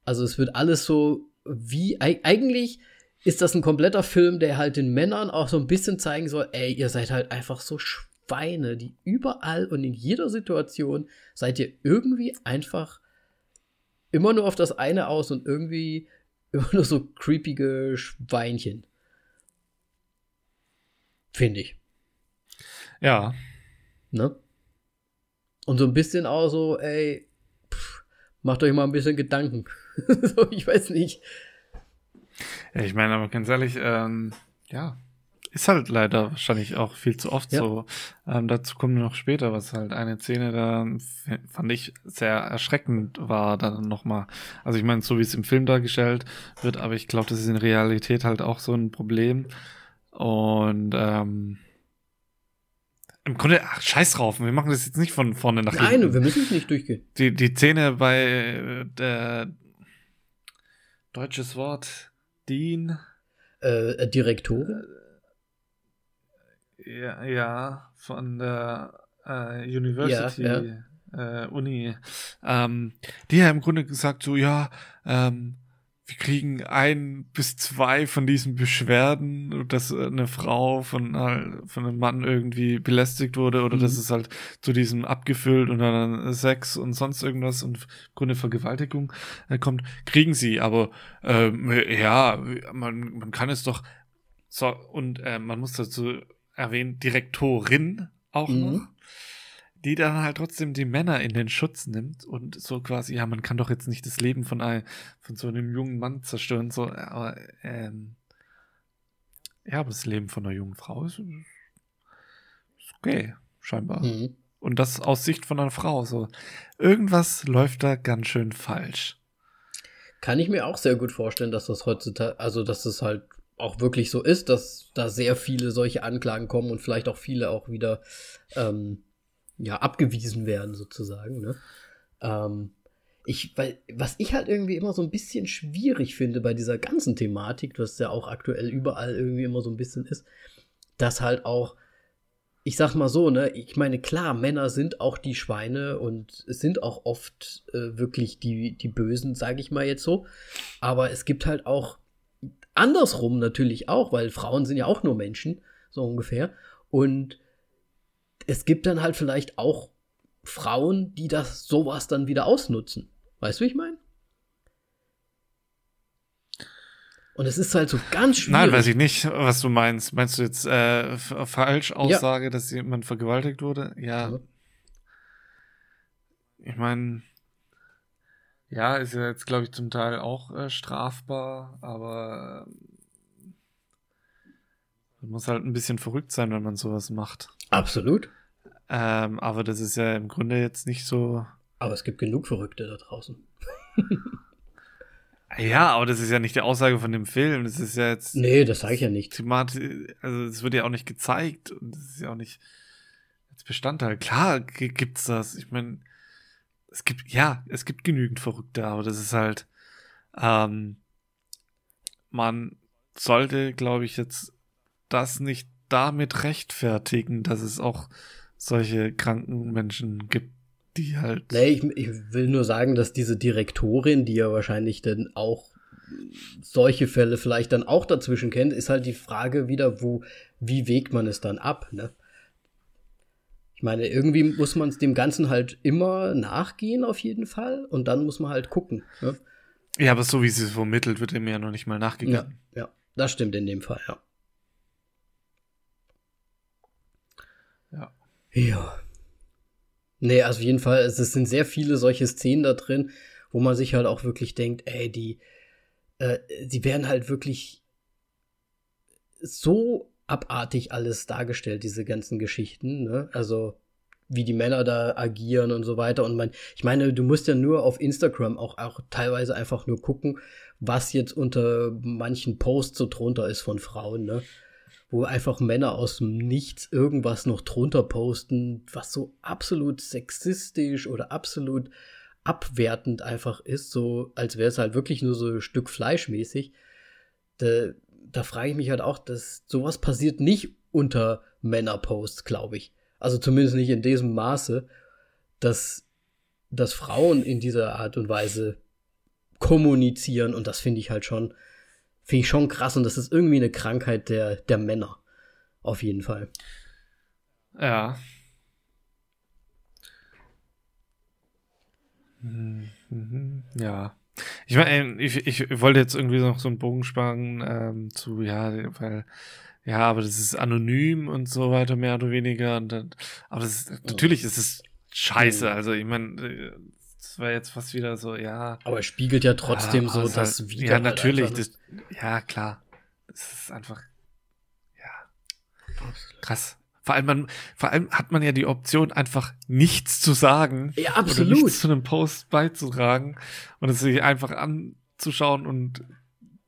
Also es wird alles so wie, eigentlich ist das ein kompletter Film, der halt den Männern auch so ein bisschen zeigen soll, ey, ihr seid halt einfach so Schweine, die überall und in jeder Situation seid ihr irgendwie einfach immer nur auf das eine aus und irgendwie immer nur so creepige Schweinchen. Finde ich. Ja. Ne? Und so ein bisschen auch so, ey, pff, macht euch mal ein bisschen Gedanken. so, ich weiß nicht. Ich meine, aber ganz ehrlich, ähm, ja, ist halt leider wahrscheinlich auch viel zu oft ja. so. Ähm, dazu kommen wir noch später, was halt eine Szene da fand ich sehr erschreckend war dann nochmal. Also ich meine, so wie es im Film dargestellt wird, aber ich glaube, das ist in Realität halt auch so ein Problem. Und ähm, im Grunde, ach, scheiß drauf, wir machen das jetzt nicht von vorne nach hinten. Nein, wir müssen es nicht durchgehen. Die, die Szene bei äh, der deutsches Wort, Dean. Äh, Direktorin? Ja, ja von der äh, University, ja, ja. Äh, Uni, ähm, die haben im Grunde gesagt so, ja, ähm, wir kriegen ein bis zwei von diesen Beschwerden, dass eine Frau von, von einem Mann irgendwie belästigt wurde oder mhm. dass es halt zu diesem abgefüllt und dann Sex und sonst irgendwas und im Grunde Vergewaltigung äh, kommt, kriegen sie. Aber ähm, ja, man, man kann es doch so und äh, man muss dazu erwähnt, Direktorin auch mhm. noch, die dann halt trotzdem die Männer in den Schutz nimmt und so quasi, ja, man kann doch jetzt nicht das Leben von, einem, von so einem jungen Mann zerstören, so, aber, ähm, ja, aber das Leben von einer jungen Frau ist, ist okay, scheinbar. Mhm. Und das aus Sicht von einer Frau, so. Irgendwas läuft da ganz schön falsch. Kann ich mir auch sehr gut vorstellen, dass das heutzutage, also dass das halt auch wirklich so ist, dass da sehr viele solche Anklagen kommen und vielleicht auch viele auch wieder ähm, ja, abgewiesen werden, sozusagen. Ne? Ähm, ich, weil, was ich halt irgendwie immer so ein bisschen schwierig finde bei dieser ganzen Thematik, was ja auch aktuell überall irgendwie immer so ein bisschen ist, dass halt auch, ich sag mal so, ne, ich meine, klar, Männer sind auch die Schweine und es sind auch oft äh, wirklich die, die Bösen, sage ich mal jetzt so. Aber es gibt halt auch andersrum natürlich auch, weil Frauen sind ja auch nur Menschen, so ungefähr. Und es gibt dann halt vielleicht auch Frauen, die das sowas dann wieder ausnutzen. Weißt du, wie ich meine? Und es ist halt so ganz schwierig. Nein, weiß ich nicht, was du meinst. Meinst du jetzt äh, Falschaussage, ja. dass jemand vergewaltigt wurde? Ja. ja. Ich meine, ja, ist ja jetzt, glaube ich, zum Teil auch äh, strafbar, aber äh, man muss halt ein bisschen verrückt sein, wenn man sowas macht. Absolut. Ähm, aber das ist ja im Grunde jetzt nicht so. Aber es gibt genug Verrückte da draußen. ja, aber das ist ja nicht die Aussage von dem Film. Das ist ja jetzt. Nee, das sage ich ja nicht. Thematisch, also es wird ja auch nicht gezeigt und das ist ja auch nicht als Bestandteil. Klar gibt's das. Ich meine, es gibt, ja, es gibt genügend Verrückte, aber das ist halt, ähm, man sollte, glaube ich, jetzt das nicht damit rechtfertigen, dass es auch solche kranken Menschen gibt, die halt. Nee, ich, ich will nur sagen, dass diese Direktorin, die ja wahrscheinlich dann auch solche Fälle vielleicht dann auch dazwischen kennt, ist halt die Frage wieder, wo, wie wägt man es dann ab, ne? Ich meine, irgendwie muss man es dem Ganzen halt immer nachgehen, auf jeden Fall. Und dann muss man halt gucken. Ne? Ja, aber so wie sie es vermittelt, wird ihm ja noch nicht mal nachgegeben. Ja, ja, das stimmt in dem Fall, ja. Ja. Ja. Nee, also auf jeden Fall, es sind sehr viele solche Szenen da drin, wo man sich halt auch wirklich denkt, ey, die, äh, die werden halt wirklich so abartig alles dargestellt, diese ganzen Geschichten, ne? Also, wie die Männer da agieren und so weiter. Und man, ich meine, du musst ja nur auf Instagram auch, auch teilweise einfach nur gucken, was jetzt unter manchen Posts so drunter ist von Frauen, ne? Wo einfach Männer aus dem Nichts irgendwas noch drunter posten, was so absolut sexistisch oder absolut abwertend einfach ist, so als wäre es halt wirklich nur so ein Stück fleischmäßig. Da, da frage ich mich halt auch, dass sowas passiert nicht unter Männerposts, glaube ich. Also zumindest nicht in diesem Maße, dass, dass Frauen in dieser Art und Weise kommunizieren und das finde ich halt schon, Finde ich schon krass und das ist irgendwie eine Krankheit der, der Männer. Auf jeden Fall. Ja. Mhm, ja. Ich meine, ich, ich wollte jetzt irgendwie noch so einen Bogen spannen ähm, zu, ja, weil, ja, aber das ist anonym und so weiter, mehr oder weniger. Und dann, aber das ist, natürlich ist es scheiße. Mhm. Also, ich meine, das war jetzt fast wieder so, ja. Aber es spiegelt ja trotzdem ja, so also das wieder. Ja, natürlich. Halt das, ja, klar. Es ist einfach, ja. Krass. Vor allem, man, vor allem hat man ja die Option, einfach nichts zu sagen. Ja, absolut. Oder nichts zu einem Post beizutragen und es sich einfach anzuschauen und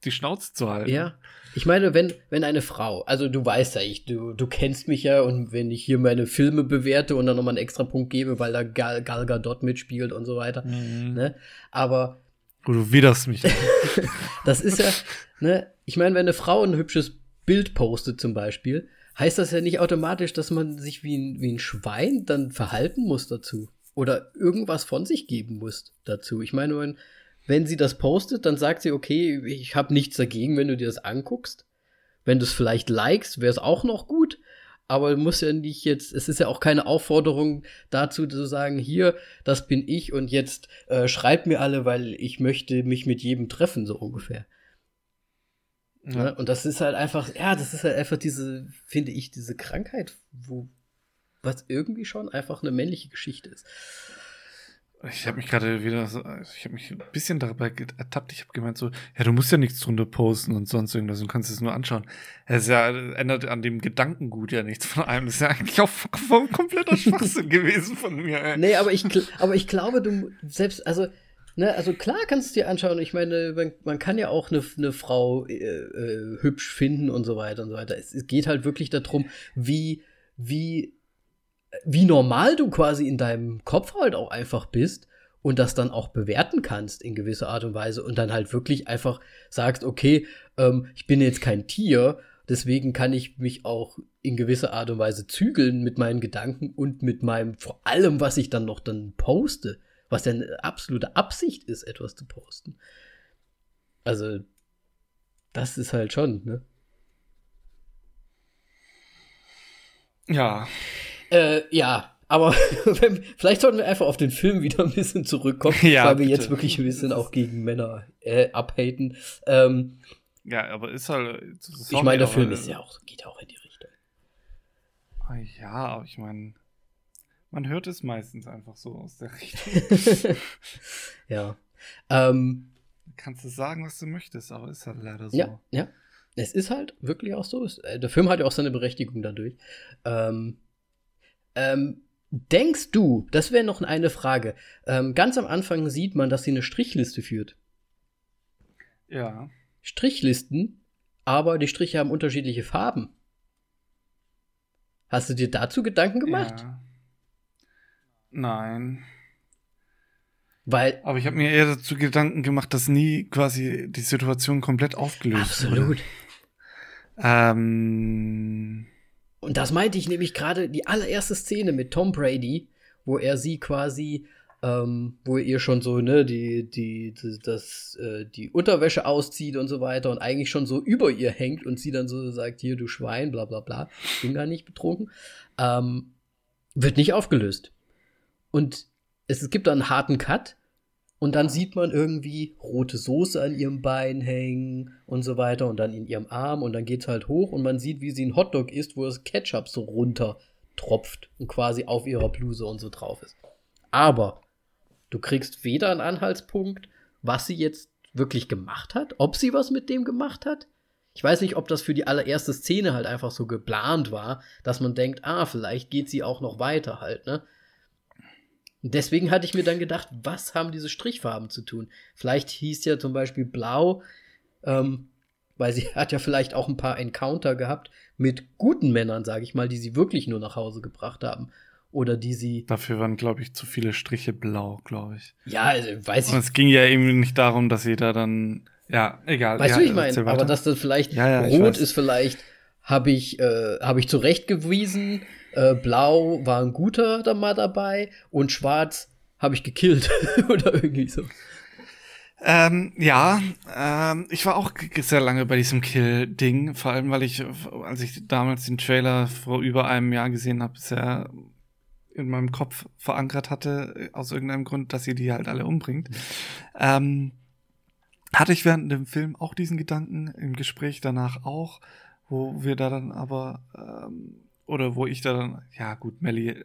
die Schnauze zu halten. Ja. Ich meine, wenn, wenn eine Frau, also du weißt ja, ich, du, du kennst mich ja und wenn ich hier meine Filme bewerte und dann nochmal einen extra Punkt gebe, weil da Gal, Gal Gadot mitspielt und so weiter, mhm. ne? Aber. Oh, du widerst mich. das ist ja, ne? Ich meine, wenn eine Frau ein hübsches Bild postet zum Beispiel, heißt das ja nicht automatisch, dass man sich wie ein, wie ein Schwein dann verhalten muss dazu. Oder irgendwas von sich geben muss dazu. Ich meine, wenn, wenn sie das postet, dann sagt sie, okay, ich habe nichts dagegen, wenn du dir das anguckst. Wenn du es vielleicht likest, wäre es auch noch gut. Aber muss ja nicht jetzt, es ist ja auch keine Aufforderung dazu zu sagen, hier, das bin ich und jetzt äh, schreibt mir alle, weil ich möchte mich mit jedem treffen, so ungefähr. Ja. Ne? Und das ist halt einfach, ja, das ist halt einfach diese, finde ich, diese Krankheit, wo, was irgendwie schon einfach eine männliche Geschichte ist. Ich habe mich gerade wieder ich habe mich ein bisschen dabei ertappt. Ich habe gemeint so, ja, du musst ja nichts drunter posten und sonst irgendwas, du kannst es nur anschauen. Es ja, ändert an dem Gedankengut ja nichts von einem. Das ist ja eigentlich auch kompletter Schwachsinn gewesen von mir. Ey. Nee, aber ich, aber ich glaube, du selbst, also, ne, also klar kannst du dir anschauen. Ich meine, man, man kann ja auch eine, eine Frau äh, äh, hübsch finden und so weiter und so weiter. Es, es geht halt wirklich darum, wie, wie wie normal du quasi in deinem Kopf halt auch einfach bist und das dann auch bewerten kannst in gewisser Art und Weise und dann halt wirklich einfach sagst, okay, ähm, ich bin jetzt kein Tier, deswegen kann ich mich auch in gewisser Art und Weise zügeln mit meinen Gedanken und mit meinem, vor allem, was ich dann noch dann poste, was eine absolute Absicht ist, etwas zu posten. Also, das ist halt schon, ne? Ja. Äh, ja, aber vielleicht sollten wir einfach auf den Film wieder ein bisschen zurückkommen, ja, weil wir bitte. jetzt wirklich ein bisschen auch gegen Männer äh, abhaten. Ähm, ja, aber ist halt. Ich meine, der Film ist ja auch, geht ja auch in die Richtung. Ah, ja, aber ich meine, man hört es meistens einfach so aus der Richtung. ja. Ähm, Kannst du sagen, was du möchtest, aber ist halt leider so. Ja, ja. Es ist halt wirklich auch so. Äh, der Film hat ja auch seine Berechtigung dadurch. Ähm, ähm, denkst du, das wäre noch eine Frage, ähm, ganz am Anfang sieht man, dass sie eine Strichliste führt. Ja. Strichlisten, aber die Striche haben unterschiedliche Farben. Hast du dir dazu Gedanken gemacht? Ja. Nein. Weil. Aber ich habe mir eher dazu Gedanken gemacht, dass nie quasi die Situation komplett aufgelöst absolut. wurde. Ähm. Und das meinte ich nämlich gerade die allererste Szene mit Tom Brady, wo er sie quasi, ähm, wo ihr schon so, ne, die, die, die, das, äh, die Unterwäsche auszieht und so weiter und eigentlich schon so über ihr hängt und sie dann so sagt, hier, du Schwein, bla bla bla, ich bin gar nicht betrunken, ähm, wird nicht aufgelöst. Und es, es gibt da einen harten Cut und dann sieht man irgendwie rote Soße an ihrem Bein hängen und so weiter und dann in ihrem Arm und dann geht's halt hoch und man sieht, wie sie ein Hotdog isst, wo das Ketchup so runter tropft und quasi auf ihrer Bluse und so drauf ist. Aber du kriegst weder einen Anhaltspunkt, was sie jetzt wirklich gemacht hat, ob sie was mit dem gemacht hat. Ich weiß nicht, ob das für die allererste Szene halt einfach so geplant war, dass man denkt, ah, vielleicht geht sie auch noch weiter halt, ne? Und deswegen hatte ich mir dann gedacht, was haben diese Strichfarben zu tun? Vielleicht hieß ja zum Beispiel Blau, ähm, weil sie hat ja vielleicht auch ein paar Encounter gehabt mit guten Männern, sage ich mal, die sie wirklich nur nach Hause gebracht haben. Oder die sie. Dafür waren, glaube ich, zu viele Striche blau, glaube ich. Ja, also, weiß ich. Und es ging ja eben nicht darum, dass sie da dann. Ja, egal. Weißt ja, du, ich meine, aber dass das vielleicht ja, ja, rot ist, vielleicht habe ich, äh, hab ich zurechtgewiesen äh, Blau war ein guter da mal dabei und Schwarz habe ich gekillt oder irgendwie so. Ähm, ja, ähm, ich war auch sehr lange bei diesem Kill-Ding, vor allem weil ich, als ich damals den Trailer vor über einem Jahr gesehen habe, sehr in meinem Kopf verankert hatte, aus irgendeinem Grund, dass sie die halt alle umbringt. Ähm, hatte ich während dem Film auch diesen Gedanken, im Gespräch danach auch, wo wir da dann aber ähm, oder wo ich dann, ja gut, Melly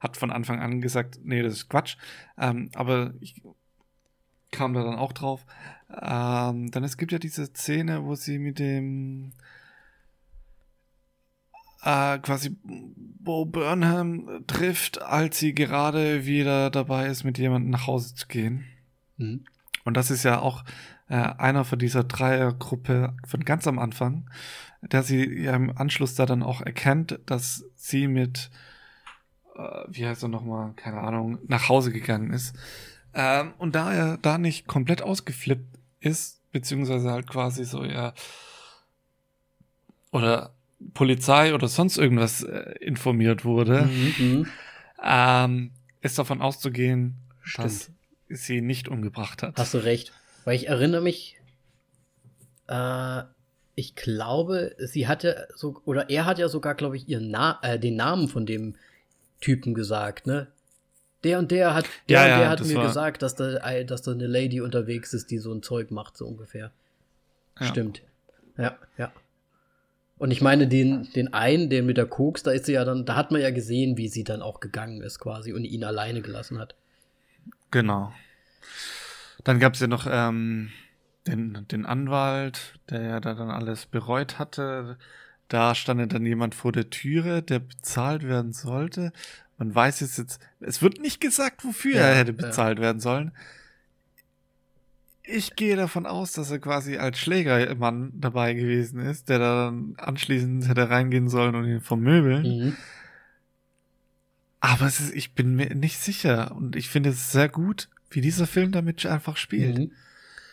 hat von Anfang an gesagt, nee, das ist Quatsch. Ähm, aber ich kam da dann auch drauf. Ähm, dann es gibt ja diese Szene, wo sie mit dem äh, quasi Bo Burnham trifft, als sie gerade wieder dabei ist, mit jemandem nach Hause zu gehen. Mhm. Und das ist ja auch äh, einer von dieser Dreiergruppe von ganz am Anfang der sie ja im Anschluss da dann auch erkennt, dass sie mit, äh, wie heißt er nochmal, keine Ahnung, nach Hause gegangen ist. Ähm, und da er da nicht komplett ausgeflippt ist, beziehungsweise halt quasi so ja oder Polizei oder sonst irgendwas äh, informiert wurde, mhm, mhm. ähm, ist davon auszugehen, Stimmt. dass sie nicht umgebracht hat. Hast du recht. Weil ich erinnere mich, äh, ich glaube, sie hatte so, oder er hat ja sogar, glaube ich, ihren Na äh, den Namen von dem Typen gesagt, ne? Der und der hat, der ja, und der ja, hat mir war... gesagt, dass da, dass da eine Lady unterwegs ist, die so ein Zeug macht, so ungefähr. Ja. Stimmt. Ja, ja. Und ich meine, den, den einen, den mit der Koks, da ist sie ja dann, da hat man ja gesehen, wie sie dann auch gegangen ist, quasi, und ihn alleine gelassen hat. Genau. Dann gab es ja noch ähm, den, den Anwalt, der ja da dann alles bereut hatte. Da stand dann jemand vor der Türe, der bezahlt werden sollte. Man weiß jetzt jetzt, es wird nicht gesagt, wofür ja, er hätte bezahlt ja. werden sollen. Ich gehe davon aus, dass er quasi als Schlägermann dabei gewesen ist, der dann anschließend hätte reingehen sollen und ihn vermöbeln. Mhm. Aber ist, ich bin mir nicht sicher und ich finde es sehr gut, wie dieser Film damit einfach spielt. Mhm.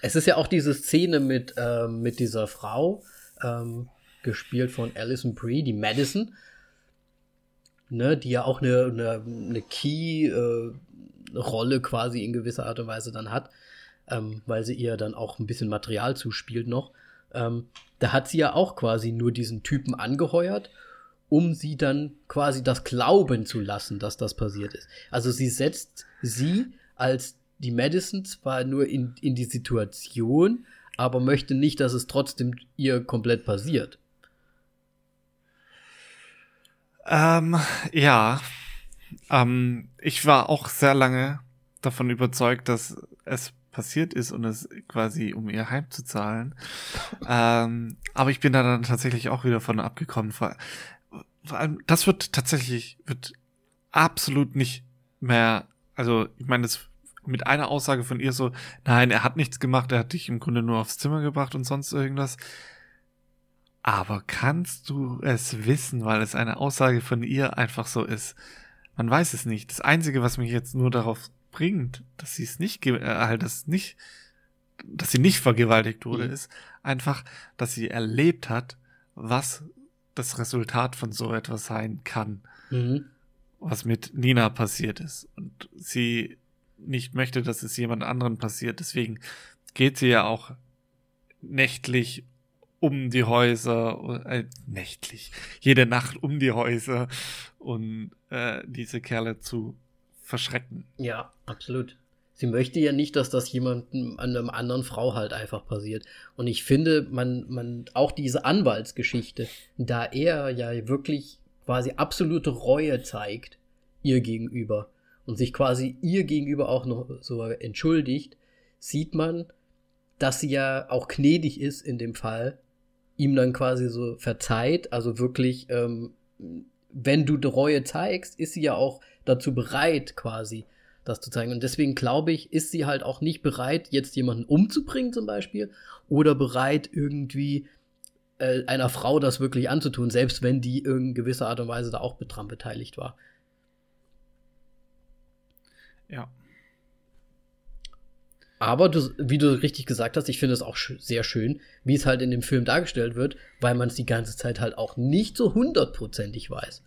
Es ist ja auch diese Szene mit, ähm, mit dieser Frau, ähm, gespielt von Alison Brie, die Madison, ne, die ja auch eine, eine, eine Key-Rolle äh, quasi in gewisser Art und Weise dann hat, ähm, weil sie ihr dann auch ein bisschen Material zuspielt noch. Ähm, da hat sie ja auch quasi nur diesen Typen angeheuert, um sie dann quasi das glauben zu lassen, dass das passiert ist. Also sie setzt sie als die Madison zwar nur in, in die Situation, aber möchte nicht, dass es trotzdem ihr komplett passiert. Ähm, ja. Ähm, ich war auch sehr lange davon überzeugt, dass es passiert ist und es quasi um ihr heimzuzahlen. ähm, aber ich bin da dann tatsächlich auch wieder von abgekommen. Vor, vor allem, das wird tatsächlich, wird absolut nicht mehr, also ich meine, das mit einer Aussage von ihr so, nein, er hat nichts gemacht, er hat dich im Grunde nur aufs Zimmer gebracht und sonst irgendwas. Aber kannst du es wissen, weil es eine Aussage von ihr einfach so ist? Man weiß es nicht. Das Einzige, was mich jetzt nur darauf bringt, dass sie es nicht, äh, halt das nicht, dass sie nicht vergewaltigt wurde, mhm. ist einfach, dass sie erlebt hat, was das Resultat von so etwas sein kann, mhm. was mit Nina passiert ist. Und sie nicht möchte, dass es jemand anderen passiert. Deswegen geht sie ja auch nächtlich um die Häuser, äh, nächtlich, jede Nacht um die Häuser und äh, diese Kerle zu verschrecken. Ja, absolut. Sie möchte ja nicht, dass das jemandem an einer anderen Frau halt einfach passiert. Und ich finde, man, man, auch diese Anwaltsgeschichte, da er ja wirklich quasi absolute Reue zeigt, ihr gegenüber und sich quasi ihr gegenüber auch noch so entschuldigt, sieht man, dass sie ja auch gnädig ist in dem Fall, ihm dann quasi so verzeiht, also wirklich, ähm, wenn du Reue zeigst, ist sie ja auch dazu bereit, quasi das zu zeigen. Und deswegen glaube ich, ist sie halt auch nicht bereit, jetzt jemanden umzubringen zum Beispiel oder bereit irgendwie äh, einer Frau das wirklich anzutun, selbst wenn die in gewisser Art und Weise da auch dran beteiligt war. Ja. Aber du, wie du richtig gesagt hast, ich finde es auch sch sehr schön, wie es halt in dem Film dargestellt wird, weil man es die ganze Zeit halt auch nicht so hundertprozentig weiß.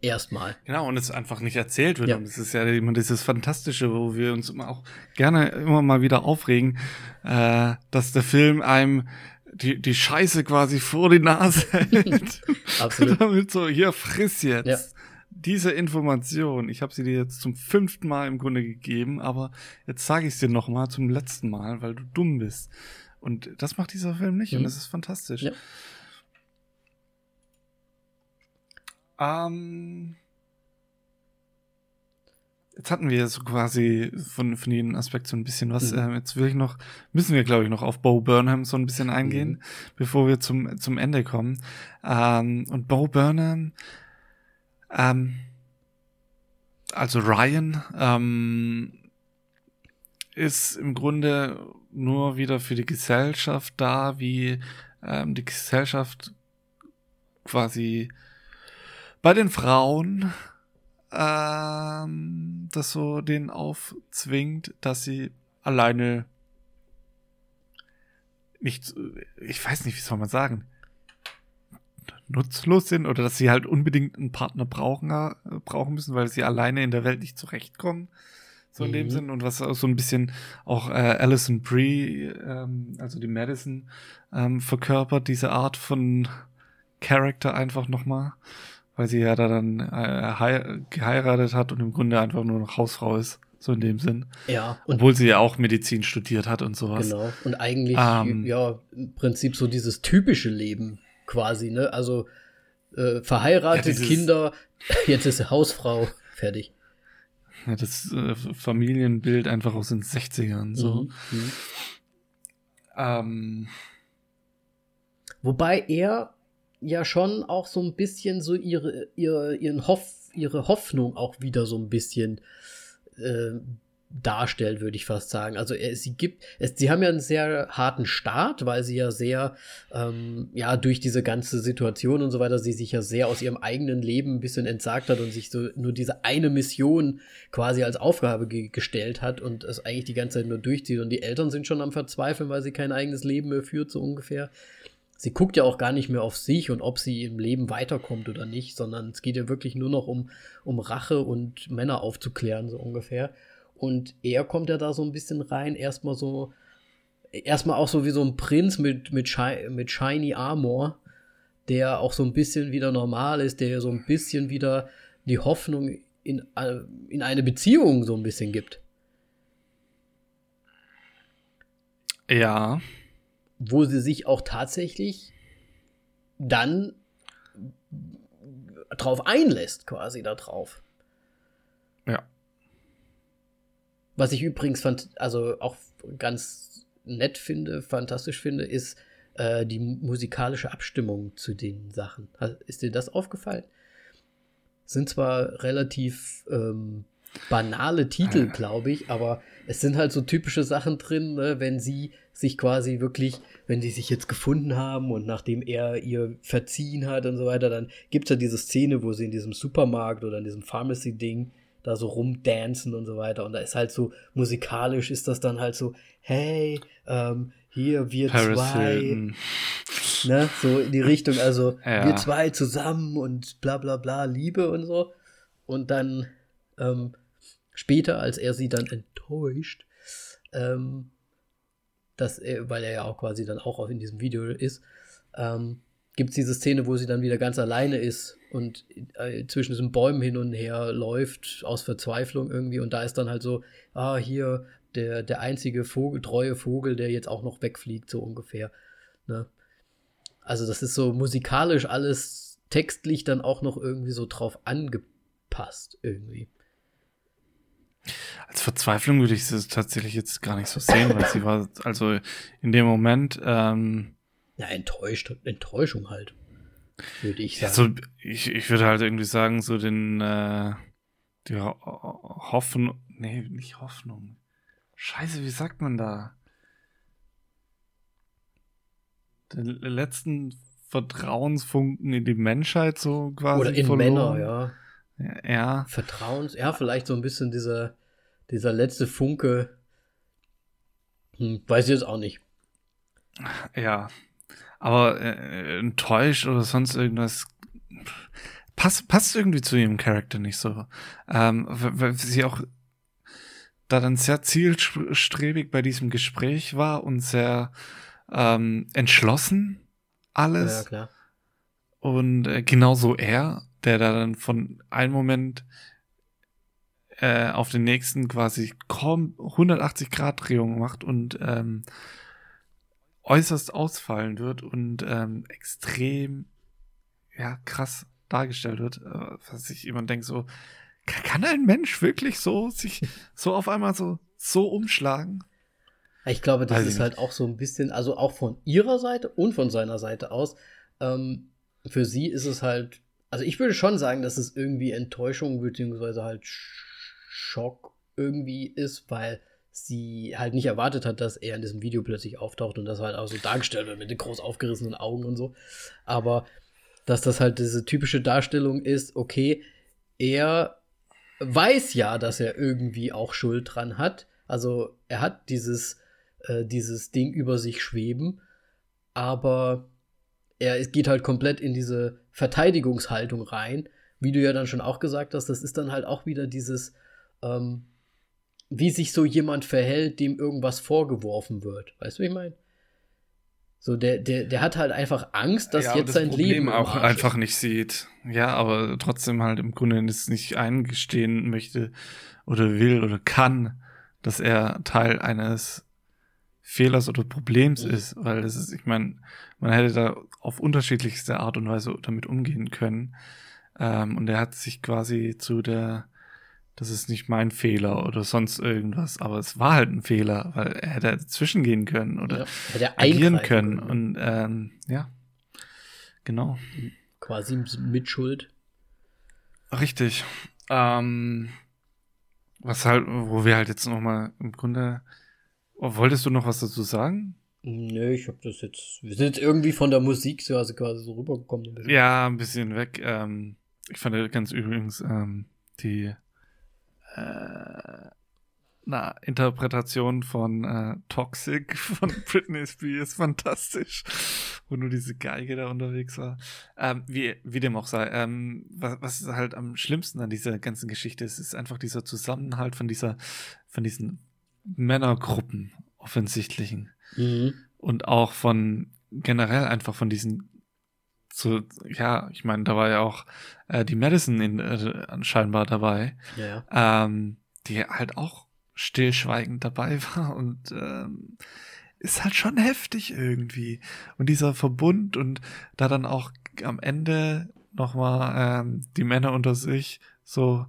Erstmal. Genau, und es einfach nicht erzählt wird. Ja. Und es ist ja immer dieses Fantastische, wo wir uns immer auch gerne immer mal wieder aufregen, äh, dass der Film einem die, die Scheiße quasi vor die Nase hält. Absolut. Damit so, hier friss jetzt. Ja diese Information, ich habe sie dir jetzt zum fünften Mal im Grunde gegeben, aber jetzt sage ich es dir noch mal zum letzten Mal, weil du dumm bist. Und das macht dieser Film nicht mhm. und das ist fantastisch. Ja. Ähm, jetzt hatten wir so quasi von, von jedem Aspekt so ein bisschen was. Mhm. Ähm, jetzt will ich noch, müssen wir glaube ich noch auf Bo Burnham so ein bisschen eingehen, mhm. bevor wir zum, zum Ende kommen. Ähm, und Bo Burnham, ähm, also Ryan ähm, ist im Grunde nur wieder für die Gesellschaft da, wie ähm, die Gesellschaft quasi bei den Frauen ähm, das so denen aufzwingt, dass sie alleine nicht, ich weiß nicht, wie soll man sagen, nutzlos sind oder dass sie halt unbedingt einen Partner brauchen, äh, brauchen müssen, weil sie alleine in der Welt nicht zurechtkommen. So in mhm. dem Sinn. Und was auch so ein bisschen auch äh, Alison Brie, ähm, also die Madison, ähm, verkörpert, diese Art von Character einfach nochmal. Weil sie ja da dann äh, geheiratet hat und im Grunde einfach nur noch Hausfrau ist. So in dem Sinn. Ja. Obwohl sie ja auch Medizin studiert hat und sowas. Genau. Und eigentlich, ähm, ja, im Prinzip so dieses typische Leben quasi, ne? Also äh, verheiratet, ja, Kinder, jetzt ist sie Hausfrau, fertig. Ja, das äh, Familienbild einfach aus den 60ern, so. Mhm, mhm. Ähm. Wobei er ja schon auch so ein bisschen so ihre, ihre, ihren Hoff, ihre Hoffnung auch wieder so ein bisschen äh, darstellt, würde ich fast sagen. Also sie gibt, es, sie haben ja einen sehr harten Start, weil sie ja sehr, ähm, ja, durch diese ganze Situation und so weiter, sie sich ja sehr aus ihrem eigenen Leben ein bisschen entsagt hat und sich so nur diese eine Mission quasi als Aufgabe ge gestellt hat und es eigentlich die ganze Zeit nur durchzieht und die Eltern sind schon am Verzweifeln, weil sie kein eigenes Leben mehr führt, so ungefähr. Sie guckt ja auch gar nicht mehr auf sich und ob sie im Leben weiterkommt oder nicht, sondern es geht ja wirklich nur noch um, um Rache und Männer aufzuklären, so ungefähr. Und er kommt ja da so ein bisschen rein, erstmal so, erstmal auch so wie so ein Prinz mit, mit, Shi mit Shiny Armor, der auch so ein bisschen wieder normal ist, der so ein bisschen wieder die Hoffnung in, äh, in eine Beziehung so ein bisschen gibt. Ja. Wo sie sich auch tatsächlich dann drauf einlässt, quasi da drauf. Ja. Was ich übrigens fand, also auch ganz nett finde, fantastisch finde, ist äh, die musikalische Abstimmung zu den Sachen. Ist dir das aufgefallen? Sind zwar relativ ähm, banale Titel, glaube ich, aber es sind halt so typische Sachen drin, ne, wenn sie sich quasi wirklich, wenn die sich jetzt gefunden haben und nachdem er ihr verziehen hat und so weiter, dann gibt es ja diese Szene, wo sie in diesem Supermarkt oder in diesem Pharmacy-Ding da so rumdancen und so weiter. Und da ist halt so musikalisch ist das dann halt so, hey, ähm, hier wir Paris zwei. Hilton. ne, so in die Richtung, also ja. wir zwei zusammen und bla bla bla, Liebe und so. Und dann ähm, später, als er sie dann enttäuscht, ähm, dass er, weil er ja auch quasi dann auch in diesem Video ist, ähm, gibt es diese Szene, wo sie dann wieder ganz alleine ist und äh, zwischen diesen Bäumen hin und her läuft, aus Verzweiflung irgendwie. Und da ist dann halt so, ah, hier der, der einzige Vogel, treue Vogel, der jetzt auch noch wegfliegt, so ungefähr. Ne? Also, das ist so musikalisch alles textlich dann auch noch irgendwie so drauf angepasst, irgendwie. Als Verzweiflung würde ich es tatsächlich jetzt gar nicht so sehen, weil sie war, also in dem Moment, ähm, ja, enttäuscht, Enttäuschung halt. Würde ich sagen. Ja, so, ich, ich würde halt irgendwie sagen, so den, äh, die Hoffnung, nee, nicht Hoffnung. Scheiße, wie sagt man da? Den letzten Vertrauensfunken in die Menschheit so quasi. Oder in verloren. Männer, ja. ja. Ja. Vertrauens, ja, vielleicht so ein bisschen dieser, dieser letzte Funke. Hm, weiß ich jetzt auch nicht. Ja, aber äh, enttäuscht oder sonst irgendwas passt, passt irgendwie zu ihrem Charakter nicht so. Ähm, weil sie auch da dann sehr zielstrebig bei diesem Gespräch war und sehr ähm, entschlossen alles. Ja, klar. Und äh, genauso er, der da dann von einem Moment äh, auf den nächsten quasi kaum 180 Grad Drehung macht und ähm, äußerst ausfallen wird und ähm, extrem ja krass dargestellt wird, äh, was ich immer denke so kann ein Mensch wirklich so sich so auf einmal so so umschlagen? Ich glaube, das Weiß ist halt auch so ein bisschen, also auch von ihrer Seite und von seiner Seite aus. Ähm, für sie ist es halt, also ich würde schon sagen, dass es irgendwie Enttäuschung beziehungsweise halt Schock irgendwie ist, weil sie halt nicht erwartet hat, dass er in diesem Video plötzlich auftaucht und das halt auch so dargestellt wird mit den groß aufgerissenen Augen und so. Aber dass das halt diese typische Darstellung ist, okay, er weiß ja, dass er irgendwie auch Schuld dran hat. Also er hat dieses, äh, dieses Ding über sich schweben, aber er geht halt komplett in diese Verteidigungshaltung rein. Wie du ja dann schon auch gesagt hast, das ist dann halt auch wieder dieses, ähm, wie sich so jemand verhält, dem irgendwas vorgeworfen wird. Weißt du, wie ich meine? So, der, der, der hat halt einfach Angst, dass ja, jetzt das sein Problem Leben auch einfach nicht sieht. Ja, aber trotzdem halt im Grunde es nicht eingestehen möchte oder will oder kann, dass er Teil eines Fehlers oder Problems mhm. ist, weil das ist, ich meine, man hätte da auf unterschiedlichste Art und Weise damit umgehen können. Ähm, und er hat sich quasi zu der das ist nicht mein Fehler oder sonst irgendwas, aber es war halt ein Fehler, weil er hätte dazwischen gehen können oder ja, agieren können. können. Und ähm, ja, genau. Quasi mit Schuld. Richtig. Ähm, was halt, wo wir halt jetzt nochmal im Grunde. Wolltest du noch was dazu sagen? Nö, ich hab das jetzt. Wir sind jetzt irgendwie von der Musik so, also quasi so rübergekommen. Ein ja, ein bisschen weg. Ähm, ich fand ganz übrigens ähm, die äh, na, Interpretation von äh, Toxic von Britney Spears fantastisch, wo nur diese Geige da unterwegs war. Ähm, wie, wie dem auch sei, ähm, was, was halt am schlimmsten an dieser ganzen Geschichte ist, ist einfach dieser Zusammenhalt von dieser, von diesen Männergruppen offensichtlichen mhm. und auch von generell einfach von diesen so, ja, ich meine, da war ja auch äh, die Madison in, äh, scheinbar dabei, ja. ähm, die halt auch stillschweigend dabei war und ähm, ist halt schon heftig irgendwie. Und dieser Verbund und da dann auch am Ende nochmal ähm, die Männer unter sich so,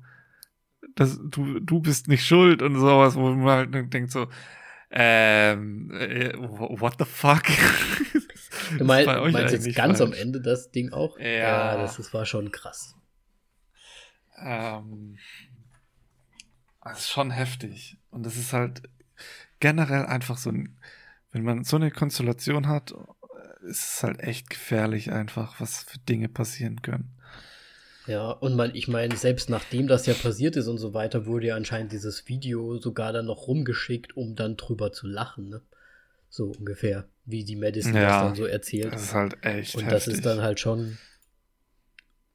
das, du, du bist nicht schuld und sowas, wo man halt denkt so, ähm, äh, what the fuck? Du mein, meinst jetzt ganz falsch. am Ende das Ding auch? Ja. ja das, das war schon krass. Ähm, das ist schon heftig. Und das ist halt generell einfach so ein, wenn man so eine Konstellation hat, ist es halt echt gefährlich einfach, was für Dinge passieren können. Ja, und man, ich meine, selbst nachdem das ja passiert ist und so weiter, wurde ja anscheinend dieses Video sogar dann noch rumgeschickt, um dann drüber zu lachen, ne? So ungefähr, wie die Madison ja, das dann so erzählt. Das ist halt echt. Und heftig. das ist dann halt schon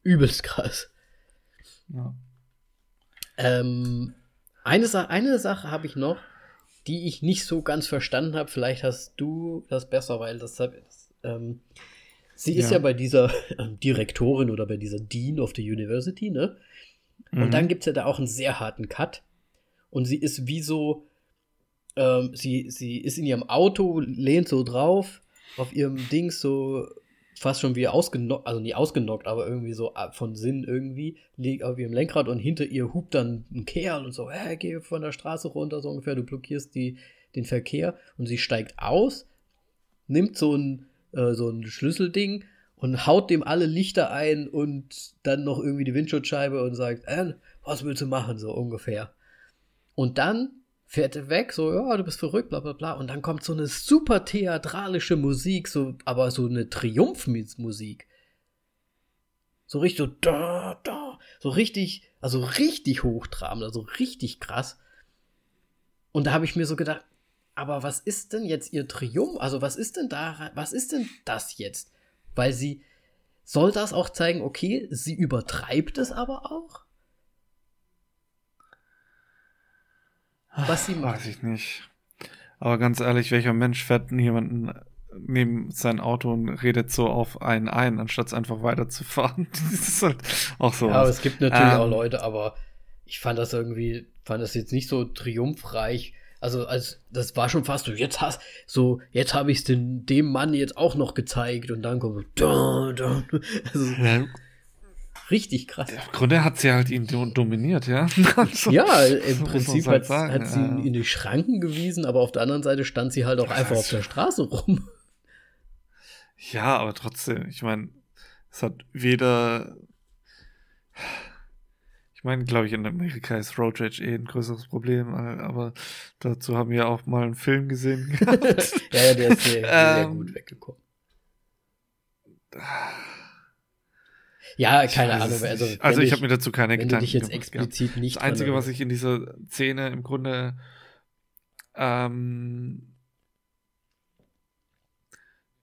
übelst krass. Ja. Ähm, eine, Sa eine Sache habe ich noch, die ich nicht so ganz verstanden habe. Vielleicht hast du das besser, weil das, ähm, sie ist ja. ja bei dieser ähm, Direktorin oder bei dieser Dean of the University, ne? Und mhm. dann gibt es ja da auch einen sehr harten Cut. Und sie ist wie so, ähm, sie, sie ist in ihrem Auto, lehnt so drauf, auf ihrem Dings so fast schon wie ausgenockt, also nie ausgenockt, aber irgendwie so von Sinn irgendwie, liegt auf ihrem Lenkrad und hinter ihr hupt dann ein Kerl und so, hey, geh von der Straße runter, so ungefähr, du blockierst die, den Verkehr und sie steigt aus, nimmt so ein, äh, so ein Schlüsselding und haut dem alle Lichter ein und dann noch irgendwie die Windschutzscheibe und sagt, äh, was willst du machen, so ungefähr. Und dann fährt weg, so, ja, du bist verrückt, bla bla bla. Und dann kommt so eine super theatralische Musik, so, aber so eine Triumphmusik. So richtig so, da, da, so richtig, also richtig hochtrabend, also richtig krass. Und da habe ich mir so gedacht, aber was ist denn jetzt ihr Triumph? Also was ist denn da, was ist denn das jetzt? Weil sie, soll das auch zeigen, okay, sie übertreibt es aber auch? Was sie macht. Weiß ich nicht. Aber ganz ehrlich, welcher Mensch fährt jemanden neben sein Auto und redet so auf einen ein, anstatt es einfach weiterzufahren? das ist halt auch so. Ja, aber es gibt natürlich ähm, auch Leute, aber ich fand das irgendwie, fand das jetzt nicht so triumphreich. Also, als das war schon fast so, jetzt hast so, jetzt habe ich es dem Mann jetzt auch noch gezeigt und dann kommt so, da, da. Also, ja, richtig krass. Im Grunde hat sie halt ihn dominiert, ja. also, ja, im Prinzip hat, sagen, hat, sie ihn in die Schranken gewiesen, aber auf der anderen Seite stand sie halt auch einfach auf der Straße rum. Ja, aber trotzdem, ich meine, es hat weder. Ich meine, glaube ich, in Amerika ist Road Rage eh ein größeres Problem, aber dazu haben wir auch mal einen Film gesehen. ja, ja, der ist sehr, sehr ähm, gut weggekommen. Ja, keine Ahnung. Also, also ich habe mir dazu keine wenn Gedanken du dich jetzt explizit nicht. Das Einzige, was ich in dieser Szene im Grunde ähm,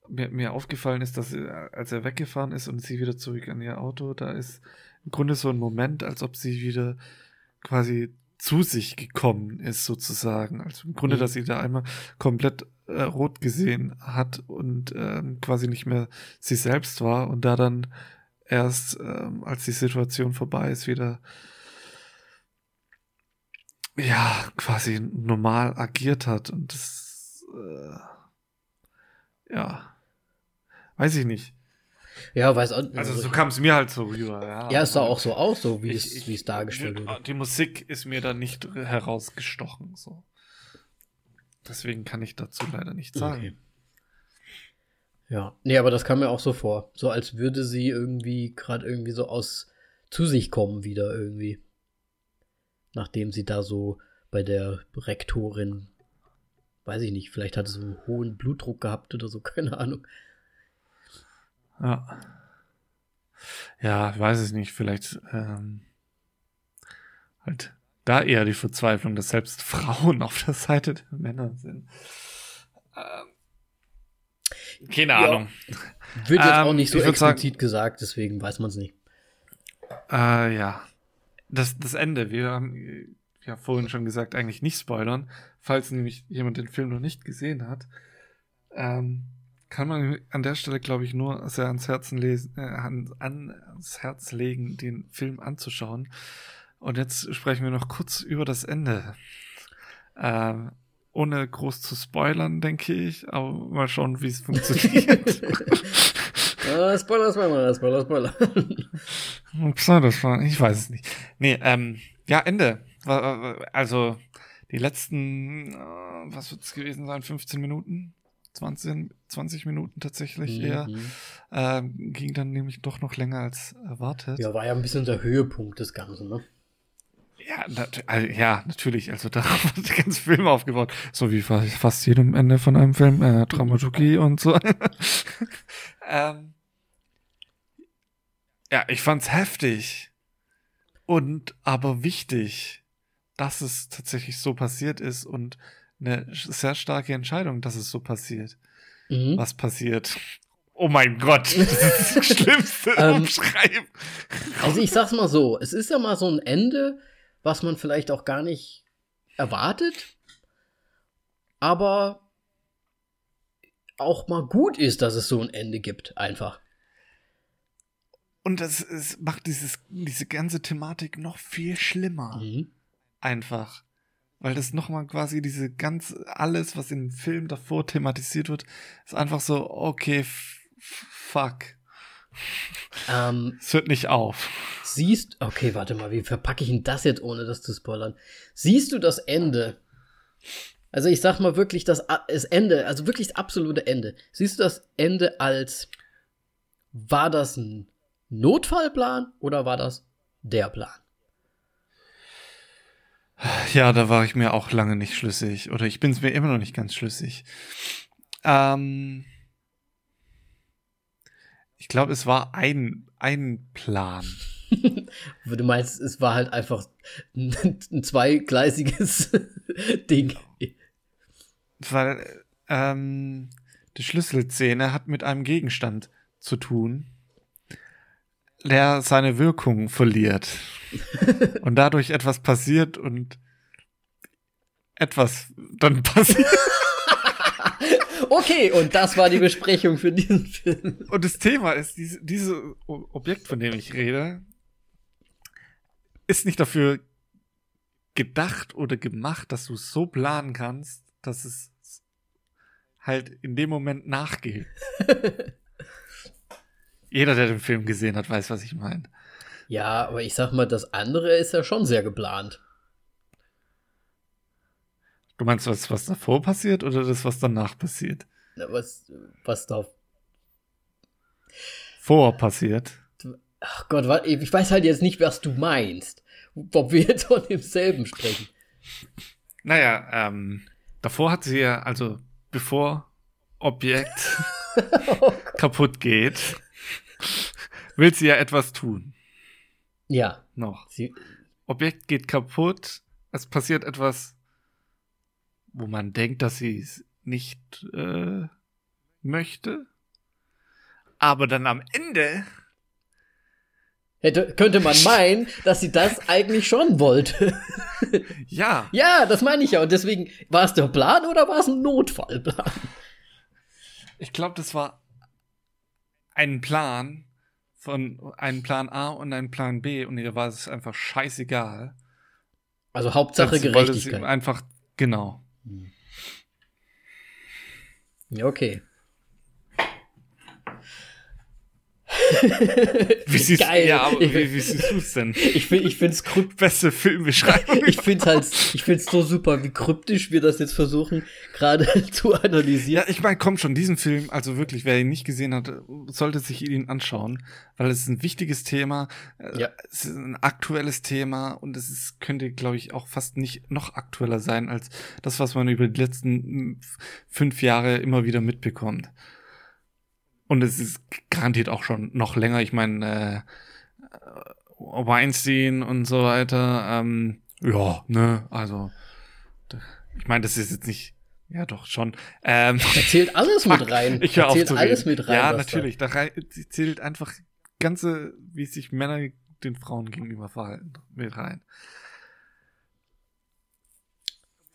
mir, mir aufgefallen ist, dass als er weggefahren ist und sie wieder zurück an ihr Auto, da ist im Grunde so ein Moment, als ob sie wieder quasi zu sich gekommen ist, sozusagen. Also im Grunde, mhm. dass sie da einmal komplett äh, rot gesehen hat und äh, quasi nicht mehr sie selbst war und da dann erst, ähm, als die Situation vorbei ist, wieder ja, quasi normal agiert hat. Und das, äh, ja, weiß ich nicht. Ja, weiß auch Also so kam es mir halt so rüber, ja. Ja, es sah auch so aus, so wie ich, es, wie es dargestellt wurde. Die Musik ist mir da nicht herausgestochen, so. Deswegen kann ich dazu leider nichts sagen. Okay. Ja, nee, aber das kam mir auch so vor. So als würde sie irgendwie gerade irgendwie so aus zu sich kommen wieder irgendwie. Nachdem sie da so bei der Rektorin, weiß ich nicht, vielleicht hatte sie einen hohen Blutdruck gehabt oder so, keine Ahnung. Ja. Ja, weiß ich nicht, vielleicht ähm, halt da eher die Verzweiflung, dass selbst Frauen auf der Seite der Männer sind. Ähm, keine ja. Ahnung. Wird jetzt ähm, auch nicht so explizit sagen, gesagt, deswegen weiß man es nicht. Äh, ja. Das, das Ende, wir haben ja vorhin schon gesagt, eigentlich nicht spoilern, falls nämlich jemand den Film noch nicht gesehen hat. Ähm, kann man an der Stelle, glaube ich, nur sehr ans Herzen lesen, äh, an, ans Herz legen, den Film anzuschauen. Und jetzt sprechen wir noch kurz über das Ende. Ähm, ohne groß zu spoilern, denke ich, aber mal schauen, wie es funktioniert. uh, Spoiler, Spoiler, Spoiler, Spoiler. Spoiler, ich weiß es nicht. Nee, ähm, ja, Ende. Also, die letzten, äh, was wird es gewesen sein, 15 Minuten? 20, 20 Minuten tatsächlich mhm. eher. Ähm, ging dann nämlich doch noch länger als erwartet. Ja, war ja ein bisschen der Höhepunkt des Ganzen, ne? Ja, also, ja, natürlich. Also darauf hat der ganze Film aufgebaut. So wie fast jedem Ende von einem Film. Äh, Dramaturgie und so. ähm, ja, ich fand's heftig. Und aber wichtig, dass es tatsächlich so passiert ist und eine sehr starke Entscheidung, dass es so passiert. Mhm. Was passiert? Oh mein Gott, das ist das Schlimmste ähm, Umschreiben. Also ich sag's mal so, es ist ja mal so ein Ende, was man vielleicht auch gar nicht erwartet, aber auch mal gut ist, dass es so ein Ende gibt, einfach. Und das, es macht dieses, diese ganze Thematik noch viel schlimmer. Mhm. Einfach. Weil das nochmal quasi diese ganz, alles, was im Film davor thematisiert wird, ist einfach so, okay, fuck. Ähm, es hört nicht auf. Siehst, okay, warte mal, wie verpacke ich denn das jetzt, ohne das zu spoilern? Siehst du das Ende? Also ich sag mal wirklich das, das Ende, also wirklich das absolute Ende. Siehst du das Ende als, war das ein Notfallplan oder war das der Plan? Ja, da war ich mir auch lange nicht schlüssig. Oder ich bin es mir immer noch nicht ganz schlüssig. Ähm, ich glaube, es war ein, ein Plan. du meinst, es war halt einfach ein, ein zweigleisiges Ding. Weil ähm, die Schlüsselszene hat mit einem Gegenstand zu tun, der seine Wirkung verliert. und dadurch etwas passiert und etwas dann passiert. Okay, und das war die Besprechung für diesen Film. Und das Thema ist, diese, dieses Objekt, von dem ich rede, ist nicht dafür gedacht oder gemacht, dass du es so planen kannst, dass es halt in dem Moment nachgeht. Jeder, der den Film gesehen hat, weiß, was ich meine. Ja, aber ich sag mal, das andere ist ja schon sehr geplant. Du meinst was, was davor passiert oder das, was danach passiert? Na, was, was da vor passiert? Ach Gott, ich weiß halt jetzt nicht, was du meinst. Ob wir jetzt von demselben sprechen. Naja, ähm, davor hat sie ja, also bevor Objekt oh kaputt geht, will sie ja etwas tun. Ja. Noch. Sie Objekt geht kaputt, es passiert etwas, wo man denkt, dass sie es nicht äh, möchte. Aber dann am Ende Hätte, könnte man meinen, dass sie das eigentlich schon wollte. ja. Ja, das meine ich ja. Und deswegen, war es der Plan oder war es ein Notfallplan? Ich glaube, das war ein Plan, von einem Plan A und einem Plan B und ihr war es einfach scheißegal. Also Hauptsache Gerechtigkeit. einfach, genau. Ja, okay. Wie siehst, Geil. Ja, aber wie, wie siehst du es denn? Ich, find, ich finde es kryptisch. Beste Filmbeschreibung. ich finde halt, ich finde es so super, wie kryptisch wir das jetzt versuchen, gerade zu analysieren. Ja, ich meine, kommt schon, diesen Film, also wirklich, wer ihn nicht gesehen hat, sollte sich ihn anschauen, weil es ist ein wichtiges Thema, äh, ja. es ist ein aktuelles Thema und es ist, könnte, glaube ich, auch fast nicht noch aktueller sein als das, was man über die letzten fünf Jahre immer wieder mitbekommt. Und es ist garantiert auch schon noch länger. Ich meine, äh, Weinstein und so weiter. Ähm, ja, ne, also ich meine, das ist jetzt nicht. Ja, doch schon. Ähm, da zählt alles mit rein. Ich auf zählt alles mit rein. Ja, natürlich. Da, da zählt einfach ganze, wie sich Männer den Frauen gegenüber verhalten, mit rein.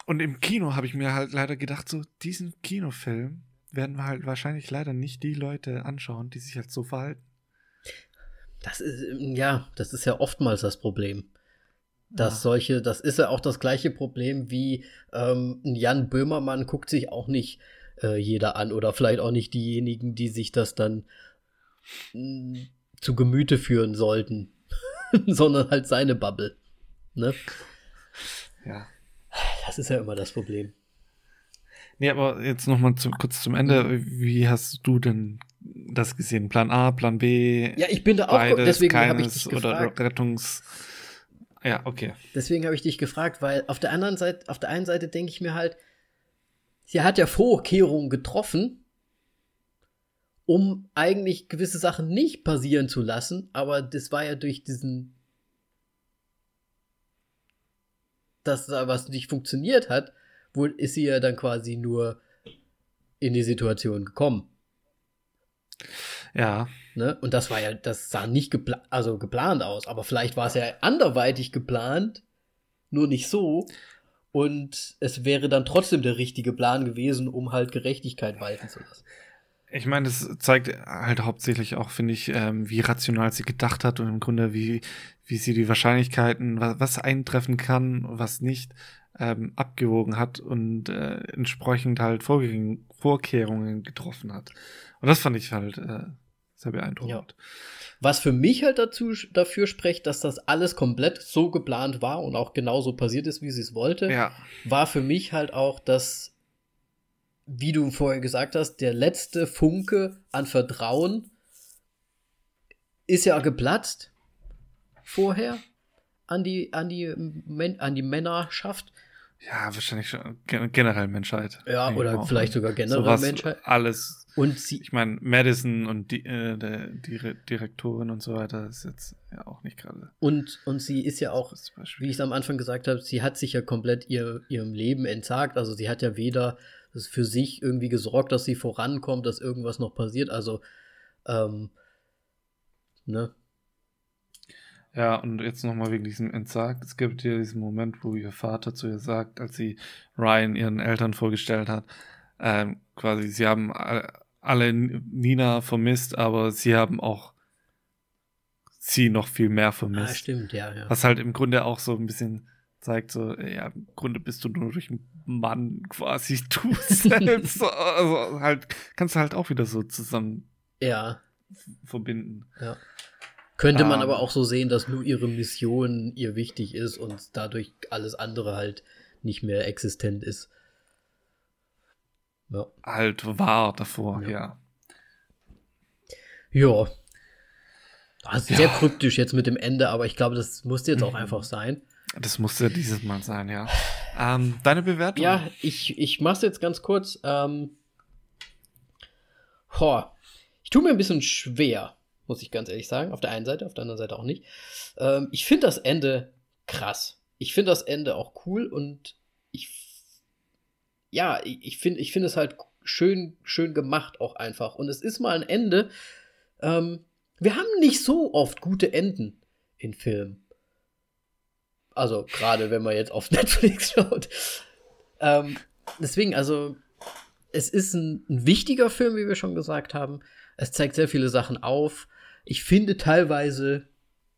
Und im Kino habe ich mir halt leider gedacht, so diesen Kinofilm, werden wir halt wahrscheinlich leider nicht die Leute anschauen, die sich halt so verhalten. Das ist, ja, das ist ja oftmals das Problem. Dass ja. solche, das ist ja auch das gleiche Problem wie ähm, Jan Böhmermann guckt sich auch nicht äh, jeder an oder vielleicht auch nicht diejenigen, die sich das dann mh, mm, zu Gemüte führen sollten, sondern halt seine Bubble. Ne? Ja. Das ist ja immer das Problem. Nee, aber jetzt nochmal zu, kurz zum Ende. Wie hast du denn das gesehen? Plan A, Plan B? Ja, ich bin da auch, beides, deswegen habe ich dich gefragt. Oder Rettungs... Ja, okay. Deswegen habe ich dich gefragt, weil auf der anderen Seite, auf der einen Seite denke ich mir halt, sie hat ja Vorkehrungen getroffen, um eigentlich gewisse Sachen nicht passieren zu lassen, aber das war ja durch diesen, dass da was nicht funktioniert hat, wo ist sie ja dann quasi nur in die Situation gekommen. Ja. Ne? Und das war ja, das sah nicht gepla also geplant aus, aber vielleicht war es ja anderweitig geplant, nur nicht so. Und es wäre dann trotzdem der richtige Plan gewesen, um halt Gerechtigkeit walten zu lassen. Ich meine, das zeigt halt hauptsächlich auch, finde ich, ähm, wie rational sie gedacht hat und im Grunde, wie, wie sie die Wahrscheinlichkeiten, was, was eintreffen kann, was nicht, ähm, abgewogen hat und äh, entsprechend halt Vorkehrungen getroffen hat. Und das fand ich halt äh, sehr beeindruckend. Ja. Was für mich halt dazu, dafür spricht, dass das alles komplett so geplant war und auch genauso passiert ist, wie sie es wollte, ja. war für mich halt auch, dass, wie du vorher gesagt hast, der letzte Funke an Vertrauen ist ja geplatzt vorher an die, an die, an die Männerschaft. Ja, wahrscheinlich schon generell Menschheit. Ja, oder vielleicht sogar generell Sowas Menschheit. Alles. Und sie. Ich meine, Madison und die, äh, der, die Direktorin und so weiter ist jetzt ja auch nicht gerade. Und, und sie ist ja auch, wie ich es am Anfang gesagt habe, sie hat sich ja komplett ihr, ihrem Leben entsagt. Also sie hat ja weder für sich irgendwie gesorgt, dass sie vorankommt, dass irgendwas noch passiert. Also, ähm, ne? Ja, und jetzt nochmal wegen diesem Entsagt. Es gibt ja diesen Moment, wo ihr Vater zu ihr sagt, als sie Ryan ihren Eltern vorgestellt hat, ähm, quasi, sie haben alle Nina vermisst, aber sie haben auch sie noch viel mehr vermisst. Ah, stimmt, ja, ja. Was halt im Grunde auch so ein bisschen zeigt, so, ja, im Grunde bist du nur durch einen Mann quasi du selbst. also halt, kannst du halt auch wieder so zusammen ja. verbinden. Ja. Könnte man um, aber auch so sehen, dass nur ihre Mission ihr wichtig ist und dadurch alles andere halt nicht mehr existent ist. Ja. Halt war davor, ja. Ja. Also sehr ja. kryptisch jetzt mit dem Ende, aber ich glaube, das musste jetzt auch mhm. einfach sein. Das musste dieses Mal sein, ja. Ähm, deine Bewertung? Ja, ich, ich mach's jetzt ganz kurz. Ähm, ho, ich tue mir ein bisschen schwer muss ich ganz ehrlich sagen. Auf der einen Seite, auf der anderen Seite auch nicht. Ähm, ich finde das Ende krass. Ich finde das Ende auch cool und ich, ja, ich finde ich finde es halt schön, schön gemacht auch einfach. Und es ist mal ein Ende. Ähm, wir haben nicht so oft gute Enden in Filmen. Also, gerade wenn man jetzt auf Netflix schaut. Ähm, deswegen, also, es ist ein, ein, wichtiger Film, wie wir schon gesagt haben. Es zeigt sehr viele Sachen auf ich finde teilweise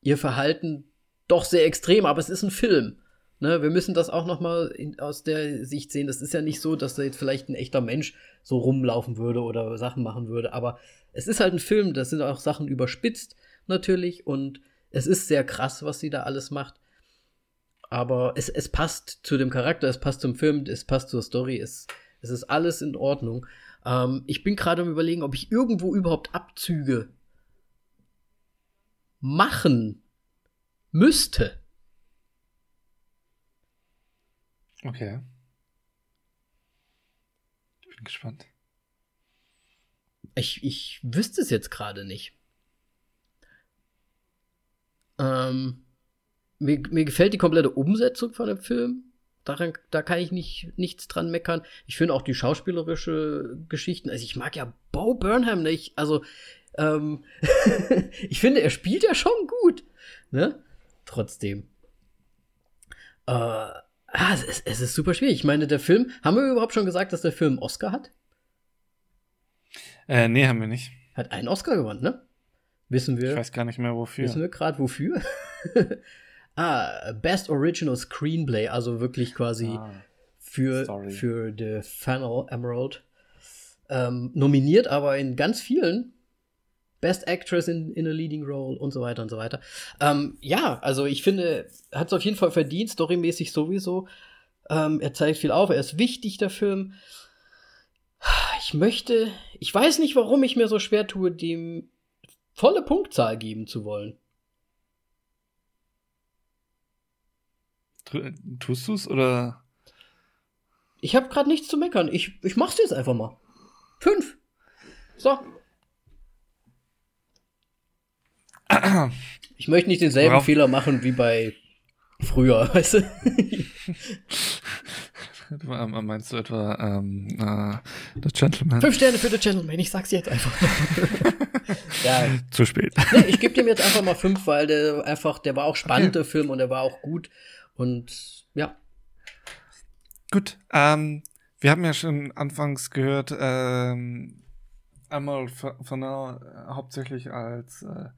ihr Verhalten doch sehr extrem, aber es ist ein Film. Ne, wir müssen das auch noch mal in, aus der Sicht sehen. Das ist ja nicht so, dass da jetzt vielleicht ein echter Mensch so rumlaufen würde oder Sachen machen würde. Aber es ist halt ein Film. Das sind auch Sachen überspitzt natürlich und es ist sehr krass, was sie da alles macht. Aber es, es passt zu dem Charakter, es passt zum Film, es passt zur Story, es, es ist alles in Ordnung. Ähm, ich bin gerade am überlegen, ob ich irgendwo überhaupt Abzüge machen müsste. Okay. Ich bin gespannt. Ich, ich wüsste es jetzt gerade nicht. Ähm, mir, mir gefällt die komplette Umsetzung von dem Film. Daran, da kann ich nicht, nichts dran meckern. Ich finde auch die schauspielerische Geschichten, also ich mag ja Bo Burnham nicht. Also ähm, ich finde, er spielt ja schon gut. Ne? Trotzdem. Äh, ah, es, es, ist super schwierig. Ich meine, der Film, haben wir überhaupt schon gesagt, dass der Film einen Oscar hat? Äh, nee, haben wir nicht. Hat einen Oscar gewonnen, ne? Wissen wir. Ich weiß gar nicht mehr wofür. Wissen wir gerade wofür? ah, Best Original Screenplay, also wirklich quasi ah, für, für The Final Emerald. Ähm, nominiert aber in ganz vielen Best Actress in, in a Leading Role und so weiter und so weiter. Ähm, ja, also ich finde, hat es auf jeden Fall verdient, storymäßig sowieso. Ähm, er zeigt viel auf, er ist wichtig, der Film. Ich möchte, ich weiß nicht, warum ich mir so schwer tue, dem volle Punktzahl geben zu wollen. Tust du es oder? Ich habe gerade nichts zu meckern. Ich, ich mach's jetzt einfach mal. Fünf. So. Ich möchte nicht denselben Worauf? Fehler machen wie bei früher, weißt du? Meinst du etwa ähm, äh, The Gentleman? Fünf Sterne für The Gentleman, ich sag's jetzt einfach. ja. Zu spät. Nee, ich gebe dem jetzt einfach mal fünf, weil der einfach, der war auch spannend, okay. der Film, und der war auch gut. Und ja. Gut. Ähm, wir haben ja schon anfangs gehört, ähm, einmal von äh, hauptsächlich als äh,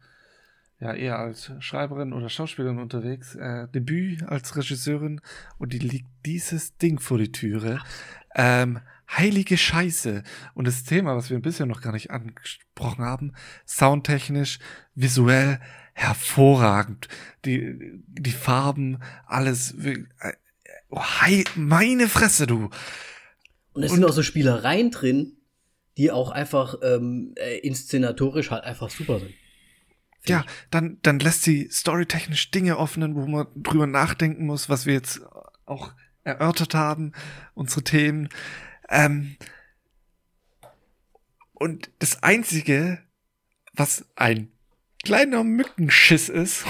ja eher als Schreiberin oder Schauspielerin unterwegs, äh, Debüt als Regisseurin und die liegt dieses Ding vor die Türe. Ähm, heilige Scheiße. Und das Thema, was wir ein bisschen noch gar nicht angesprochen haben, soundtechnisch, visuell, hervorragend. Die, die Farben, alles. Äh, oh, hei, meine Fresse, du. Und es sind auch so Spielereien drin, die auch einfach ähm, äh, inszenatorisch halt einfach super sind. Ja, dann, dann lässt sie storytechnisch Dinge offenen, wo man drüber nachdenken muss, was wir jetzt auch erörtert haben, unsere Themen. Ähm, und das Einzige, was ein kleiner Mückenschiss ist,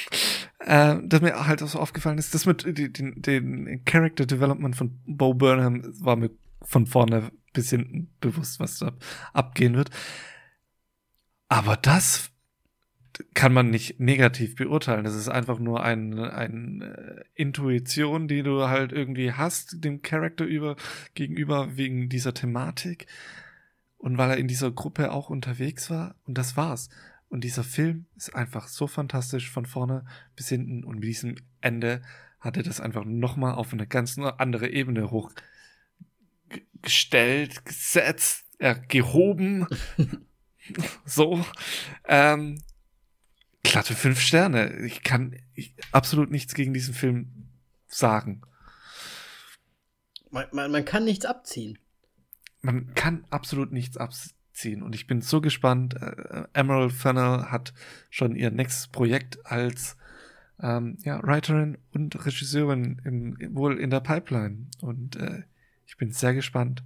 äh, das mir halt auch so aufgefallen ist, das mit den, den Character Development von Bo Burnham war mir von vorne bis hinten bewusst, was da abgehen wird. Aber das kann man nicht negativ beurteilen. Das ist einfach nur eine ein äh, Intuition, die du halt irgendwie hast, dem Charakter über, gegenüber wegen dieser Thematik. Und weil er in dieser Gruppe auch unterwegs war. Und das war's. Und dieser Film ist einfach so fantastisch von vorne bis hinten. Und mit diesem Ende hat er das einfach nochmal auf eine ganz andere Ebene hochgestellt, gesetzt, äh, gehoben. so. Ähm, glatte fünf Sterne. Ich kann ich, absolut nichts gegen diesen Film sagen. Man, man, man kann nichts abziehen. Man kann absolut nichts abziehen. Und ich bin so gespannt. Äh, Emerald Fennell hat schon ihr nächstes Projekt als ähm, ja, Writerin und Regisseurin im, wohl in der Pipeline. Und äh, ich bin sehr gespannt.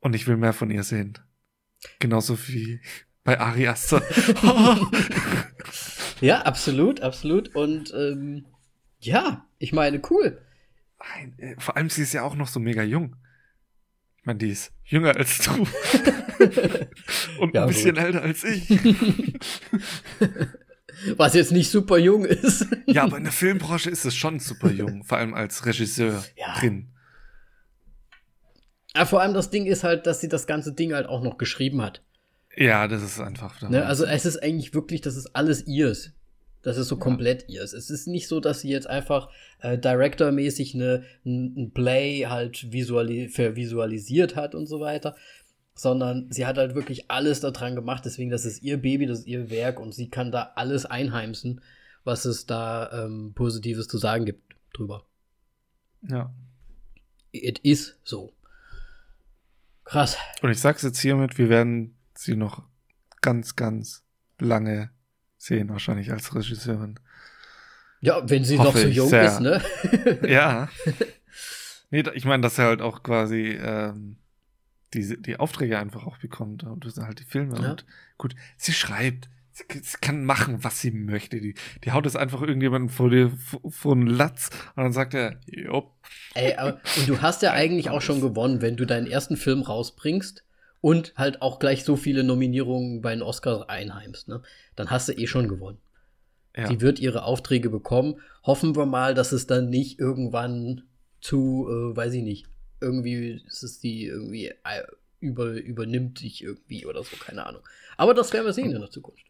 Und ich will mehr von ihr sehen. Genauso wie bei Ari Aster. ja, absolut, absolut. Und ähm, ja, ich meine, cool. Äh, vor allem, sie ist ja auch noch so mega jung. Ich meine, die ist jünger als du. Und ja, ein bisschen gut. älter als ich. Was jetzt nicht super jung ist. ja, aber in der Filmbranche ist es schon super jung, vor allem als Regisseur ja. drin. Ja, vor allem das Ding ist halt, dass sie das ganze Ding halt auch noch geschrieben hat. Ja, das ist einfach. Ne, also es ist eigentlich wirklich, das ist alles ihrs. Das ist so ja. komplett ihrs. Es ist nicht so, dass sie jetzt einfach äh, Director-mäßig eine, ein Play halt visuali vervisualisiert hat und so weiter, sondern sie hat halt wirklich alles daran gemacht. Deswegen, das ist ihr Baby, das ist ihr Werk und sie kann da alles einheimsen, was es da ähm, Positives zu sagen gibt drüber. Ja. It is so. Krass. Und ich sag's jetzt hiermit, wir werden sie noch ganz, ganz lange sehen, wahrscheinlich als Regisseurin. Ja, wenn sie Hoffe noch so jung sehr. ist, ne? ja. Nee, ich meine, dass er halt auch quasi ähm, die, die Aufträge einfach auch bekommt und das sind halt die Filme. Ja. Und gut, sie schreibt, sie, sie, kann machen, was sie möchte. Die, die haut es einfach irgendjemanden vor dir vor einen Latz und dann sagt er, jopp. Ey, aber, und du hast ja eigentlich auch schon gewonnen, wenn du deinen ersten Film rausbringst und halt auch gleich so viele Nominierungen bei den Oscars einheimst, ne? Dann hast du eh schon gewonnen. Ja. Sie wird ihre Aufträge bekommen. Hoffen wir mal, dass es dann nicht irgendwann zu, äh, weiß ich nicht, irgendwie ist es die irgendwie äh, über, übernimmt sich irgendwie oder so, keine Ahnung. Aber das werden wir sehen in der Zukunft.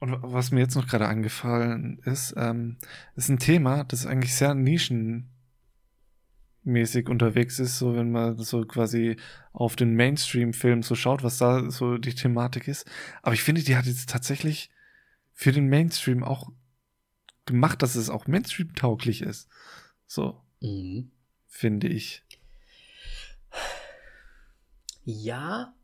Und was mir jetzt noch gerade angefallen ist, ähm, ist ein Thema, das eigentlich sehr nischen mäßig unterwegs ist, so wenn man so quasi auf den Mainstream-Film so schaut, was da so die Thematik ist. Aber ich finde, die hat jetzt tatsächlich für den Mainstream auch gemacht, dass es auch Mainstream-tauglich ist. So. Mhm. Finde ich. Ja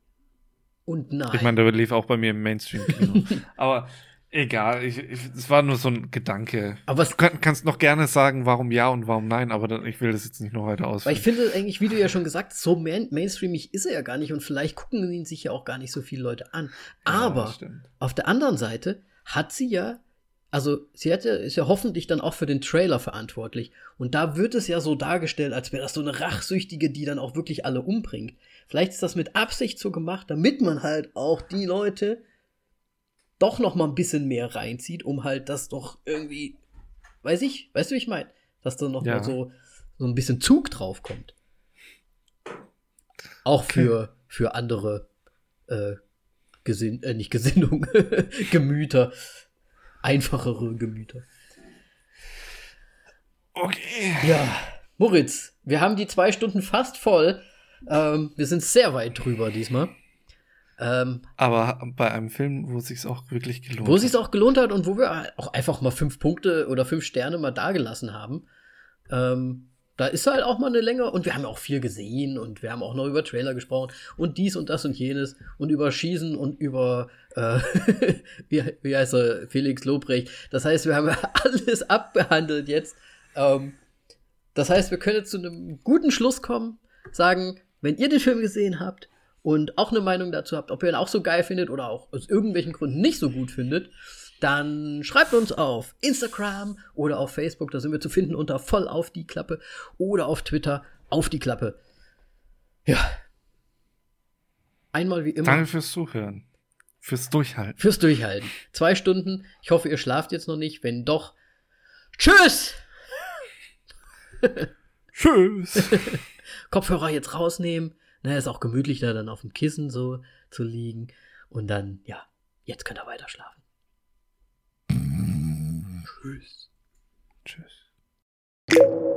und nein. Ich meine, der lief auch bei mir im Mainstream-Kino. Aber Egal, ich, ich, es war nur so ein Gedanke. Aber du kann, kannst noch gerne sagen, warum ja und warum nein, aber dann, ich will das jetzt nicht noch weiter ausführen. Weil ich finde eigentlich, wie du ja schon gesagt hast, so main mainstreamig ist er ja gar nicht und vielleicht gucken ihn sich ja auch gar nicht so viele Leute an. Aber ja, auf der anderen Seite hat sie ja also sie hätte, ist ja hoffentlich dann auch für den Trailer verantwortlich. Und da wird es ja so dargestellt, als wäre das so eine Rachsüchtige, die dann auch wirklich alle umbringt. Vielleicht ist das mit Absicht so gemacht, damit man halt auch die Leute doch noch mal ein bisschen mehr reinzieht, um halt das doch irgendwie, weiß ich, weißt du, wie ich meine? Dass da noch ja. mal so, so ein bisschen Zug drauf kommt. Auch okay. für, für andere äh, Gesinn äh, nicht Gesinnung, Gemüter einfachere Gemüter. Okay. Ja, Moritz, wir haben die zwei Stunden fast voll. Ähm, wir sind sehr weit drüber diesmal. Ähm, Aber bei einem Film, wo es sich auch wirklich gelohnt wo hat. Wo es sich auch gelohnt hat und wo wir auch einfach mal fünf Punkte oder fünf Sterne mal dagelassen haben. Ähm, da ist halt auch mal eine Länge und wir haben auch viel gesehen und wir haben auch noch über Trailer gesprochen und dies und das und jenes und über Schießen und über, äh, wie, wie heißt er, Felix Lobrecht. Das heißt, wir haben alles abbehandelt jetzt. Ähm, das heißt, wir können jetzt zu einem guten Schluss kommen, sagen, wenn ihr den Film gesehen habt und auch eine Meinung dazu habt, ob ihr ihn auch so geil findet oder auch aus irgendwelchen Gründen nicht so gut findet, dann schreibt uns auf Instagram oder auf Facebook, da sind wir zu finden unter voll auf die Klappe oder auf Twitter auf die Klappe. Ja. Einmal wie immer. Danke fürs Zuhören. Fürs Durchhalten. Fürs Durchhalten. Zwei Stunden. Ich hoffe, ihr schlaft jetzt noch nicht. Wenn doch, tschüss! tschüss! Kopfhörer jetzt rausnehmen. Na, ist auch gemütlich, da dann auf dem Kissen so zu liegen. Und dann, ja, jetzt könnt ihr weiter schlafen. Tschüss. Tschüss.